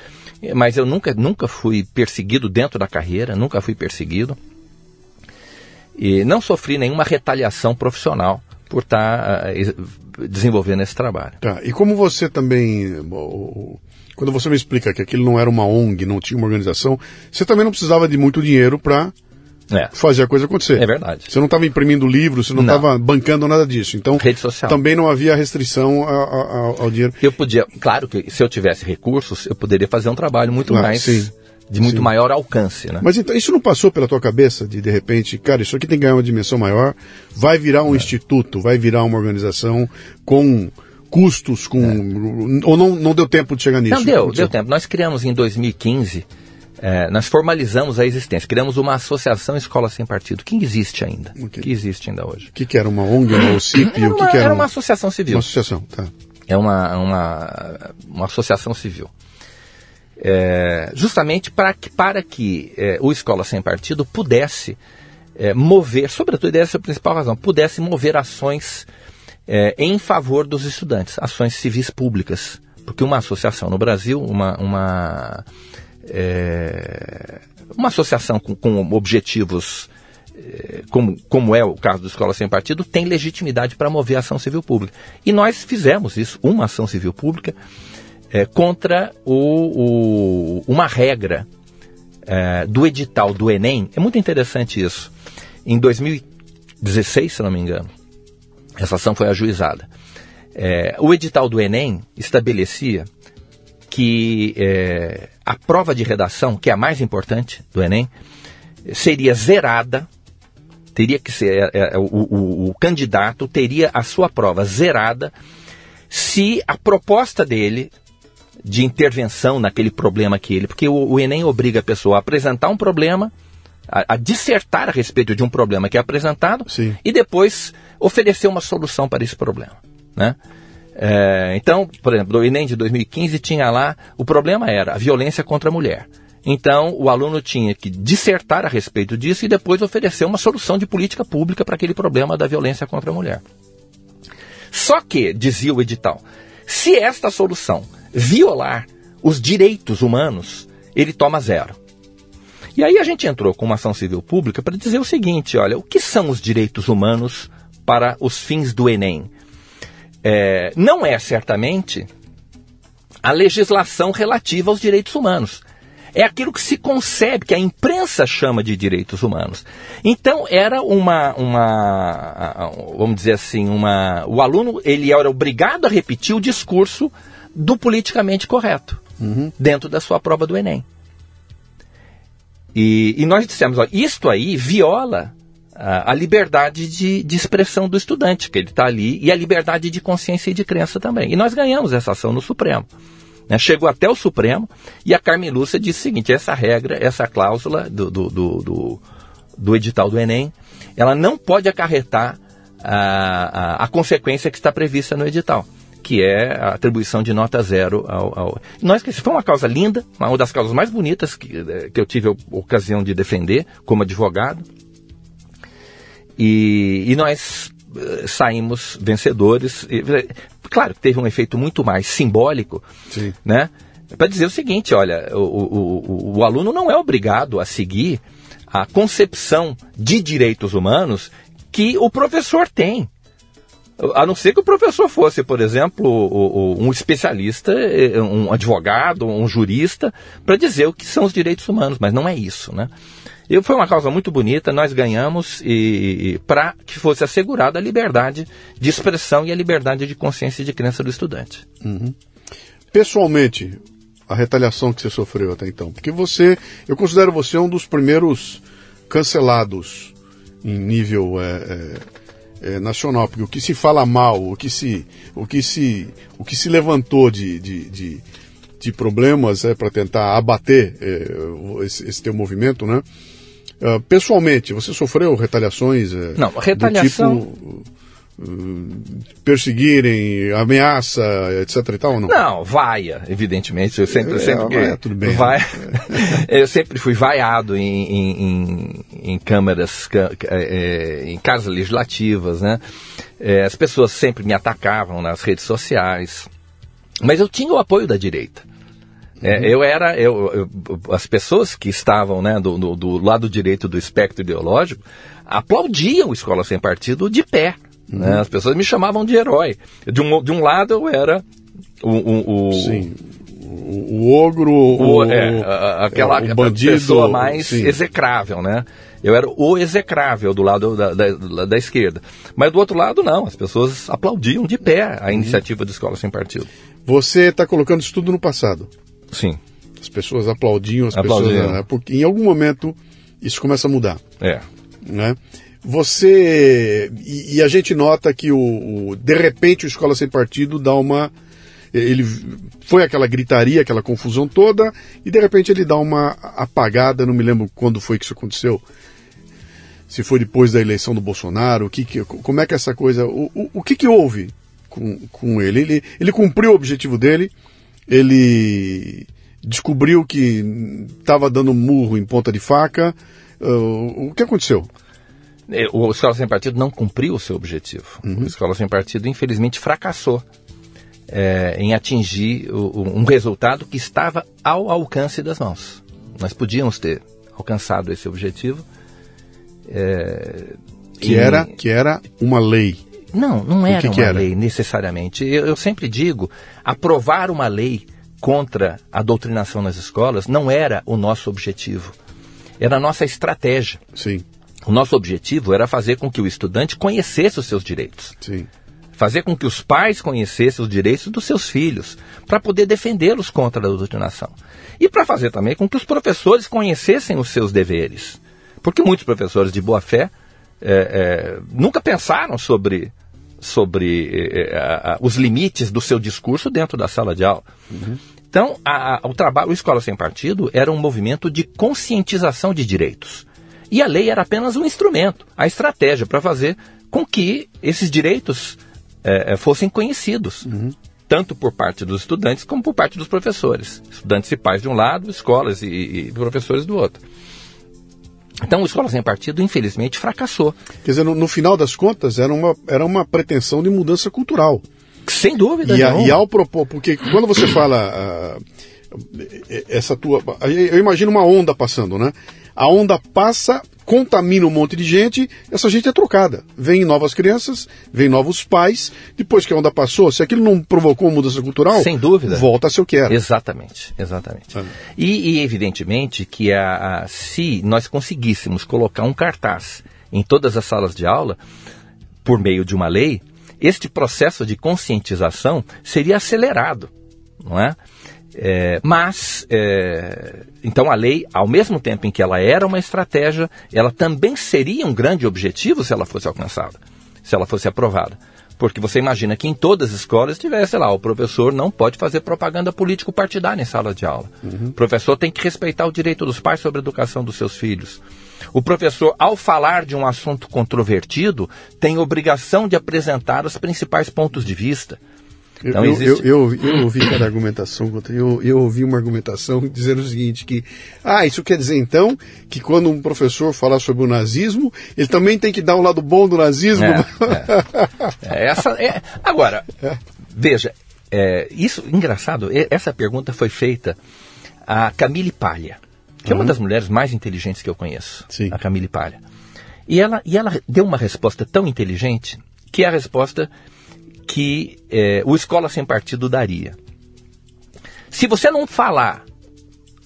Speaker 2: Mas eu nunca, nunca fui perseguido dentro da carreira, nunca fui perseguido. E não sofri nenhuma retaliação profissional por estar desenvolvendo esse trabalho.
Speaker 1: Tá, e como você também. Quando você me explica que aquilo não era uma ONG, não tinha uma organização, você também não precisava de muito dinheiro para
Speaker 2: É,
Speaker 1: fazer a coisa acontecer.
Speaker 2: é verdade.
Speaker 1: Você não estava imprimindo livro, você não estava bancando nada disso. Então,
Speaker 2: Rede social.
Speaker 1: também não havia restrição a- a- ao, dinheiro.
Speaker 2: Eu podia, claro que se eu tivesse recursos, eu poderia fazer um trabalho muito
Speaker 1: Claro,
Speaker 2: mais,
Speaker 1: sim.
Speaker 2: De muito
Speaker 1: Sim.
Speaker 2: maior alcance, né?
Speaker 1: Mas então, isso não passou pela tua cabeça de, de repente, cara, isso aqui tem que ganhar uma dimensão maior, vai virar
Speaker 2: É.
Speaker 1: um instituto, vai virar uma organização com custos, com. Ou não, não deu tempo de chegar nisso?
Speaker 2: É. Não, deu, deu tempo. Nós criamos em 2015 é, nós formalizamos a existência, criamos uma associação Escola Sem Partido, que existe ainda,
Speaker 1: Ok.
Speaker 2: que existe ainda hoje.
Speaker 1: O que, que era uma ONG, uma OCIP?
Speaker 2: Era
Speaker 1: o que,
Speaker 2: uma,
Speaker 1: que era?
Speaker 2: era
Speaker 1: um-
Speaker 2: uma associação civil.
Speaker 1: uma associação, tá.
Speaker 2: É uma, uma, uma associação civil. É, justamente para que, para que é, o Escola Sem Partido pudesse é, mover, sobretudo essa é a principal razão, pudesse mover ações é, em favor dos estudantes, ações civis públicas. Porque uma associação no Brasil, uma, uma, é, uma associação com, com objetivos eh, como, como é o caso do Escola Sem Partido, tem legitimidade para mover ação civil pública. E nós fizemos isso, uma ação civil pública, eh, contra o, o- uma regra eh, do edital do Enem. É muito interessante isso. Em 2016, se não me engano, essa ação foi ajuizada. Eh, o edital do Enem estabelecia que eh, a prova de redação, que é a mais importante do Enem, seria zerada, teria que ser, é, é, o, o- o candidato teria a sua prova zerada se a proposta dele de intervenção naquele problema que ele, porque o, o Enem obriga a pessoa a apresentar um problema, a, a dissertar a respeito de um problema que é apresentado
Speaker 1: Sim.
Speaker 2: e depois oferecer uma solução para esse problema, né? É, então, por exemplo, do Enem de 2015 tinha lá, o problema era a violência contra a mulher. Então, o aluno tinha que dissertar a respeito disso e depois oferecer uma solução de política pública para aquele problema da violência contra a mulher. Só que, dizia o edital, se esta solução violar os direitos humanos, ele toma zero. E aí a gente entrou com uma ação civil pública para dizer o seguinte: olha, o que são os direitos humanos para os fins do Enem? É, não é certamente a legislação relativa aos direitos humanos. É aquilo que se concebe, que a imprensa chama de direitos humanos. Então era uma, uma vamos dizer assim, uma, o aluno ele era obrigado a repetir o discurso do politicamente correto dentro da sua prova do Enem. E, e nós dissemos, ó, isto aí viola a, a liberdade de, de expressão do estudante, que ele está ali, e a liberdade de consciência e de crença também. E nós ganhamos essa ação no Supremo. né? Chegou até o Supremo e a Carmen Lúcia disse o seguinte: essa regra, essa cláusula do, do, do, do, do edital do Enem, ela não pode acarretar a, a, a consequência que está prevista no edital que é a atribuição de nota zero ao. ao... Nós, que foi uma causa linda, uma das causas mais bonitas que, eh, que eu tive a ocasião de defender como advogado. E, e nós eh, saímos vencedores. E, eh, claro que teve um efeito muito mais simbólico,
Speaker 1: Sim.
Speaker 2: né? Para dizer o seguinte, olha, o, o, o, o aluno não é obrigado a seguir a concepção de direitos humanos que o professor tem. A não ser que o professor fosse, por exemplo, um especialista, eh, um advogado, um jurista, para dizer o que são os direitos humanos, mas não é isso, né? E foi uma causa muito bonita, nós ganhamos e, para que fosse assegurada a liberdade de expressão e a liberdade de consciência e de crença do estudante.
Speaker 1: Pessoalmente, a retaliação que você sofreu até então, porque você, eu considero você um dos primeiros cancelados em nível é, é, é, nacional, porque o que se fala mal, o que se, o que se, o que se levantou de, de, de, de problemas é, para tentar abater é, esse, esse teu movimento, né? Ah, pessoalmente, você sofreu retaliações? é,
Speaker 2: Não, retaliação-
Speaker 1: Do tipo, perseguirem, ameaça, etc e tal, ou não?
Speaker 2: Não, vaia, evidentemente. Eu sempre,
Speaker 1: É,
Speaker 2: sempre que-
Speaker 1: vaia, tudo bem.
Speaker 2: vai- <laughs> eu sempre fui vaiado em, em, em, em câmaras, ca- é, em casas legislativas, né? É, as pessoas sempre me atacavam nas redes sociais, mas eu tinha o apoio da direita. É, eu era, eu, eu- as pessoas que estavam né, do, do- do lado direito do espectro ideológico aplaudiam o Escola Sem Partido de pé. Né? As pessoas me chamavam de herói. De um, de um lado eu era o, o, o-
Speaker 1: Sim. O, o ogro,
Speaker 2: o- é, a- aquela
Speaker 1: bandido,
Speaker 2: pessoa mais
Speaker 1: sim.
Speaker 2: execrável, né? Eu era o execrável do lado da, da, da esquerda. Mas do outro lado, não. As pessoas aplaudiam de pé
Speaker 1: Uhum.
Speaker 2: a iniciativa do Escola Sem Partido.
Speaker 1: Você está colocando isso tudo no passado.
Speaker 2: Sim,
Speaker 1: As pessoas aplaudiam, as
Speaker 2: Aplaudiam.
Speaker 1: pessoas. né, Porque em algum momento isso começa a mudar.
Speaker 2: é.
Speaker 1: Né? Você. E, e a gente nota que o, o- de repente o Escola Sem Partido dá uma ele foi aquela gritaria, aquela confusão toda, e de repente ele dá uma apagada, não me lembro quando foi que isso aconteceu. Se foi depois da eleição do Bolsonaro, o que, que como é que essa coisa. O, o, o que, que houve com, com ele? ele? Ele cumpriu o objetivo dele, ele descobriu que estava dando murro em ponta de faca. Uh, o que aconteceu?
Speaker 2: É, o Escola Sem Partido não cumpriu o seu objetivo. Uhum. O Escola Sem Partido, infelizmente, fracassou é, em atingir o, um resultado que estava ao alcance das mãos. Nós podíamos ter alcançado esse objetivo.
Speaker 1: É, que, era, que era uma lei.
Speaker 2: Não, não era que uma que era? lei necessariamente. Eu, eu sempre digo, aprovar uma lei contra a doutrinação nas escolas não era o nosso objetivo. Era a nossa estratégia.
Speaker 1: Sim.
Speaker 2: O nosso objetivo era fazer com que o estudante conhecesse os seus direitos.
Speaker 1: Sim.
Speaker 2: Fazer com que os pais conhecessem os direitos dos seus filhos, para poder defendê-los contra a doutrinação. E para fazer também com que os professores conhecessem os seus deveres. Porque muitos professores de boa fé é, é, nunca pensaram sobre, sobre é, a, a, os limites do seu discurso dentro da sala de aula. Uhum. Então, a, o trabalho, o Escola Sem Partido era um movimento de conscientização de direitos. E a lei era apenas um instrumento, a estratégia para fazer com que esses direitos é, fossem conhecidos. Uhum. Tanto por parte dos estudantes como por parte dos professores. Estudantes e pais de um lado, escolas e, e professores do outro. Então, o Escola Sem Partido, infelizmente, fracassou.
Speaker 1: Quer dizer, no, no, final das contas, era uma, era uma pretensão de mudança cultural.
Speaker 2: Sem dúvida.
Speaker 1: E, a, e ao propor, porque quando você fala. Uh, essa tua. Eu imagino uma onda passando, né? A onda passa, contamina um monte de gente, essa gente é trocada. Vem novas crianças, vem novos pais, depois que a onda passou, se aquilo não provocou uma mudança cultural,
Speaker 2: sem dúvida,
Speaker 1: volta a ser o que era.
Speaker 2: Exatamente, exatamente. Ah. E, e, evidentemente que a, a, se nós conseguíssemos colocar um cartaz em todas as salas de aula, por meio de uma lei, este processo de conscientização seria acelerado, não é? É, mas, é, então a lei, ao mesmo tempo em que ela era uma estratégia, ela também seria um grande objetivo se ela fosse alcançada, se ela fosse aprovada. Porque você imagina que em todas as escolas tivesse lá, o professor não pode fazer propaganda político-partidária em sala de aula. Uhum. O professor tem que respeitar o direito dos pais sobre a educação dos seus filhos. O professor, ao falar de um assunto controvertido, tem obrigação de apresentar os principais pontos de vista.
Speaker 1: Então, eu, existe... eu, eu, eu, ouvi cada argumentação, eu, eu ouvi uma argumentação dizendo o seguinte, que, ah, isso quer dizer então que quando um professor falar sobre o nazismo, ele também tem que dar um lado bom do nazismo? É, <laughs>
Speaker 2: é. é essa, é, agora, é. veja, é, isso, engraçado, essa pergunta foi feita a Camille Palha, que uhum. é uma uhum. das mulheres mais inteligentes que eu conheço,
Speaker 1: Sim.
Speaker 2: a Camille Palha. E ela, e ela deu uma resposta tão inteligente que a resposta que é, o Escola Sem Partido daria. Se você não falar,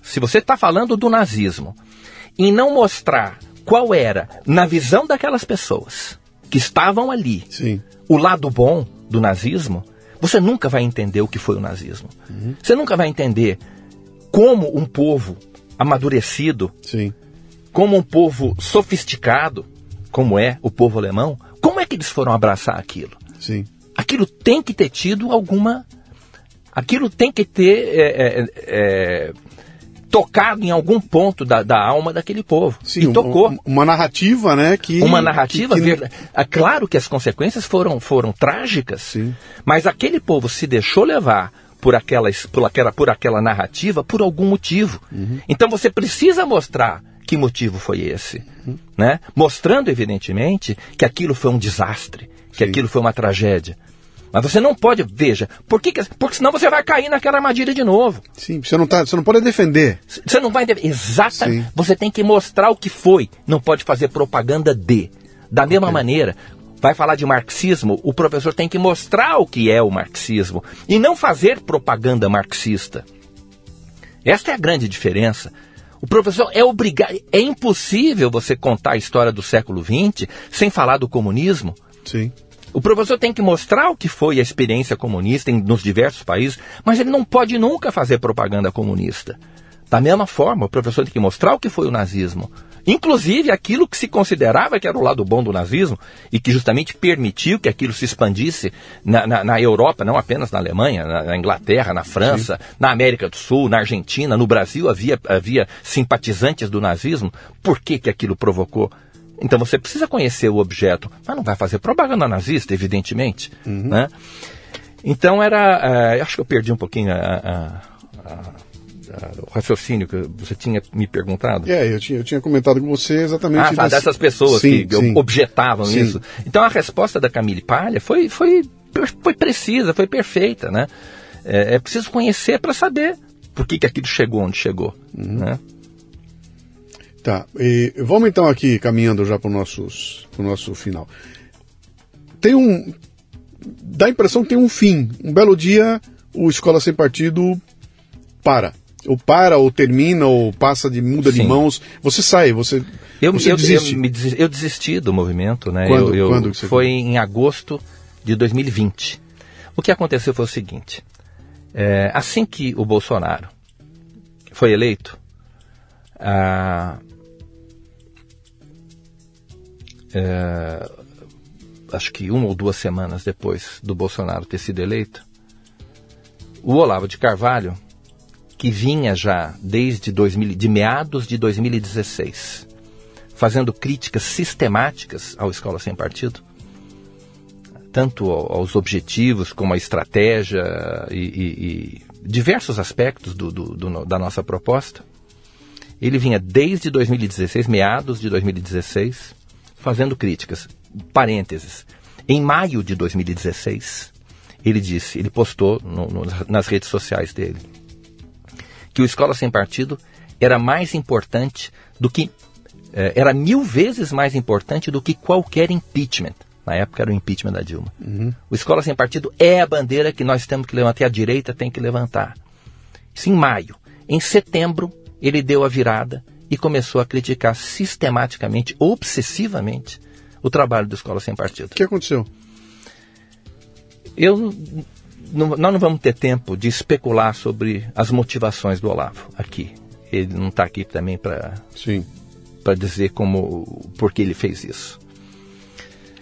Speaker 2: se você está falando do nazismo, e não mostrar qual era, na visão daquelas pessoas que estavam ali,
Speaker 1: Sim.
Speaker 2: o lado bom do nazismo, você nunca vai entender o que foi o nazismo. Uhum. Você nunca vai entender como um povo amadurecido,
Speaker 1: Sim.
Speaker 2: como um povo sofisticado, como é o povo alemão, como é que eles foram abraçar aquilo?
Speaker 1: Sim
Speaker 2: aquilo tem que ter tido alguma. Aquilo tem que ter é, é, é, tocado em algum ponto da, da alma daquele povo.
Speaker 1: Sim, e tocou. Uma, uma narrativa, né? Que,
Speaker 2: uma narrativa. Que, que... É claro que as consequências foram, foram trágicas,
Speaker 1: Sim.
Speaker 2: mas aquele povo se deixou levar por aquela, por aquela, por aquela narrativa por algum motivo. Uhum. Então você precisa mostrar que motivo foi esse, uhum. né? Mostrando evidentemente que aquilo foi um desastre, que Sim. aquilo foi uma tragédia. Mas você não pode, veja, por que, porque senão você vai cair naquela armadilha de novo.
Speaker 1: Sim, você não, tá, você não pode defender.
Speaker 2: Você não vai defender. Exatamente. Sim. Você tem que mostrar o que foi. Não pode fazer propaganda de. Da mesma okay. maneira, vai falar de marxismo, o professor tem que mostrar o que é o marxismo e não fazer propaganda marxista. Esta é a grande diferença. O professor é obrigado, é impossível você contar a história do século XX sem falar do comunismo.
Speaker 1: Sim.
Speaker 2: O professor tem que mostrar o que foi a experiência comunista em, nos diversos países, mas ele não pode nunca fazer propaganda comunista. Da mesma forma, o professor tem que mostrar o que foi o nazismo Inclusive aquilo que se considerava que era o lado bom do nazismo e que justamente permitiu que aquilo se expandisse na, na, na Europa, não apenas na Alemanha, na, na Inglaterra, na França, Sim. na América do Sul, na Argentina, no Brasil havia, havia simpatizantes do nazismo. Por que, que aquilo provocou? Então você precisa conhecer o objeto, mas não vai fazer propaganda nazista, evidentemente. Uhum. Né? Então era. Uh, acho que eu perdi um pouquinho a, a, a o raciocínio que você tinha me perguntado.
Speaker 1: É, eu tinha, eu tinha comentado com você exatamente.
Speaker 2: Ah, tá, dessas pessoas sim, que sim. objetavam sim. isso. Então a resposta da Camille Palha foi, foi, foi precisa, foi perfeita, né? É, é preciso conhecer para saber por que, que aquilo chegou onde chegou, uhum. né?
Speaker 1: Tá, e vamos então aqui caminhando já para o nosso final. Tem um. Dá a impressão que tem um fim. Um belo dia, o Escola Sem Partido para ou para, ou termina, ou passa de muda Sim. de mãos. Você sai, você.
Speaker 2: Eu, você eu, desiste. Eu, eu, desisti do movimento, né?
Speaker 1: Quando,
Speaker 2: eu,
Speaker 1: quando você
Speaker 2: foi em agosto de 2020. O que aconteceu foi o seguinte: é, assim que o Bolsonaro foi eleito, é, acho que uma ou duas semanas depois do Bolsonaro ter sido eleito, o Olavo de Carvalho que vinha já desde 2000, de meados de 2016, fazendo críticas sistemáticas ao Escola Sem Partido, tanto aos objetivos como à estratégia e, e, e diversos aspectos do, do, do, da nossa proposta. Ele vinha desde 2016, meados de 2016, fazendo críticas. Parênteses. Em maio de 2016, ele disse, ele postou no, no, nas redes sociais dele, que o Escola Sem Partido era mais importante do que. Eh, era mil vezes mais importante do que qualquer impeachment. Na época era o impeachment da Dilma. Uhum. O Escola Sem Partido é a bandeira que nós temos que levantar, a direita tem que levantar. Isso em maio. Em setembro, ele deu a virada e começou a criticar sistematicamente, obsessivamente, o trabalho do Escola Sem Partido. O
Speaker 1: que aconteceu?
Speaker 2: Eu não, nós não vamos ter tempo de especular sobre as motivações do Olavo aqui. Ele não está aqui também para para dizer como por que ele fez isso.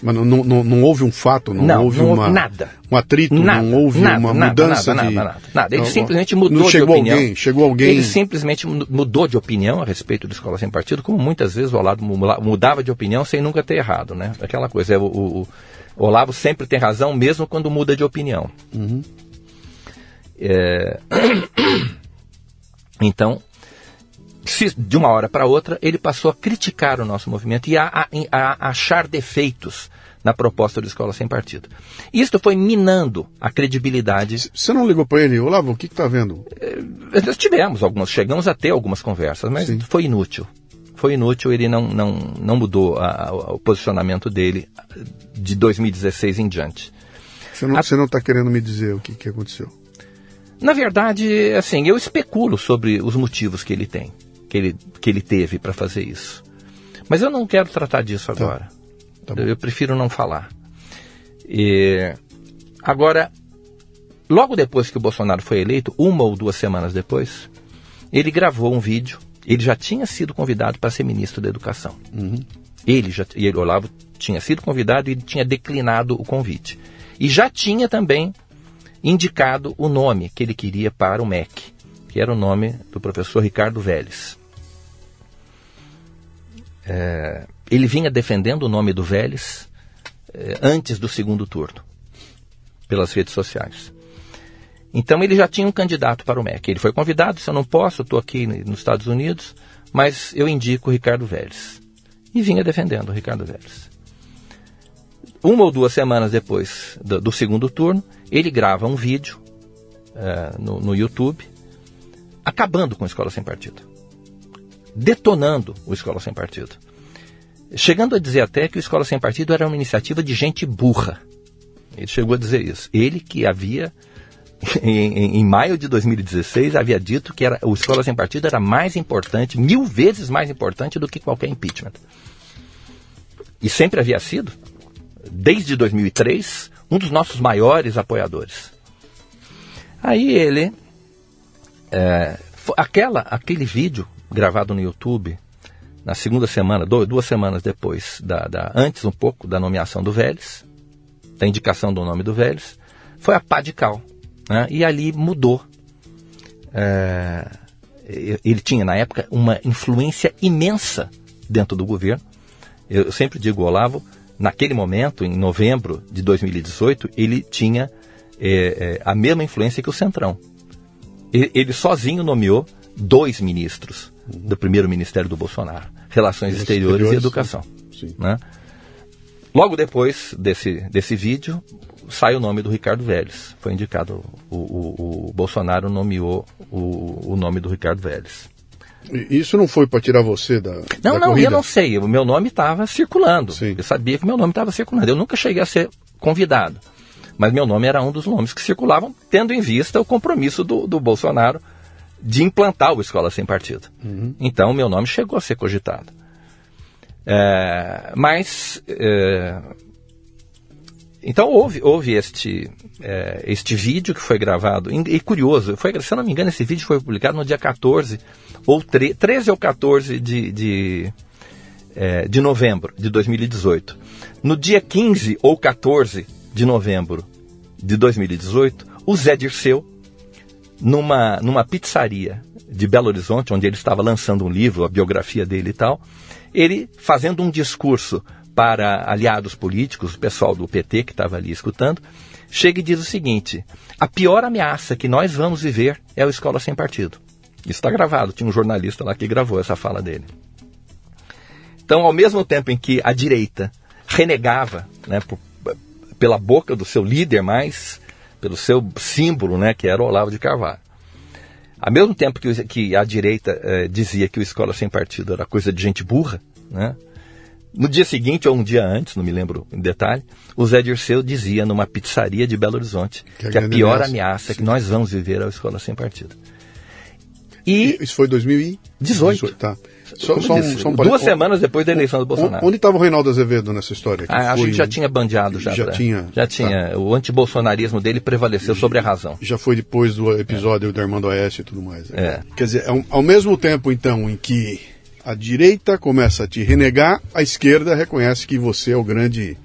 Speaker 1: Mas não, não, não houve um fato, não,
Speaker 2: não
Speaker 1: houve
Speaker 2: não,
Speaker 1: uma,
Speaker 2: nada.
Speaker 1: um atrito,
Speaker 2: nada,
Speaker 1: não houve
Speaker 2: nada,
Speaker 1: uma
Speaker 2: nada,
Speaker 1: mudança
Speaker 2: nada,
Speaker 1: de...
Speaker 2: Nada, nada, nada. Ele simplesmente mudou de opinião.
Speaker 1: Alguém, chegou alguém...
Speaker 2: Ele simplesmente mudou de opinião a respeito da Escola Sem Partido, como muitas vezes o Olavo mudava de opinião sem nunca ter errado, né? Aquela coisa, é, o, o, o Olavo sempre tem razão, mesmo quando muda de opinião. Uhum. É... <coughs> Então, de uma hora para outra, ele passou a criticar o nosso movimento e a, a, a, achar defeitos na proposta do Escola Sem Partido. Isto foi minando a credibilidade.
Speaker 1: Você não ligou para ele, Olavo, o que está vendo?
Speaker 2: É, nós tivemos algumas, chegamos a ter algumas conversas, mas Sim. foi inútil. Foi inútil, ele não, não, não mudou a, o posicionamento dele de 2016 em diante.
Speaker 1: Você não está querendo me dizer o que, que aconteceu?
Speaker 2: Na verdade, assim, eu especulo sobre os motivos que ele tem, que ele, que ele teve para fazer isso. Mas eu não quero tratar disso tá. agora. Tá eu, eu, prefiro não falar. E, agora, logo depois que o Bolsonaro foi eleito, uma ou duas semanas depois, ele gravou um vídeo. Ele já tinha sido convidado para ser ministro da Educação. Uhum. Ele já, e ele, Olavo, tinha sido convidado e tinha declinado o convite. E já tinha também indicado o nome que ele queria para o MEC, que era o nome do professor Ricardo Vélez. É, ele vinha defendendo o nome do Vélez é, antes do segundo turno, pelas redes sociais. Então ele já tinha um candidato para o MEC. Ele foi convidado, se eu não posso, estou aqui nos Estados Unidos, mas eu indico o Ricardo Vélez. E vinha defendendo o Ricardo Vélez. Uma ou duas semanas depois do, do segundo turno, ele grava um vídeo é, no, no YouTube acabando com a Escola Sem Partido. Detonando o Escola Sem Partido. Chegando a dizer até que o Escola Sem Partido era uma iniciativa de gente burra. Ele chegou a dizer isso. Ele que havia, <laughs> em, em, em, maio de 2016, havia dito que era, o Escola Sem Partido era mais importante, mil vezes mais importante do que qualquer impeachment. E sempre havia sido, desde 2003, um dos nossos maiores apoiadores. Aí ele, é, aquela, aquele vídeo gravado no YouTube na segunda semana, dois, duas semanas depois, da, da, antes um pouco da nomeação do Vélez, da indicação do nome do Vélez, foi a pá de cal. Né? E ali mudou. É, ele tinha, na época, uma influência imensa dentro do governo. Eu sempre digo, Olavo, naquele momento, em novembro de 2018, ele tinha é, é, a mesma influência que o Centrão. Ele, ele sozinho nomeou dois ministros do primeiro ministério do Bolsonaro: Relações Exteriores, Exteriores, e Educação. Sim. Né? Logo depois desse, desse vídeo, sai o nome do Ricardo Vélez. Foi indicado, o, o, o Bolsonaro nomeou o, o nome do Ricardo Vélez.
Speaker 1: Isso não foi para tirar você da.
Speaker 2: Não,
Speaker 1: da
Speaker 2: não,
Speaker 1: corrida?
Speaker 2: eu não sei. O meu nome estava circulando. Sim. Eu sabia que o meu nome estava circulando. Eu nunca cheguei a ser convidado. Mas meu nome era um dos nomes que circulavam, tendo em vista o compromisso do, do Bolsonaro de implantar o Escola Sem Partido. Uhum. Então, meu nome chegou a ser cogitado. É, mas, é, então houve, houve este, é, este vídeo que foi gravado, e, curioso, foi, se eu não me engano, esse vídeo foi publicado no dia 14, ou 13 ou 14 de, de, é, de novembro de 2018. No dia 15 ou 14 de novembro de 2018, o Zé Dirceu, numa, numa pizzaria de Belo Horizonte, onde ele estava lançando um livro, a biografia dele e tal, ele fazendo um discurso para aliados políticos, o pessoal do PT que estava ali escutando, chega e diz o seguinte: a pior ameaça que nós vamos viver é a escola sem partido. Isso está gravado, tinha um jornalista lá que gravou essa fala dele. Então, ao mesmo tempo em que a direita renegava né, por, pela boca do seu líder mais, pelo seu símbolo, né, que era o Olavo de Carvalho, ao mesmo tempo que, que a direita eh, dizia que o escola sem partido era coisa de gente burra, né? No dia seguinte, ou um dia antes, não me lembro em detalhe, o Zé Dirceu dizia numa pizzaria de Belo Horizonte que, que a pior ameaça, ameaça que nós vamos viver é a escola sem partido.
Speaker 1: E Isso foi 2018. 18, tá.
Speaker 2: Só, só um, só um Duas semanas depois da eleição do Bolsonaro.
Speaker 1: Onde estava o Reinaldo Azevedo nessa história?
Speaker 2: Ah, a gente já tinha bandeado. Já,
Speaker 1: já
Speaker 2: pra,
Speaker 1: tinha.
Speaker 2: Já tinha. Tá. O antibolsonarismo dele prevaleceu sobre a razão.
Speaker 1: Já foi depois do episódio é. do Armando Oeste e tudo mais.
Speaker 2: Né? É.
Speaker 1: Quer dizer, ao, ao mesmo tempo, então, em que a direita começa a te renegar, a esquerda reconhece que você é o grande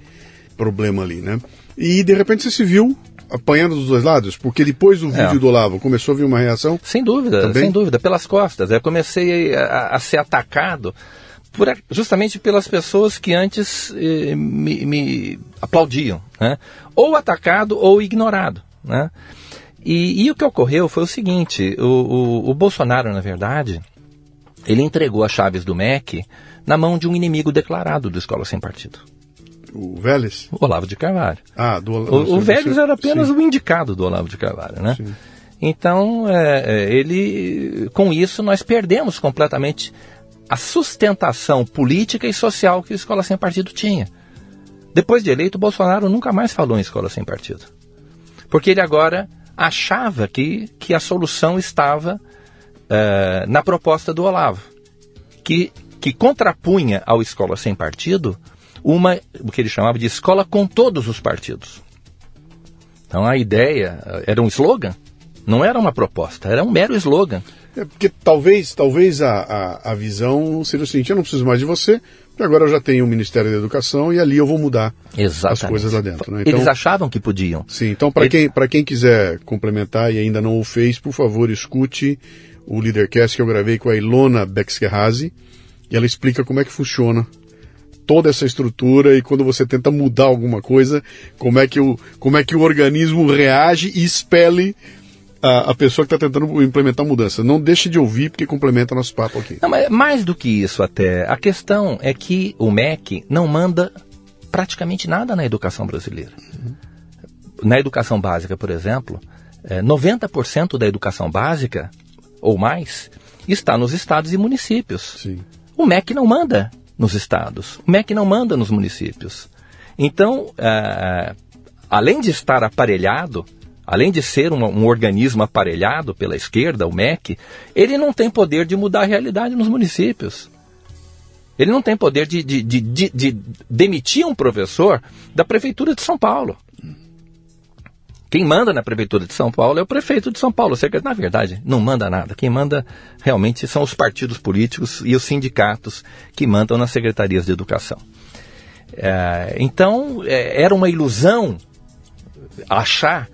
Speaker 1: problema ali, né? E de repente você se viu apanhando dos dois lados? Porque depois do vídeo é. do Olavo começou a vir uma reação?
Speaker 2: Sem dúvida, também? sem dúvida, pelas costas. Eu comecei a, a ser atacado por, justamente pelas pessoas que antes eh, me, me, aplaudiam, né? Ou atacado ou ignorado, né? E, e, o que ocorreu foi o seguinte: o, o, o Bolsonaro, na verdade, ele entregou as chaves do MEC na mão de um inimigo declarado do Escola Sem Partido.
Speaker 1: O Vélez?
Speaker 2: O Olavo de Carvalho.
Speaker 1: Ah, do
Speaker 2: Olavo. O, o Vélez era apenas Sim. o indicado do Olavo de Carvalho, né? Sim. Então, é, é, ele, com isso, nós perdemos completamente a sustentação política e social que a Escola Sem Partido tinha. Depois de eleito, Bolsonaro nunca mais falou em Escola Sem Partido. Porque ele agora achava que, que a solução estava uh, na proposta do Olavo, que, que contrapunha ao Escola Sem Partido uma, o que ele chamava de escola com todos os partidos. Então a ideia eh, era um slogan, não era uma proposta, era um mero slogan.
Speaker 1: É porque talvez, talvez a, a, a visão seja o seguinte: eu não preciso mais de você, porque agora eu já tenho o Ministério da Educação e ali eu vou mudar
Speaker 2: Exatamente.
Speaker 1: as coisas lá dentro. Né?
Speaker 2: Então, Eles achavam que podiam.
Speaker 1: Sim, então para Ele... quem, quem quiser complementar e ainda não o fez, por favor, escute o Leadercast que eu gravei com a Ilona Bexkerhazy e ela explica como é que funciona toda essa estrutura e quando você tenta mudar alguma coisa, como é que o, como é que o organismo reage e expele a, a pessoa que está tentando implementar a mudança. Não deixe de ouvir porque complementa nosso papo aqui.
Speaker 2: Não, mas mais do que isso até, a questão é que o MEC não manda praticamente nada na educação brasileira. Uhum. Na educação básica, por exemplo, 90% é, da educação básica ou mais, está nos estados e municípios.
Speaker 1: Sim.
Speaker 2: O MEC não manda nos estados, o MEC não manda nos municípios. Então, é, além de estar aparelhado, além de ser um, um, organismo aparelhado pela esquerda, o MEC, ele não tem poder de mudar a realidade nos municípios. Ele não tem poder de, de, de, de, demitir um professor da Prefeitura de São Paulo. Quem manda na Prefeitura de São Paulo é o prefeito de São Paulo. Na verdade, não manda nada. Quem manda realmente são os partidos políticos e os sindicatos que mandam nas secretarias de educação. É, então, é, era uma ilusão achar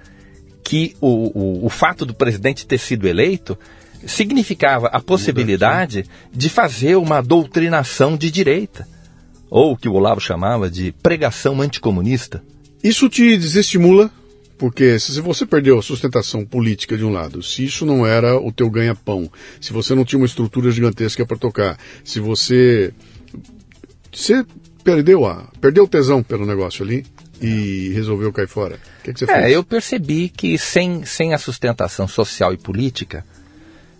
Speaker 2: que o, o, o fato do presidente ter sido eleito significava a possibilidade de fazer uma doutrinação de direita, ou o que o Olavo chamava de pregação anticomunista.
Speaker 1: Isso te desestimula porque se você perdeu a sustentação política de um lado, se isso não era o teu ganha-pão, se você não tinha uma estrutura gigantesca para tocar, se você você perdeu a perdeu o tesão pelo negócio ali e resolveu cair fora. O que, que você
Speaker 2: é,
Speaker 1: fez?
Speaker 2: eu percebi que sem, sem a sustentação social e política,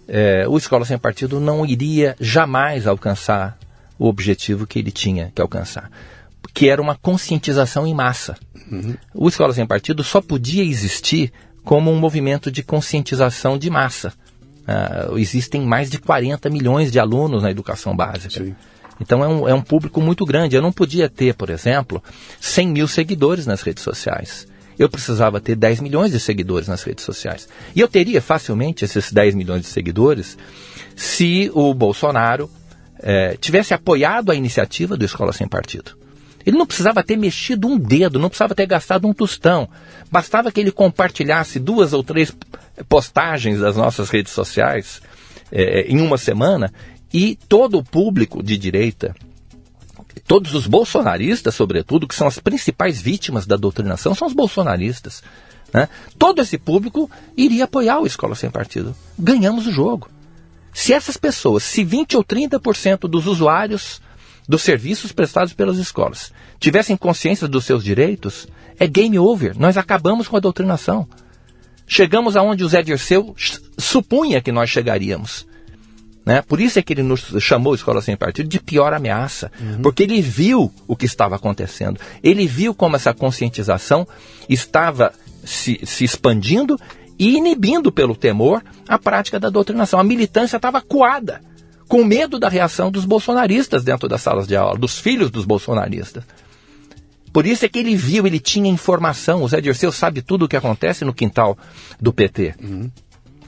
Speaker 2: é, o Escola Sem Partido não iria jamais alcançar o objetivo que ele tinha que alcançar, que era uma conscientização em massa. Uhum. O Escola Sem Partido só podia existir como um movimento de conscientização de massa. Uh, existem mais de 40 milhões de alunos na educação básica. Sim. Então é um, é um público muito grande. Eu não podia ter, por exemplo, 100 mil seguidores nas redes sociais. Eu precisava ter 10 milhões de seguidores nas redes sociais. E eu teria facilmente esses 10 milhões de seguidores se o Bolsonaro eh, tivesse apoiado a iniciativa do Escola Sem Partido. Ele não precisava ter mexido um dedo, não precisava ter gastado um tostão. Bastava que ele compartilhasse duas ou três postagens das nossas redes sociais é, em uma semana e todo o público de direita, todos os bolsonaristas, sobretudo, que são as principais vítimas da doutrinação, são os bolsonaristas. Né? Todo esse público iria apoiar o Escola Sem Partido. Ganhamos o jogo. Se essas pessoas, se 20 ou 30% dos usuários dos serviços prestados pelas escolas tivessem consciência dos seus direitos, é game over. Nós acabamos com a doutrinação. Chegamos aonde o Zé Dirceu supunha que nós chegaríamos. Né? Por isso é que ele nos chamou Escola Sem Partido de pior ameaça, uhum. porque ele viu o que estava acontecendo. Ele viu como essa conscientização estava se, se expandindo e inibindo pelo temor a prática da doutrinação. A militância estava coada com medo da reação dos bolsonaristas dentro das salas de aula, dos filhos dos bolsonaristas. Por isso é que ele viu, ele tinha informação. O Zé Dirceu sabe tudo o que acontece no quintal do PT, uhum.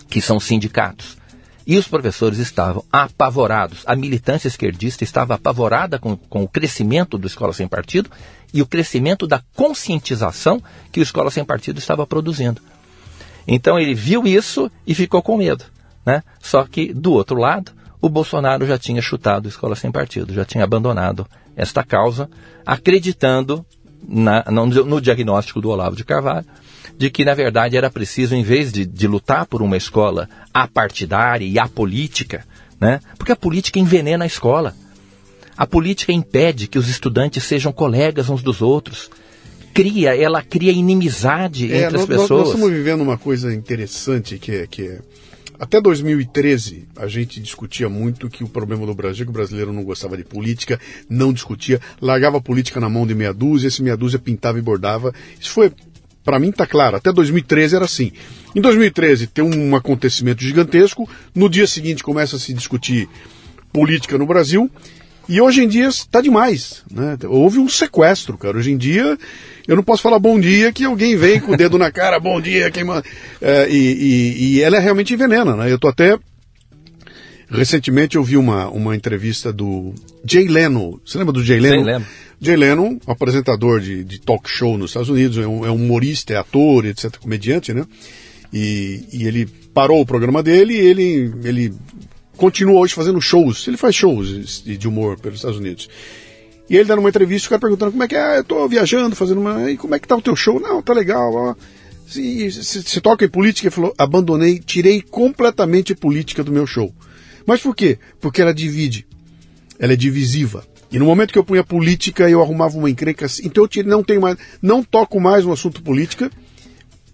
Speaker 2: que são sindicatos. E os professores estavam apavorados. A militância esquerdista estava apavorada com, com o crescimento do Escola Sem Partido e o crescimento da conscientização que o Escola Sem Partido estava produzindo. Então ele viu isso e ficou com medo. Né? Só que, do outro lado, o Bolsonaro já tinha chutado a escola sem partido, já tinha abandonado esta causa, acreditando na, no, no, diagnóstico do Olavo de Carvalho, de que, na verdade, era preciso, em vez de, de lutar por uma escola apartidária e apolítica, né? porque a política envenena a escola. A política impede que os estudantes sejam colegas uns dos outros. Cria, ela cria inimizade é, entre nós, as pessoas. Nós,
Speaker 1: nós estamos vivendo uma coisa interessante que é, que é até 2013, a gente discutia muito que o problema do Brasil é que o brasileiro não gostava de política, não discutia, largava a política na mão de meia dúzia, esse meia dúzia pintava e bordava. Isso foi, para mim tá claro, até 2013 era assim. Em 2013 tem um acontecimento gigantesco, no dia seguinte começa a se discutir política no Brasil, e hoje em dia está demais. Né? Houve um sequestro, cara. Hoje em dia eu não posso falar bom dia que alguém vem com o dedo na cara, bom dia, queima. É, e, e, e, ela é realmente envenena, né? Eu tô até. Recentemente eu vi uma, uma entrevista do Jay Leno. Você lembra do Jay Leno? Sim, lembro. Jay Leno, apresentador de, de talk show nos Estados Unidos, é um, é um humorista, é ator, etc., comediante, né? E, e, ele parou o programa dele e ele, ele continua hoje fazendo shows. Ele faz shows de humor pelos Estados Unidos. E ele dando uma entrevista, o cara perguntando como é que é, eu tô viajando, fazendo uma. E como é que tá o teu show? Não, tá legal, ó. Se, se, se toca em política, ele falou, abandonei, tirei completamente a política do meu show. Mas por quê? Porque ela divide. Ela é divisiva. E no momento que eu punha política, eu arrumava uma encrenca. Assim. Então eu tirei, não tenho mais, não toco mais no assunto política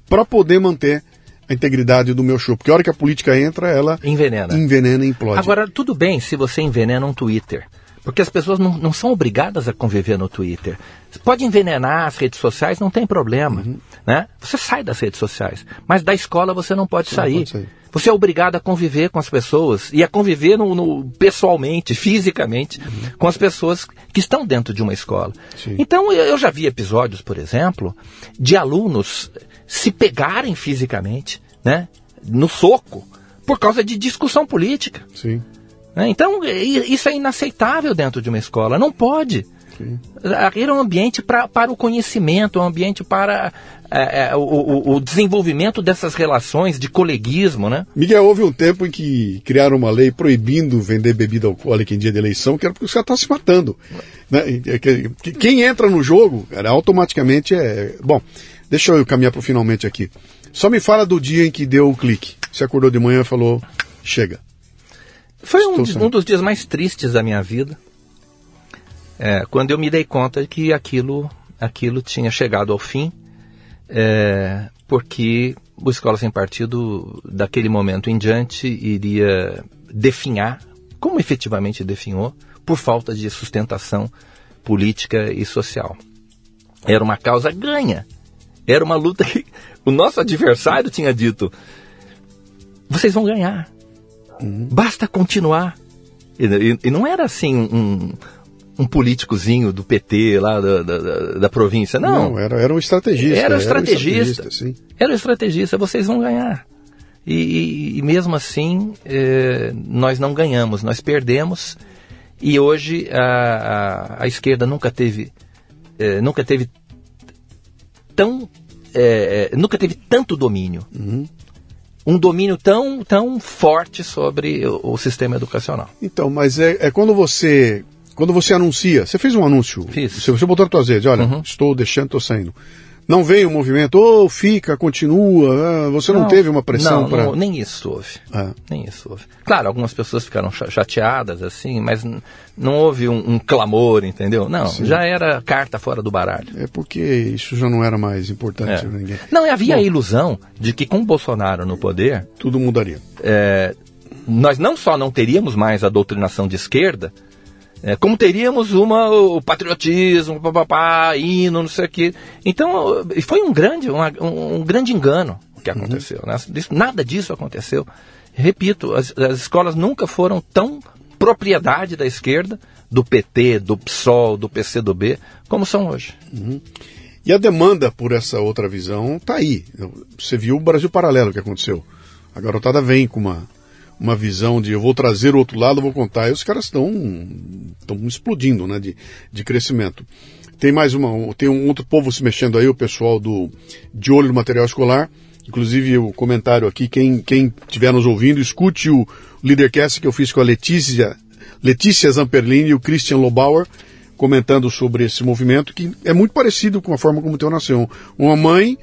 Speaker 1: para poder manter a integridade do meu show. Porque a hora que a política entra, ela
Speaker 2: envenena,
Speaker 1: envenena e implode.
Speaker 2: Agora, tudo bem se você envenena um Twitter. Porque as pessoas não, não são obrigadas a conviver no Twitter. Você pode envenenar as redes sociais, não tem problema. Uhum. Né? Você sai das redes sociais. Mas da escola você não pode, sair, não pode sair. Você é obrigado a conviver com as pessoas e a conviver no, no pessoalmente, fisicamente, uhum. com as pessoas que estão dentro de uma escola. Sim. Então, eu já vi episódios, por exemplo, de alunos se pegarem fisicamente, né, no soco, por causa de discussão política.
Speaker 1: Sim.
Speaker 2: Né? Então, isso é inaceitável dentro de uma escola. Não pode. Aquele é um ambiente pra, para o conhecimento, um ambiente para é, é, o, o, desenvolvimento dessas relações de coleguismo, né?
Speaker 1: Miguel, houve um tempo em que criaram uma lei proibindo vender bebida alcoólica em dia de eleição, que era porque os caras estavam se matando. Né? Quem entra no jogo, cara, automaticamente é... Bom, deixa eu caminhar para o finalmente aqui. Só me fala do dia em que deu o clique. Você acordou de manhã e falou, chega.
Speaker 2: Foi um, um dos dias mais tristes da minha vida é, quando eu me dei conta de que aquilo, aquilo tinha chegado ao fim, é, porque o Escola Sem Partido, daquele momento em diante, iria definhar, como efetivamente definhou, por falta de sustentação política e social. Era uma causa ganha. Era uma luta que o nosso adversário tinha dito: vocês vão ganhar. Uhum. Basta continuar. E, e, e, não era assim um, um políticozinho do PT lá da, da, da província. Não.
Speaker 1: Não, era, era um estrategista.
Speaker 2: Era um estrategista. Era um estrategista, era um estrategista vocês vão ganhar. E, e, mesmo assim, eh, nós não ganhamos, nós perdemos. E hoje a, a, a esquerda nunca teve, eh, nunca teve tão, eh, nunca teve tanto domínio. Uhum um domínio tão, tão forte sobre o, o, sistema educacional.
Speaker 1: Então, mas é, é quando você quando você anuncia, você fez um anúncio,
Speaker 2: Fiz.
Speaker 1: Você, você botou nas tuas redes, olha, uhum. estou deixando, estou saindo. Não veio o movimento, ou oh, fica, continua, ah, você não, não teve uma pressão para...
Speaker 2: nem isso houve, é. nem isso houve. Claro, algumas pessoas ficaram chateadas, assim, mas não houve um, um clamor, entendeu? Não, Sim. já era carta fora do baralho.
Speaker 1: É porque isso já não era mais importante
Speaker 2: é. ninguém. Não, havia Bom, a ilusão de que com o Bolsonaro no poder...
Speaker 1: Tudo mudaria.
Speaker 2: É, nós não só não teríamos mais a doutrinação de esquerda, é, como teríamos uma, o patriotismo, papapá, hino, não sei o quê. Então, foi um grande, uma, um, um, grande engano que uhum. aconteceu. Uhum. Né? Nada disso aconteceu. Repito, as, as escolas nunca foram tão propriedade da esquerda, do PT, do PSOL, do PCdoB, como são hoje.
Speaker 1: Uhum. E a demanda por essa outra visão está aí. Você viu o Brasil Paralelo que aconteceu. A garotada vem com uma uma visão de eu vou trazer o outro lado, vou contar, e os caras estão explodindo, né, de, de crescimento. Tem mais uma, tem um outro povo se mexendo aí, o pessoal do de olho no material escolar. Inclusive o comentário aqui, quem quem estiver nos ouvindo, escute o Leadercast que eu fiz com a Letícia Letícia Zamperlini e o Christian Lobauer comentando sobre esse movimento que é muito parecido com a forma como o teu nasceu. Uma mãe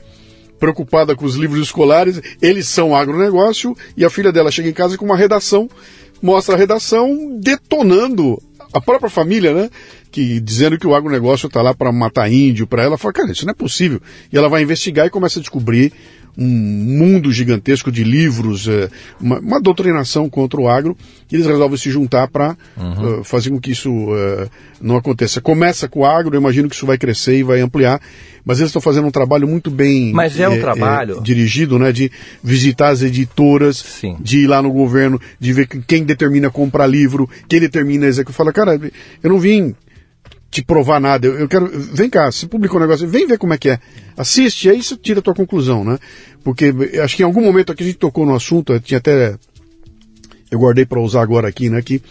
Speaker 1: preocupada com os livros escolares, eles são agronegócio, e a filha dela chega em casa com uma redação, mostra a redação detonando a própria família, né? Que dizendo que o agronegócio está lá para matar índio, para ela, fala, cara, isso não é possível. E ela vai investigar e começa a descobrir um mundo gigantesco de livros, é, uma, uma, doutrinação contra o agro, e eles resolvem se juntar para uhum. uh, fazer com que isso uh, não aconteça. Começa com o agro, eu imagino que isso vai crescer e vai ampliar, mas eles estão fazendo um trabalho muito bem
Speaker 2: mas é um é, trabalho
Speaker 1: dirigido, né, de visitar as editoras,
Speaker 2: Sim.
Speaker 1: de ir lá no governo, de ver quem determina comprar livro, quem determina executar. Fala, cara, eu não vim te provar nada. Eu, eu, quero. Vem cá, se publicou um negócio, vem ver como é que é. Assiste, aí você tira a tua conclusão, né? Porque acho que em algum momento aqui a gente tocou no assunto, tinha até. Eu guardei para usar agora aqui, né? Que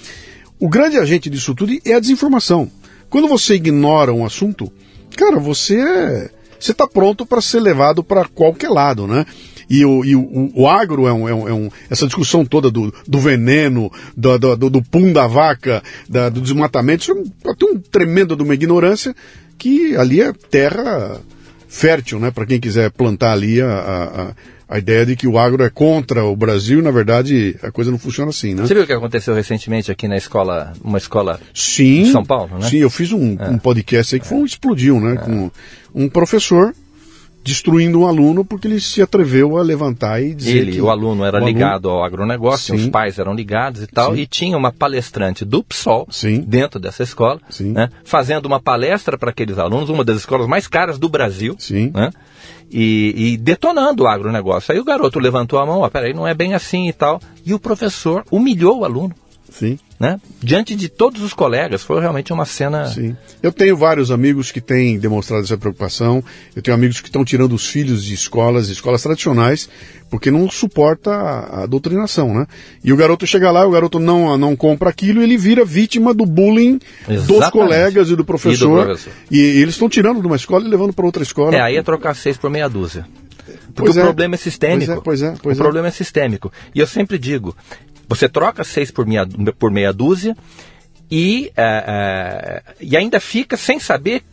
Speaker 1: o grande agente disso tudo é a desinformação. Quando você ignora um assunto, cara, você é, você está pronto para ser levado para qualquer lado, né? E o, e o, o agro é um, é um, é um, essa discussão toda do, do veneno, do, do, do pum da vaca, da, do desmatamento, isso é tem um tremendo de uma ignorância que ali é terra fértil, né? Para quem quiser plantar ali a, a, a, ideia de que o agro é contra o Brasil, na verdade a coisa não funciona assim, né?
Speaker 2: Você viu o que aconteceu recentemente aqui na escola, uma escola
Speaker 1: sim,
Speaker 2: de São Paulo, né?
Speaker 1: Sim, eu fiz um, é. um podcast aí que foi um explodiu, né? É. Com um professor destruindo um aluno porque ele se atreveu a levantar e dizer
Speaker 2: ele,
Speaker 1: que
Speaker 2: o aluno era
Speaker 1: o aluno-
Speaker 2: ligado ao agronegócio,
Speaker 1: Sim.
Speaker 2: os pais eram ligados e tal,
Speaker 1: Sim.
Speaker 2: e tinha uma palestrante do PSOL
Speaker 1: Sim.
Speaker 2: dentro dessa escola,
Speaker 1: Sim.
Speaker 2: né, fazendo uma palestra para aqueles alunos, uma das escolas mais caras do Brasil,
Speaker 1: Sim.
Speaker 2: né, e, e detonando o agronegócio. Aí o garoto levantou a mão, ó, peraí, não é bem assim e tal, e o professor humilhou o aluno,
Speaker 1: Sim,
Speaker 2: né, diante de todos os colegas. Foi realmente uma cena...
Speaker 1: sim. Eu tenho vários amigos que têm demonstrado essa preocupação. Eu tenho amigos que estão tirando os filhos de escolas, escolas tradicionais, porque não suporta a, a doutrinação, né? E o garoto chega lá, o garoto não, não compra aquilo, ele vira vítima do bullying dos
Speaker 2: Exatamente.
Speaker 1: colegas e do professor.
Speaker 2: professor.
Speaker 1: E, eles estão tirando de uma escola e levando para outra escola.
Speaker 2: É, aí é trocar seis por meia dúzia. Porque
Speaker 1: Pois
Speaker 2: o
Speaker 1: é.
Speaker 2: problema é sistêmico.
Speaker 1: Pois é, pois é, pois
Speaker 2: o
Speaker 1: é.
Speaker 2: problema é sistêmico. E eu sempre digo, você troca seis por meia, por meia dúzia e, eh, eh, e ainda fica sem saber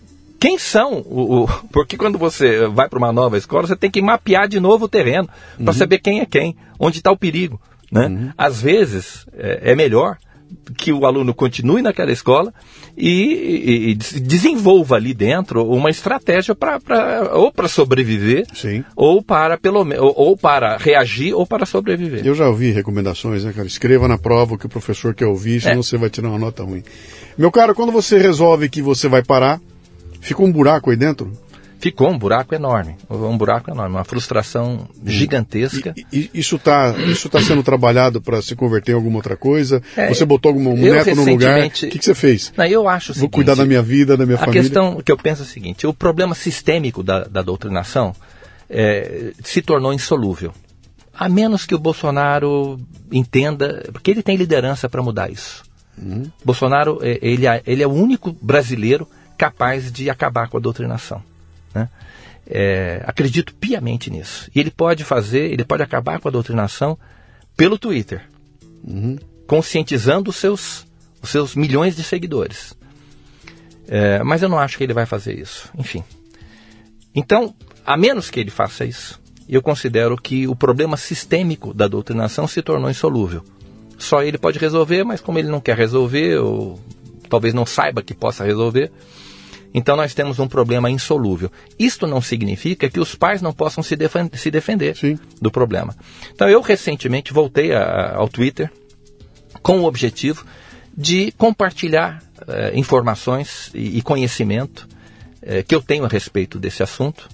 Speaker 2: quem são. O, o- <laughs> porque quando você vai para uma nova escola, você tem que mapear de novo o terreno para
Speaker 1: Uhum.
Speaker 2: saber quem é quem, onde está o perigo. Né? Às vezes é, é melhor que o aluno continue naquela escola e, e- e des- desenvolva ali dentro uma estratégia para ou para sobreviver
Speaker 1: Sim.
Speaker 2: ou para pelo ou, ou para reagir ou para sobreviver.
Speaker 1: Eu já ouvi recomendações, né, cara? Escreva na prova o que o professor quer ouvir, senão
Speaker 2: É.
Speaker 1: você vai tirar uma nota ruim. Meu caro, quando você resolve que você vai parar, fica um buraco aí dentro?
Speaker 2: Ficou um buraco enorme, um buraco enorme, uma frustração gigantesca.
Speaker 1: E, e isso está isso tá sendo trabalhado para se converter em alguma outra coisa?
Speaker 2: É,
Speaker 1: você botou algum um neto no lugar? O que, que você fez?
Speaker 2: Não, eu acho o
Speaker 1: Vou
Speaker 2: seguinte,
Speaker 1: cuidar da minha vida, da minha
Speaker 2: A
Speaker 1: família.
Speaker 2: questão que eu penso é o seguinte: o problema sistêmico da, da doutrinação é, se tornou insolúvel. A menos que o Bolsonaro entenda, porque ele tem liderança para mudar isso.
Speaker 1: Uhum.
Speaker 2: Bolsonaro é, ele, é- ele é o único brasileiro capaz de acabar com a doutrinação. Né? É, acredito piamente nisso. E ele pode fazer, ele pode acabar com a doutrinação pelo Twitter, conscientizando os seus, os seus milhões de seguidores. É, mas eu não acho que ele vai fazer isso. Enfim. Então, a menos que ele faça isso, eu considero que o problema sistêmico da doutrinação se tornou insolúvel. Só ele pode resolver, mas como ele não quer resolver, ou talvez não saiba que possa resolver, então nós temos um problema insolúvel. Isto não significa que os pais não possam se, defen- se defender
Speaker 1: Sim.
Speaker 2: do problema. Então eu recentemente voltei a- ao Twitter com o objetivo de compartilhar eh, informações e, e conhecimento eh, que eu tenho a respeito desse assunto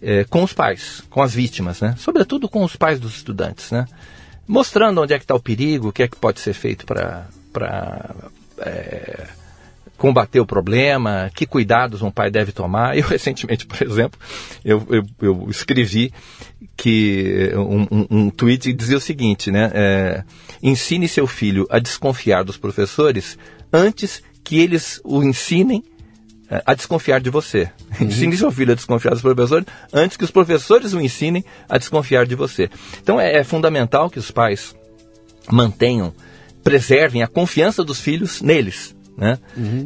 Speaker 2: eh, com os pais, com as vítimas, né? sobretudo com os pais dos estudantes, né? mostrando onde é que está o perigo, o que é que pode ser feito para combater o problema, que cuidados um pai deve tomar. Eu <laughs> recentemente, por exemplo, eu, eu, eu escrevi que um, um, um tweet que dizia o seguinte, né? é, ensine seu filho a desconfiar dos professores antes que eles o ensinem eh, a desconfiar de você. Ensine seu filho a desconfiar dos professores antes que os professores o ensinem a desconfiar de você. Então é, é fundamental que os pais mantenham, preservem a confiança dos filhos neles. Né?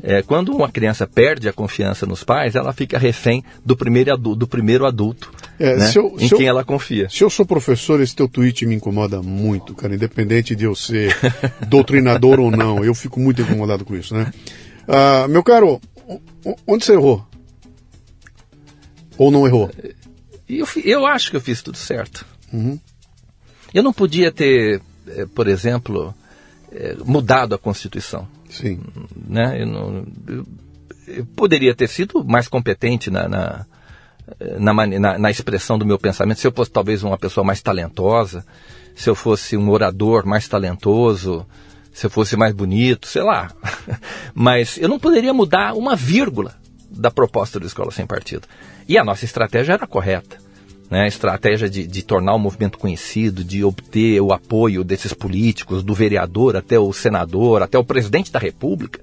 Speaker 2: É, quando uma criança perde a confiança nos pais, ela fica refém do primeiro adulto, do primeiro adulto
Speaker 1: É,
Speaker 2: né?
Speaker 1: eu-
Speaker 2: em
Speaker 1: se eu-
Speaker 2: quem ela confia.
Speaker 1: Se eu sou professor, esse teu tweet me incomoda muito, cara. Independente de eu ser <laughs> doutrinador ou não, eu fico muito incomodado com isso, né? Ah, meu caro, onde você errou? Ou não errou?
Speaker 2: Eu, eu acho que eu fiz tudo certo. Eu não podia ter, eh, por exemplo, eh, mudado a Constituição.
Speaker 1: Sim.
Speaker 2: né? Eu, não- eu- eu poderia ter sido mais competente na, na, na, na- na expressão do meu pensamento, se eu fosse talvez uma pessoa mais talentosa, se eu fosse um orador mais talentoso, se eu fosse mais bonito, sei lá. <laughs> Mas eu não poderia mudar uma vírgula da proposta do Escola Sem Partido. E a nossa estratégia era correta. Né? A estratégia de, de tornar o movimento conhecido, de obter o apoio desses políticos, do vereador até o senador, até o presidente da República.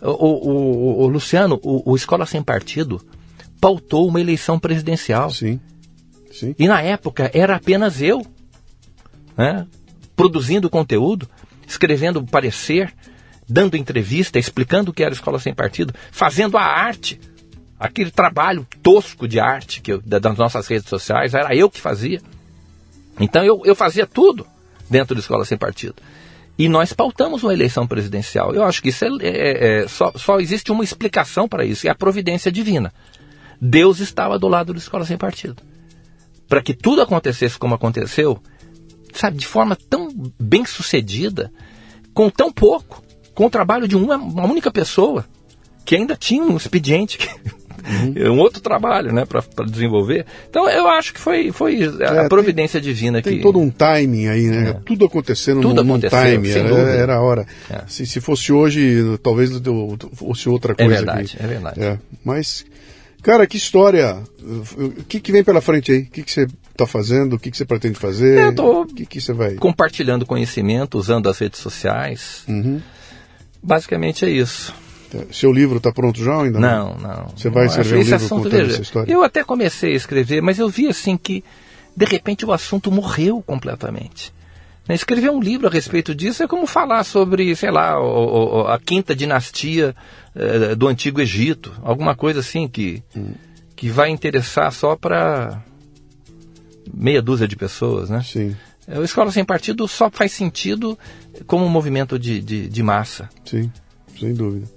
Speaker 2: O, o- o- o Luciano, o, o Escola Sem Partido pautou uma eleição presidencial.
Speaker 1: Sim. Sim.
Speaker 2: E na época era apenas eu, né, produzindo conteúdo, escrevendo parecer, dando entrevista, explicando o que era Escola Sem Partido, fazendo a arte, aquele trabalho tosco de arte que eu- da- das nossas redes sociais, era eu que fazia. Então eu, eu fazia tudo dentro da Escola Sem Partido. E nós pautamos uma eleição presidencial. Eu acho que isso é, é- é- só, só existe uma explicação para isso, é a providência divina. Deus estava do lado da escola sem partido. Para que tudo acontecesse como aconteceu, sabe, de forma tão bem sucedida, com tão pouco, com o trabalho de uma, uma única pessoa, que ainda tinha um expediente, uhum. um outro trabalho né, para desenvolver. Então eu acho que foi, foi a, é, providência
Speaker 1: tem,
Speaker 2: divina
Speaker 1: tem
Speaker 2: que.
Speaker 1: todo um timing aí, né? É. Tudo acontecendo Tudo num, aconteceu, num time, era, era, a hora. É. Se, se fosse hoje, talvez fosse outra é coisa.
Speaker 2: É verdade,
Speaker 1: aqui.
Speaker 2: é verdade.
Speaker 1: Mas, cara, que história. O que, que vem pela frente aí? O que, que você está fazendo? O que, que você pretende fazer?
Speaker 2: Eu tô
Speaker 1: o que, que você vai...
Speaker 2: compartilhando conhecimento, usando as redes sociais.
Speaker 1: Uhum.
Speaker 2: Basicamente é isso.
Speaker 1: Seu livro está pronto já ainda?
Speaker 2: Não, não.
Speaker 1: Você vai escrever um livro contando veja, essa história?
Speaker 2: Eu até comecei a escrever, mas eu vi assim que, de repente, o assunto morreu completamente. Né, escrever um livro a respeito disso é como falar sobre, sei lá, a quinta dinastia eh, do Antigo Egito. Alguma coisa assim que, hum. que vai interessar só para meia dúzia de pessoas, né?
Speaker 1: Sim.
Speaker 2: O Escola Sem Partido só faz sentido como um movimento de, de, de massa.
Speaker 1: Sim, sem dúvida.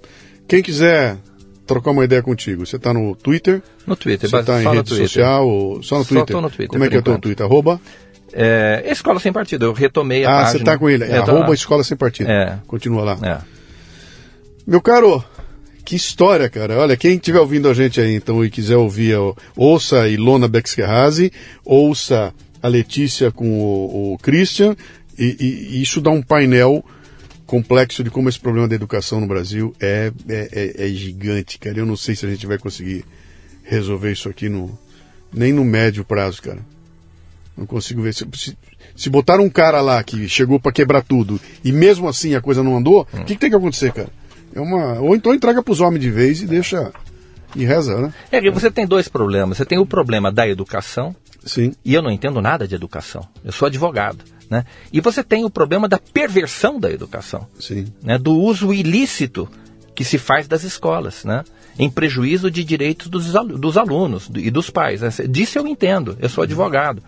Speaker 1: Quem quiser trocar uma ideia contigo, você está no Twitter?
Speaker 2: No Twitter,
Speaker 1: Você está em rede social? Ou... Só no Twitter? Só
Speaker 2: estou no Twitter.
Speaker 1: Como é que é o teu Twitter? Arroba?
Speaker 2: É, Escola Sem Partido, eu retomei a
Speaker 1: ah,
Speaker 2: página.
Speaker 1: Ah, você está com ele, é, arroba Escola Sem Partido.
Speaker 2: É.
Speaker 1: Continua lá.
Speaker 2: É.
Speaker 1: Meu caro, que história, cara. Olha, quem estiver ouvindo a gente aí, então, e quiser ouvir, ouça a Ilona Bexkerrazi, ouça a Letícia com o, o Christian, e, e, isso dá um painel complexo de como esse problema da educação no Brasil é, é, é, é, gigante, cara. Eu não sei se a gente vai conseguir resolver isso aqui no, nem no médio prazo, cara. Não consigo ver. Se, se, se botar um cara lá que chegou para quebrar tudo e mesmo assim a coisa não andou, o hum. que, que, tem que acontecer, cara? É uma, ou então entrega para os homens de vez e deixa. E reza, né?
Speaker 2: É que você tem dois problemas. Você tem o problema da educação.
Speaker 1: Sim.
Speaker 2: E eu não entendo nada de educação. Eu sou advogado. Né? E você tem o problema da perversão da educação. Né? do uso ilícito que se faz das escolas, né? em prejuízo de direitos dos, dos alunos e dos pais. Né? Disso eu entendo, eu sou advogado.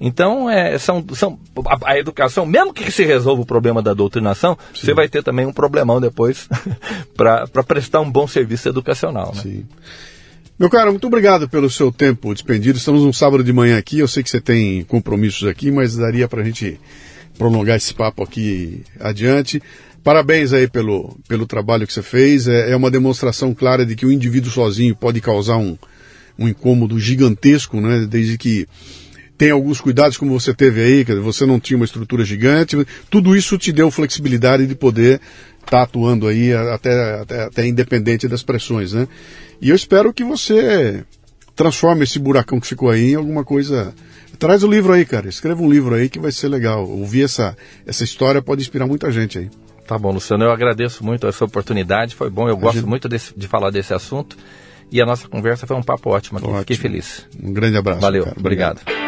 Speaker 2: Então, é, são, são, a, a, educação, mesmo que se resolva o problema da doutrinação, Sim. você vai ter também um problemão depois <laughs> para prestar um bom serviço educacional. Né?
Speaker 1: Sim. Meu caro, muito obrigado pelo seu tempo despendido. Estamos um sábado de manhã aqui. Eu sei que você tem compromissos aqui, mas daria para a gente prolongar esse papo aqui adiante. Parabéns aí pelo, pelo trabalho que você fez. É, é uma demonstração clara de que o indivíduo sozinho pode causar um, um incômodo gigantesco, né? Desde que tem alguns cuidados como você teve aí, que você não tinha uma estrutura gigante. Tudo isso te deu flexibilidade de poder estar tá atuando aí até, até, até independente das pressões, né? E eu espero que você transforme esse buracão que ficou aí em alguma coisa. Traz o livro aí, cara. Escreva um livro aí que vai ser legal. Ouvir essa, essa história pode inspirar muita gente aí.
Speaker 2: Tá bom, Luciano. Eu agradeço muito essa oportunidade. Foi bom. Eu a gosto gente... muito desse, de falar desse assunto. E a nossa conversa foi um papo ótimo. Ótimo. Fiquei feliz.
Speaker 1: Um grande abraço.
Speaker 2: Valeu. Cara. Obrigado.
Speaker 1: Obrigado.